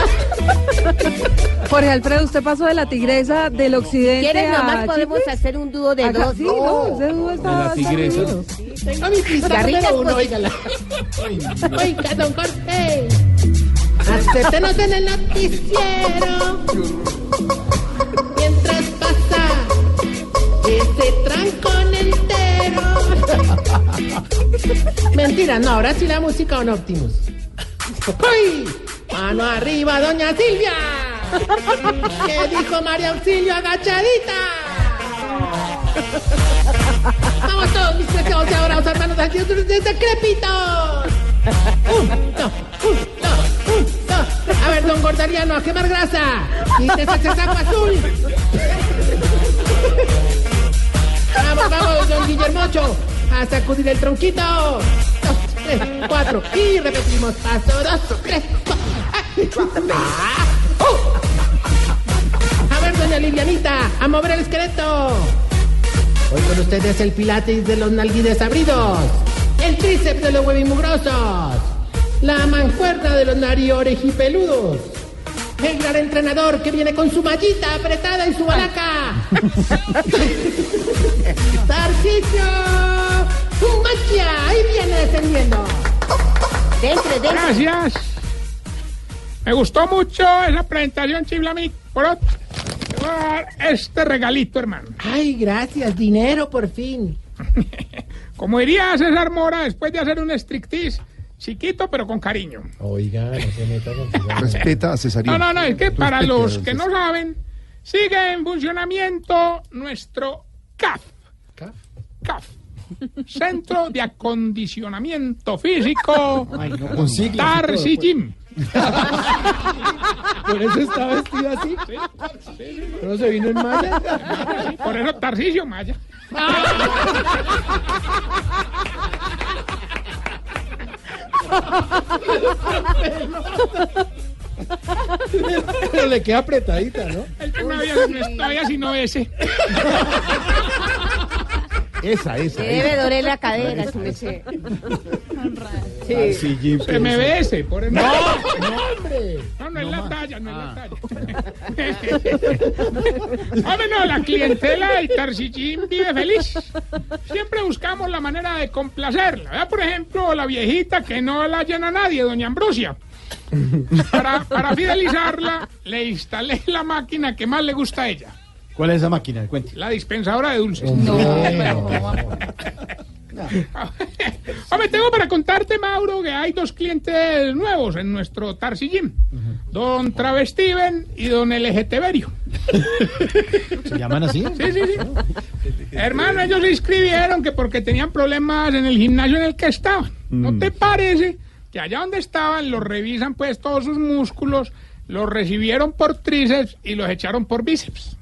Jorge Alfredo, usted pasó de la tigresa del occidente ¿Quieren a nomás podemos Chipre? hacer un dúo de Acá- dos? sí, no, ese dúo está- De la tigresa. Tengo mi número uno, óigala. Oiga, don te nota en el noticiero. Mientras pasa ese trancón entero. Mentira, no, ahora sí la música Don Optimus. ¡Uy! ¡Mano arriba, doña Silvia! ¿Qué dijo María Auxilio agachadita? Vamos todos mis preciosos y adorados hermanos aquí de decrépitos. Un, dos, un, dos, un, dos. A ver, don Gordariano, a quemar grasa. Quítese ese saco azul. Vamos, vamos, don Guillermocho. A sacudir el tronquito. Tres, cuatro. Y repetimos. Paso, dos, tres, cuatro. Ah, uh. A ver, doña Livianita, a mover el esqueleto. Hoy con ustedes el pilates de los nalguides abridos, el tríceps de los huevimugrosos, la mancuerna de los nariorejipeludos, el gran entrenador que viene con su mallita apretada en su balaca. *laughs* ¡Tarcicio! ¡Magia! Ahí viene descendiendo. Dentro, dentro. Gracias. Me gustó mucho esa presentación, Chiblami. Por otro, te voy a dar este regalito, hermano. *laughs* Ay, gracias, dinero por fin. Como diría César Mora después de hacer un striptease, chiquito pero con cariño. Oiga, no se meta con *laughs* Respeta a. No, no, no, es que para los que no saben, sigue en funcionamiento nuestro CAF. CAF. Centro de Acondicionamiento Físico con siglas y todo, Tarsi pues. Gym. Por eso está vestido así. ¿No se vino en malla? Por eso Tarcisio Maya. Pero le queda apretadita, ¿no? El que no había, no había sino ese. Esa, esa. Debe doler la cadera, su merced. Sí. Se me ve ese, por eso. No, no, hombre. No, no es la talla, no es la talla. *laughs* Hombre, no, la clientela del Tarsillín vive feliz. Siempre buscamos la manera de complacerla. ¿verdad? Por ejemplo, la viejita que no la llena nadie, doña Ambrosia. Para, para fidelizarla, le instalé la máquina que más le gusta a ella, ¿Cuál es esa máquina? Cuente. la dispensadora de dulces. *laughs* *laughs* Hombre, tengo para contarte, Mauro, que hay dos clientes nuevos en nuestro Tarsi Gym. Don Travestiven y Don LGTverio. *laughs* ¿Se llaman así? Sí, sí, sí. Hermano, ellos se inscribieron que porque tenían problemas en el gimnasio en el que estaban. ¿No te parece que allá donde estaban los revisan pues todos sus músculos, los recibieron por tríceps y los echaron por bíceps?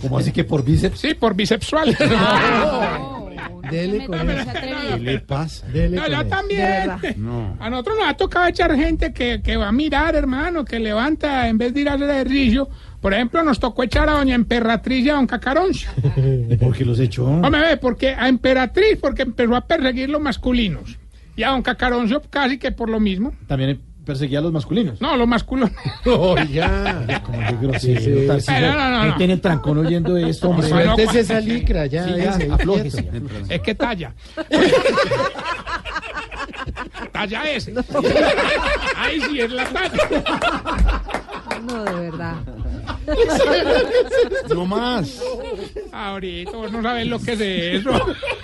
¿Cómo así que por bíceps? Sí, por bisexual. *laughs* *laughs* Dele con eso. ¿Qué le pasa? Dele No, con yo también. No. A nosotros nos ha tocado echar gente que, que va a mirar, hermano, que levanta en vez de ir a hacer ejercicio. Por ejemplo, nos tocó echar a doña Emperatriz y a don Cacaroncio. *laughs* ¿Por qué los echó? Hombre, ve, porque a Emperatriz, porque empezó a perseguir los masculinos. Y a don Cacaroncio casi que por lo mismo. También perseguía a los masculinos. No, los masculinos. *laughs* Oiga. Como de grosero, Sí, sí. Tarcisio. No, no, no, Ahí no. tiene el trancón oyendo esto, hombre. Suéltese esa licra, ya. Sí, ya, ese, aflójese. Es que talla. *laughs* talla ese. Ahí sí es la talla. No, de verdad. No más. Ahorita vos no sabes lo que es eso.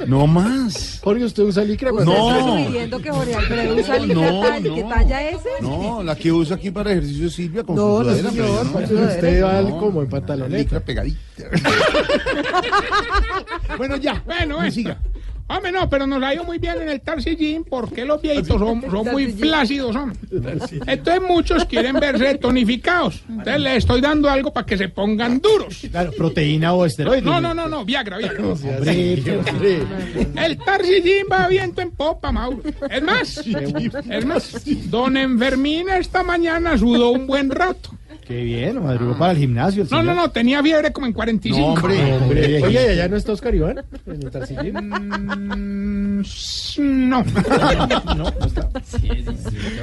No más. Jorge, ¿usted usa licra? ¿Usted No. está sugiriendo que Jorge Alfredo usa No, licra no, talla, no. que talla ese? No, la que usa aquí para ejercicio es Silvia con No, su no, sudadera, señor. no. Usted va No. como en La pantaloneta. licra pegadita. *laughs* Bueno, ya. Bueno, eh. Hombre, no, pero nos ha ido muy bien en el Tarsi Gym porque los viejitos son, son muy flácidos, son. *laughs* Entonces muchos quieren verse tonificados. Entonces les estoy dando algo para que se pongan duros. Claro, proteína o esteroides. No, no, no, no, Viagra, Viagra. *laughs* Hombre, hombre. El Tarsi Gym va viento en popa, Mauro. Es más, es más, don Enfermín esta mañana sudó un buen rato. Qué bien, madrugó para el gimnasio. el No, no, no, tenía fiebre como en 45. No, hombre. Hombre, Oye, ¿y allá no está Oscar Iván? En el Tarcillín. Mm, No. *laughs* No, no está.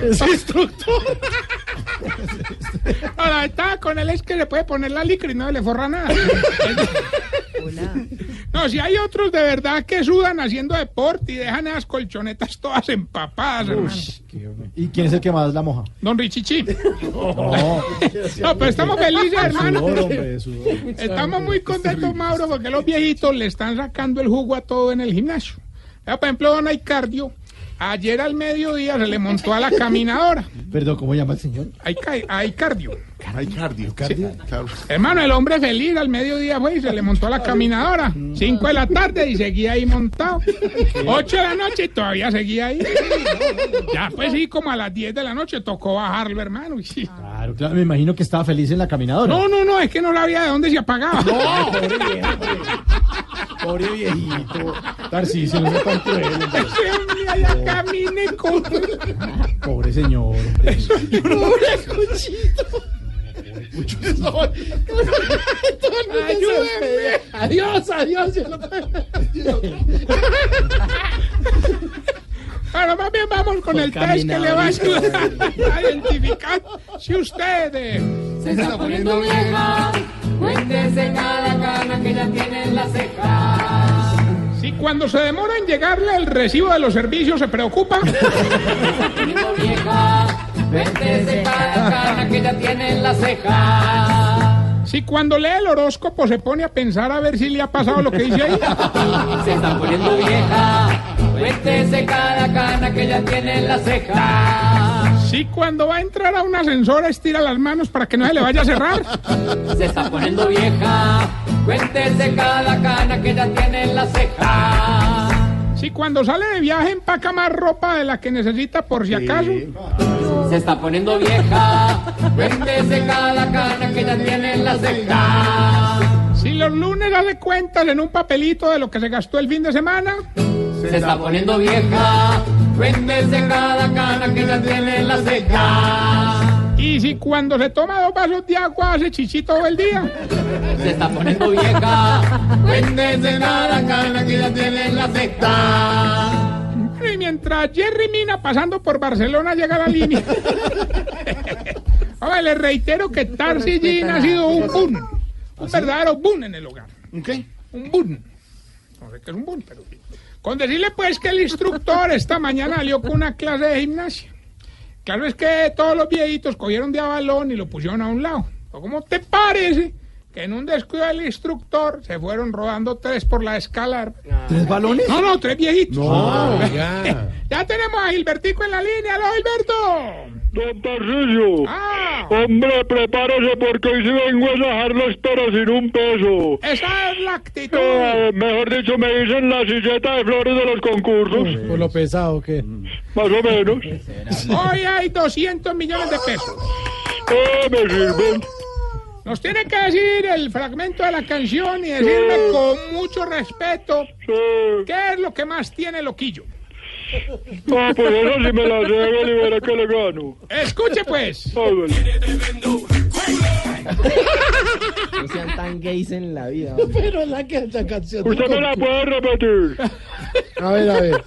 Es instructor. *laughs* Ahora, estaba con él es que le puede poner la licra y no le forra nada. No, si hay otros de verdad que sudan haciendo deporte y dejan esas colchonetas todas empapadas, hermano. Qué hombre. ¿Y quién es el que más la moja? Don Richichi. *laughs* No. No, pero estamos felices, hermano. Sudor, hombre, sudor. Estamos muy contentos, Mauro, porque los viejitos le están sacando el jugo a todo en el gimnasio. Por ejemplo, don Aicardio, ayer al mediodía se le montó a la caminadora. Perdón, ¿cómo llama el señor? Aica- Aicardio. Hay cardio. Claro. Hermano, el hombre feliz al mediodía fue y se le montó a la caminadora. Cinco de la tarde y seguía ahí montado. Ocho de la noche y todavía seguía ahí. Ya pues sí, como a las diez de la noche tocó bajarlo, hermano. y sí. Claro, claro, me imagino que estaba feliz en la caminadora. No, no, no, es que no sabía de dónde se apagaba. No, pobre viejo. Pobre viejito. Tarcisio, no sea tan cruel. hombre. Ese ya camine con... Pobre señor. Pobre cuchito. Ayúdenme. Adiós, adiós. yo no- Ahora más bien vamos con el test que le va a ayudar a identificar si usted eh, Se está poniendo vieja. Cuéntese cada cana que ya tiene en la ceja. si cuando se demora en llegarle el recibo de los servicios se preocupa. Cuéntese cada cana que ya tiene en la ceja. Si cuando lee el horóscopo se pone a pensar a ver si le ha pasado lo que dice ahí. *laughs* Se está poniendo vieja. Cuéntese cada cana que ya tiene en la ceja. Si cuando va a entrar a un ascensor estira las manos para que no se le vaya a cerrar. Se está poniendo vieja. Cuéntese cada cana que ya tiene en la ceja. Si cuando sale de viaje empaca más ropa de la que necesita por si acaso. Se está poniendo vieja. Cuéntese cada cana que ya tiene en la ceja. Si los lunes hace cuentas en un papelito de lo que se gastó el fin de semana. Se está poniendo vieja. Cuéntese cada cana que ya tiene en la ceja. Y si cuando se toma dos vasos de agua hace chichi todo el día. Se está poniendo vieja. Cuéntese cada cana que ya tiene en la ceja. Y mientras Jerry Mina pasando por Barcelona llega a la línea. *laughs* Ahora le reitero que Tarsi Jean ha sido un boom. Un verdadero boom en el hogar. ¿Un qué? Un boom. No sé qué es un boom, pero. Con decirle pues que el instructor esta mañana salió con una clase de gimnasia. Claro es que todos los viejitos cogieron de a balón y lo pusieron a un lado. ¿O ¿Cómo te parece en un descuido del instructor se fueron rodando tres por la escala? ¿Tres balones? No, no, tres viejitos. No, ya. *laughs* ya tenemos a Gilbertico en la línea. ¡Aló, Gilberto! Don Tarcisio. Ah. Hombre, prepárese porque hoy sí vengo a dejarlos pero sin un peso. Esa es la actitud. Eh, mejor dicho, me dicen la silleta de flores de los concursos. Por lo pesado que. Más o menos. Hoy hay 200 millones de pesos. Eh, me sirven. Nos tiene que decir el fragmento de la canción y decirme con mucho respeto qué es lo que más tiene Loquillo. Ah, pues eso sí me la sé, y verá que le gano. Escuche pues. No sean tan gays en la vida. Pero la canción. Usted la puede repetir. A ver, a ver.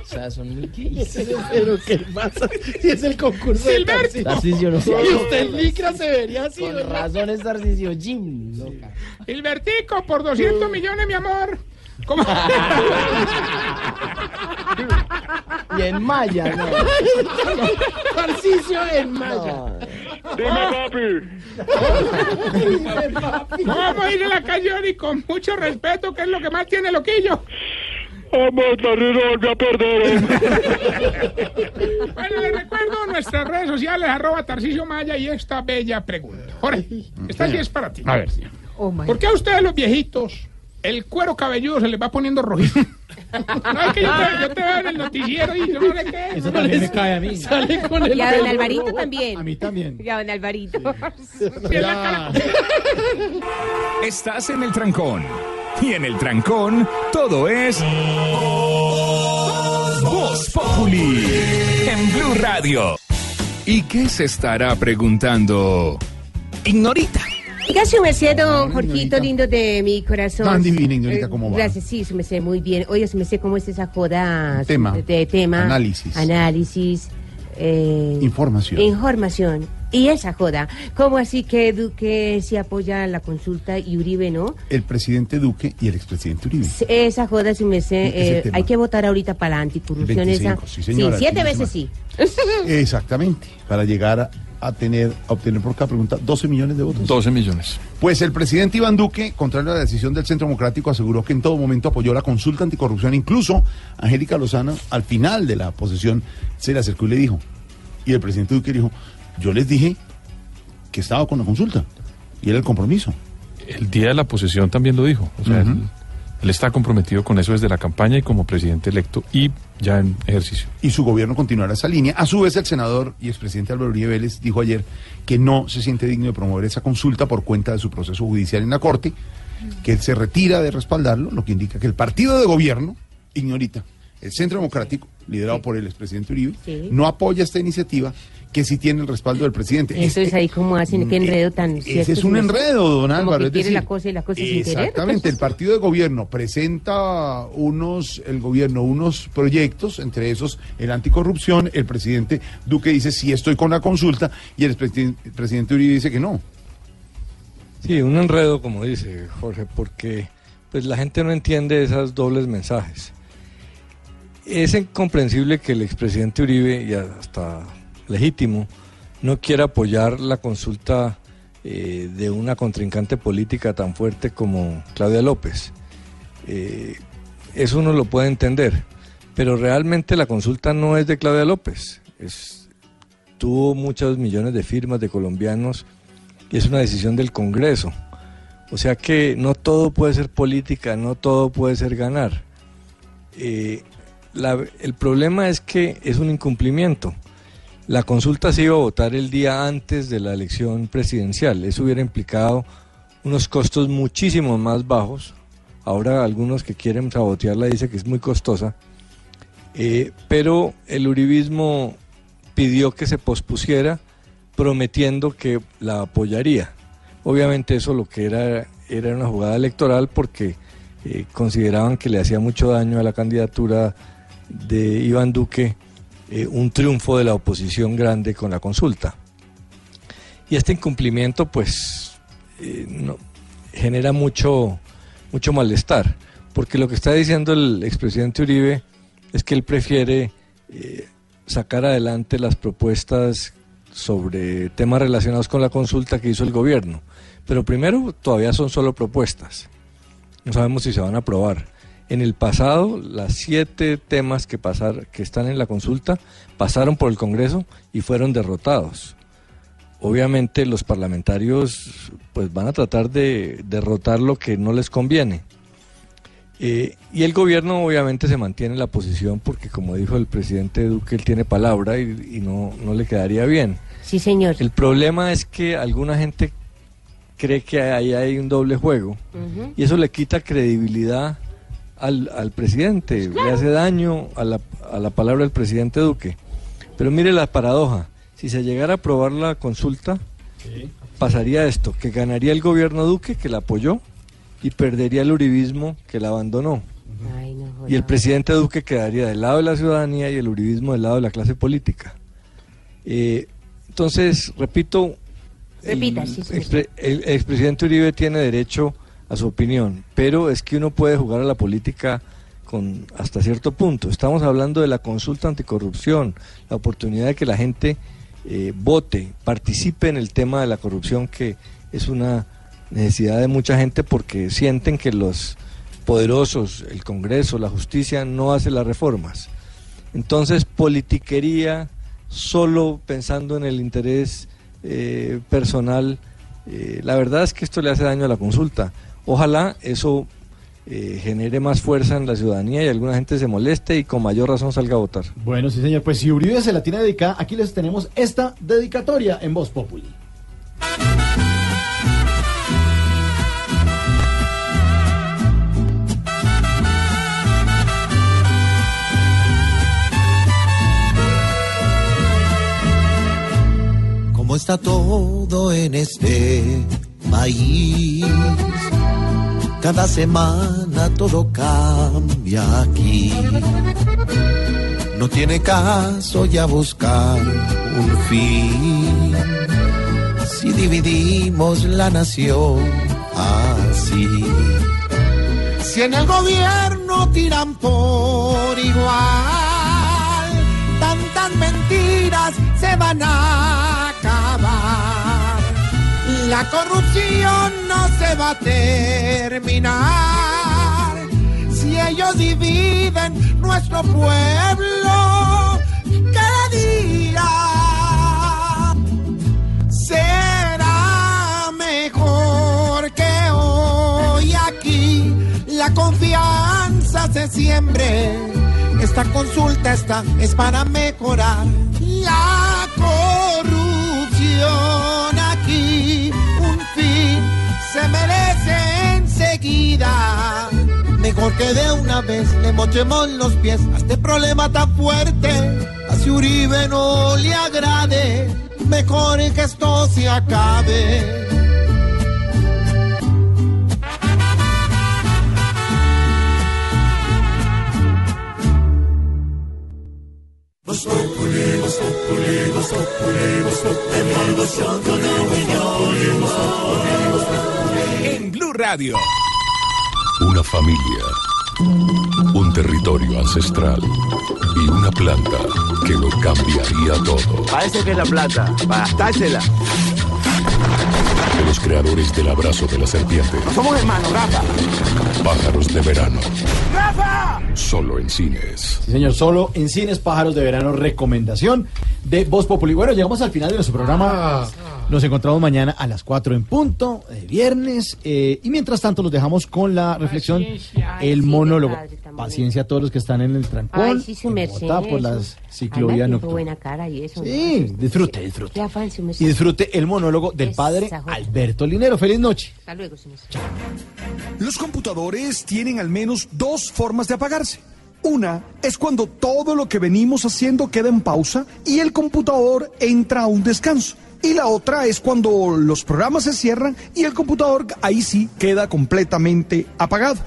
O sea, son muy gays. Pero ¿qué pasa? Si es el concurso de Silberto. Tarcisio, no. Y usted en licra se vería así. Con ¿verdad? razón es Tarcisio Jim. loca. Gilbertico, por 200 millones, mi amor. ¿Cómo? Y en Maya, no. Tarcisio en Maya. Dime, papi. ¿Cómo dice la canción? Y con mucho respeto, ¿qué es lo que más tiene Loquillo? Vamos, volví a perder. Bueno, les recuerdo nuestras redes sociales, arroba Tarcisio Maya y esta bella pregunta. Jorge, esta sí es para ti. A ver. ¿Por qué a ustedes los viejitos el cuero cabelludo se les va poniendo rojizo? *laughs* No, es que yo te, yo te veo en el noticiero y yo no sé qué. Eso también me cae a mí. Sale con el Y a don Alvarito rojo. también. A mí también. Y a don Alvarito. Sí, la cara. Estás en el trancón. Y en el trancón, todo es. Voz Populi. En Blue Radio. ¿Y qué se estará preguntando? Ignorita. Diga su merced, don Jorgito, lindo de mi corazón. Tan divina, Ignorita, ¿cómo va? Gracias, sí, su merced, muy bien. Oye, su merced, ¿cómo es esa joda? Tema. De, tema. Análisis. Análisis. eh, Información. Información. Y esa joda, ¿cómo así que Duque se apoya la consulta y Uribe no? El presidente Duque y el expresidente Uribe. Esa joda, si me sé, eh, hay que votar ahorita para la anticorrupción 25, esa. sí, señora, siete fin de veces sí. Exactamente, para llegar a, tener, a obtener por cada pregunta 12 millones de votos. 12 millones. Pues el presidente Iván Duque, contrario a la decisión del Centro Democrático, aseguró que en todo momento apoyó la consulta anticorrupción. Incluso Angélica Lozana, al final de la posesión, se le acercó y le dijo, y el presidente Duque dijo, yo les dije que estaba con la consulta, y era el compromiso. El día de la posesión también lo dijo. O sea, él está comprometido con eso desde la campaña y como presidente electo y ya en ejercicio. y su gobierno continuará esa línea. A su vez, el senador y expresidente Álvaro Uribe Vélez dijo ayer que no se siente digno de promover esa consulta por cuenta de su proceso judicial en la Corte, que él se retira de respaldarlo, lo que indica que el partido de gobierno, ignorita, el Centro Democrático, liderado por el expresidente Uribe, Sí. no apoya esta iniciativa que sí tiene el respaldo del presidente. Eso es Este- ahí como hacen, qué enredo tan cierto, ese es si un enredo, don Como Álvaro. que es quiere decir, la cosa y la cosa sin querer. Exactamente, el partido de gobierno presenta unos, el gobierno, unos proyectos, entre esos el anticorrupción, el presidente Duque dice sí estoy con la consulta y el, presi- el presidente Uribe dice que no. Sí, un enredo, como dice Jorge, porque pues la gente no entiende esos dobles mensajes. Es incomprensible que el expresidente Uribe, y hasta legítimo, no quiera apoyar la consulta eh, de una contrincante política tan fuerte como Claudia López. Eh, eso uno lo puede entender, pero realmente la consulta no es de Claudia López, tuvo muchos millones de firmas de colombianos y es una decisión del Congreso. O sea que no todo puede ser política, no todo puede ser ganar. Eh, el problema es que es un incumplimiento. La consulta se iba a votar el día antes de la elección presidencial. Eso hubiera implicado unos costos muchísimo más bajos. Ahora algunos que quieren sabotearla dicen que es muy costosa. Eh, pero el uribismo pidió que se pospusiera prometiendo que la apoyaría. Obviamente eso lo que era era una jugada electoral porque eh, consideraban que le hacía mucho daño a la candidatura de Iván Duque eh, un triunfo de la oposición grande con la consulta. Y este incumplimiento pues eh, genera mucho, mucho malestar, porque lo que está diciendo el expresidente Uribe es que él prefiere eh, sacar adelante las propuestas sobre temas relacionados con la consulta que hizo el gobierno. Pero primero, todavía son solo propuestas. No sabemos si se van a aprobar. En el pasado, las siete temas que, pasar, que están en la consulta pasaron por el Congreso y fueron derrotados. Obviamente los parlamentarios pues, van a tratar de derrotar lo que no les conviene. Eh, y el gobierno obviamente se mantiene en la posición porque como dijo el presidente Duque, él tiene palabra y, y no, no le quedaría bien. Sí, señor. El problema es que alguna gente cree que ahí hay un doble juego y eso le quita credibilidad al, al presidente, le hace daño a la, a la palabra del presidente Duque. Pero mire la paradoja, si se llegara a aprobar la consulta, pasaría esto, que ganaría el gobierno Duque, que la apoyó, y perdería el uribismo, que la abandonó. Ay, no joda. Y el presidente Duque quedaría del lado de la ciudadanía y el uribismo del lado de la clase política. Eh, entonces, repito, Repita, el, sí, expre- el expresidente Uribe tiene derecho a su opinión, pero es que uno puede jugar a la política con hasta cierto punto. Estamos hablando de la consulta anticorrupción, la oportunidad de que la gente eh, vote, participe en el tema de la corrupción, que es una necesidad de mucha gente porque sienten que los poderosos, el Congreso, la justicia, no hace las reformas. Entonces, politiquería solo pensando en el interés eh, personal, eh, la verdad es que esto le hace daño a la consulta. Ojalá eso eh, genere más fuerza en la ciudadanía y alguna gente se moleste y con mayor razón salga a votar. Bueno, sí, señor. Pues si Uribe se la tiene dedicada, aquí les tenemos esta dedicatoria en Voz Populi. ¿Cómo está todo en este país? Cada semana todo cambia aquí. no tiene caso ya buscar un fin. Si dividimos la nación así. Si en el gobierno tiran por igual, tantas mentiras se van a. La corrupción no se va a terminar. Si ellos dividen nuestro pueblo, cada día será mejor que hoy aquí la confianza se siembre. Esta consulta está, es para mejorar la corrupción se merece enseguida. Mejor que de una vez le mochemos los pies a este problema tan fuerte. Así Uribe no le agrade. Mejor que esto se acabe. Blue Radio. Una familia, un territorio ancestral y una planta que lo cambiaría todo. Parece que es la plata, para gastársela. De los creadores del abrazo de la serpiente, No somos hermanos, Rafa. pájaros de verano, ¡Rafa! solo en cines. Sí, señor, solo en Cines Pájaros de Verano, recomendación de Voz Populi. Bueno, llegamos al final de nuestro programa. Nos encontramos mañana a las 4 en punto, de viernes. eh, y mientras tanto, los dejamos con la reflexión, Paciencia. Ay, el sí, monólogo. qué padre tan Paciencia a todos los que están en el trancón. Ay, sí, su en merced. Bogotá, por eso. las ciclovías Anda, qué nocturnas. buena cara y eso. Sí, disfrute, disfrute. Qué afán, su merced. Y disfrute el monólogo del padre Esa joya. Alberto Linero. Feliz noche. Hasta luego, su merced. Los computadores tienen al menos dos formas de apagarse. Una es cuando todo lo que venimos haciendo queda en pausa y el computador entra a un descanso. Y la otra es cuando los programas se cierran y el computador ahí sí queda completamente apagado.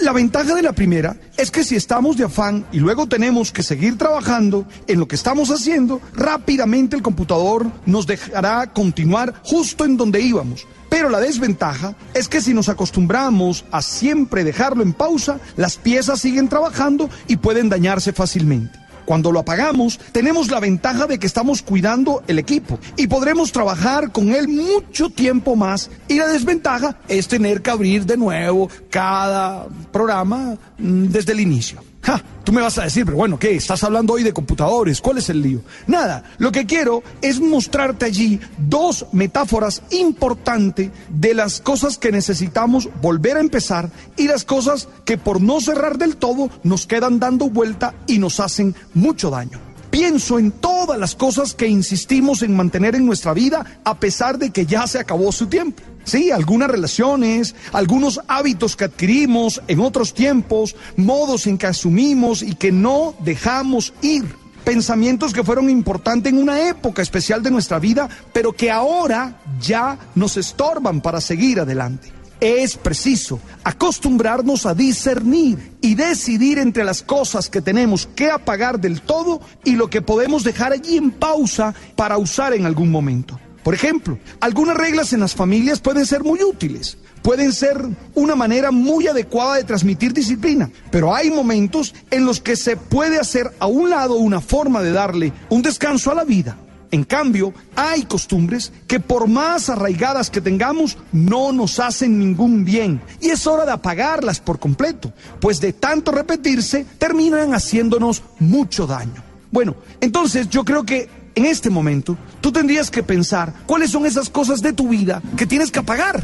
La ventaja de la primera es que si estamos de afán y luego tenemos que seguir trabajando en lo que estamos haciendo, rápidamente el computador nos dejará continuar justo en donde íbamos. Pero la desventaja es que si nos acostumbramos a siempre dejarlo en pausa, las piezas siguen trabajando y pueden dañarse fácilmente. Cuando lo apagamos, tenemos la ventaja de que estamos cuidando el equipo y podremos trabajar con él mucho tiempo más. Y la desventaja es tener que abrir de nuevo cada programa mm, desde el inicio. Tú me vas a decir, pero bueno, ¿qué? Estás hablando hoy de computadores, ¿cuál es el lío? Nada, lo que quiero es mostrarte allí dos metáforas importantes de las cosas que necesitamos volver a empezar y las cosas que por no cerrar del todo nos quedan dando vuelta y nos hacen mucho daño. Pienso en todas las cosas que insistimos en mantener en nuestra vida a pesar de que ya se acabó su tiempo. Sí, algunas relaciones, algunos hábitos que adquirimos en otros tiempos, modos en que asumimos y que no dejamos ir. Pensamientos que fueron importantes en una época especial de nuestra vida, pero que ahora ya nos estorban para seguir adelante. Es preciso acostumbrarnos a discernir y decidir entre las cosas que tenemos que apagar del todo y lo que podemos dejar allí en pausa para usar en algún momento. Por ejemplo, algunas reglas en las familias pueden ser muy útiles, pueden ser una manera muy adecuada de transmitir disciplina, pero hay momentos en los que se puede hacer a un lado una forma de darle un descanso a la vida. En cambio, hay costumbres que por más arraigadas que tengamos, no nos hacen ningún bien. Y es hora de apagarlas por completo, pues de tanto repetirse, terminan haciéndonos mucho daño. Bueno, entonces yo creo que en este momento tú tendrías que pensar cuáles son esas cosas de tu vida que tienes que apagar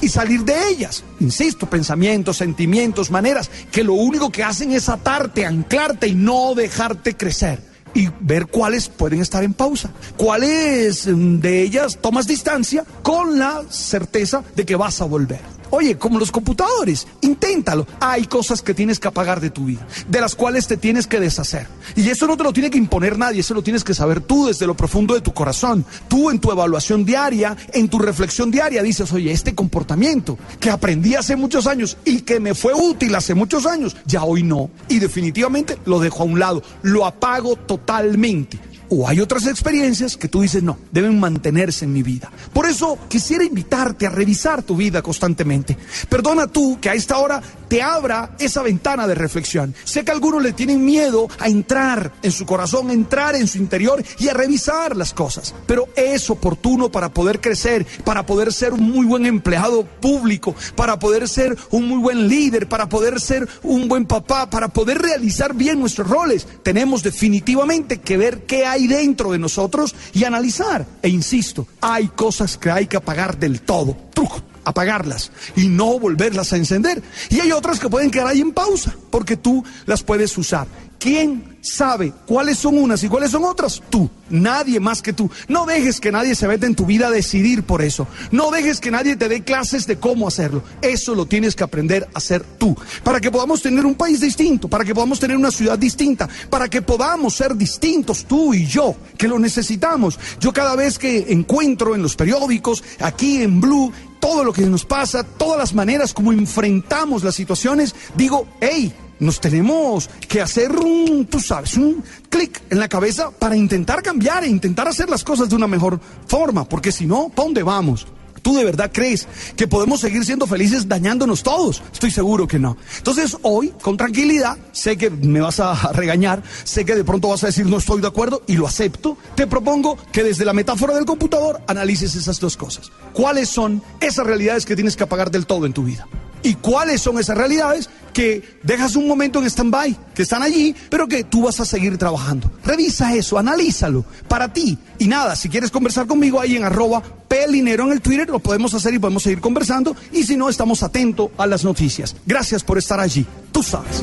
y salir de ellas. Insisto, pensamientos, sentimientos, maneras que lo único que hacen es atarte, anclarte y no dejarte crecer. Y ver cuáles pueden estar en pausa. Cuáles mm, de ellas tomas distancia con la certeza de que vas a volver. Oye, como los computadores, inténtalo. Hay cosas que tienes que apagar de tu vida, de las cuales te tienes que deshacer. Y eso no te lo tiene que imponer nadie, eso lo tienes que saber tú desde lo profundo de tu corazón. Tú en tu evaluación diaria, en tu reflexión diaria, dices, oye, este comportamiento que aprendí hace muchos años y que me fue útil hace muchos años, ya hoy no. Y definitivamente lo dejo a un lado, lo apago totalmente. O hay otras experiencias que tú dices, no, deben mantenerse en mi vida. Por eso quisiera invitarte a revisar tu vida constantemente. Perdona tú que a esta hora te abra esa ventana de reflexión. Sé que algunos le tienen miedo a entrar en su corazón, a entrar en su interior y a revisar las cosas. Pero es oportuno para poder crecer, para poder ser un muy buen empleado público, para poder ser un muy buen líder, para poder ser un buen papá, para poder realizar bien nuestros roles. Tenemos definitivamente que ver qué hay dentro de nosotros y analizar. E insisto, hay cosas que hay que apagar del todo. Truco apagarlas y no volverlas a encender. Y hay otras que pueden quedar ahí en pausa, porque tú las puedes usar. ¿Quién sabe cuáles son unas y cuáles son otras? Tú, nadie más que tú. No dejes que nadie se meta en tu vida a decidir por eso. No dejes que nadie te dé clases de cómo hacerlo. Eso lo tienes que aprender a hacer tú. Para que podamos tener un país distinto, para que podamos tener una ciudad distinta, para que podamos ser distintos tú y yo, que lo necesitamos. Yo cada vez que encuentro en los periódicos, aquí en Blue, todo lo que nos pasa, todas las maneras como enfrentamos las situaciones, digo, hey, nos tenemos que hacer un, tú sabes, un clic en la cabeza para intentar cambiar e intentar hacer las cosas de una mejor forma, porque si no, ¿para dónde vamos? ¿Tú de verdad crees que podemos seguir siendo felices dañándonos todos? Estoy seguro que no. Entonces hoy, con tranquilidad, sé que me vas a *laughs* regañar, sé que de pronto vas a decir no estoy de acuerdo y lo acepto. Te propongo que desde la metáfora del computador analices esas dos cosas. ¿Cuáles son esas realidades que tienes que apagar del todo en tu vida? ¿Y cuáles son esas realidades que dejas un momento en stand-by, que están allí, pero que tú vas a seguir trabajando? Revisa eso, analízalo para ti. Y nada, si quieres conversar conmigo ahí en arroba pelinero en el Twitter, lo podemos hacer y podemos seguir conversando. Y si no, estamos atentos a las noticias. Gracias por estar allí. Tú sabes.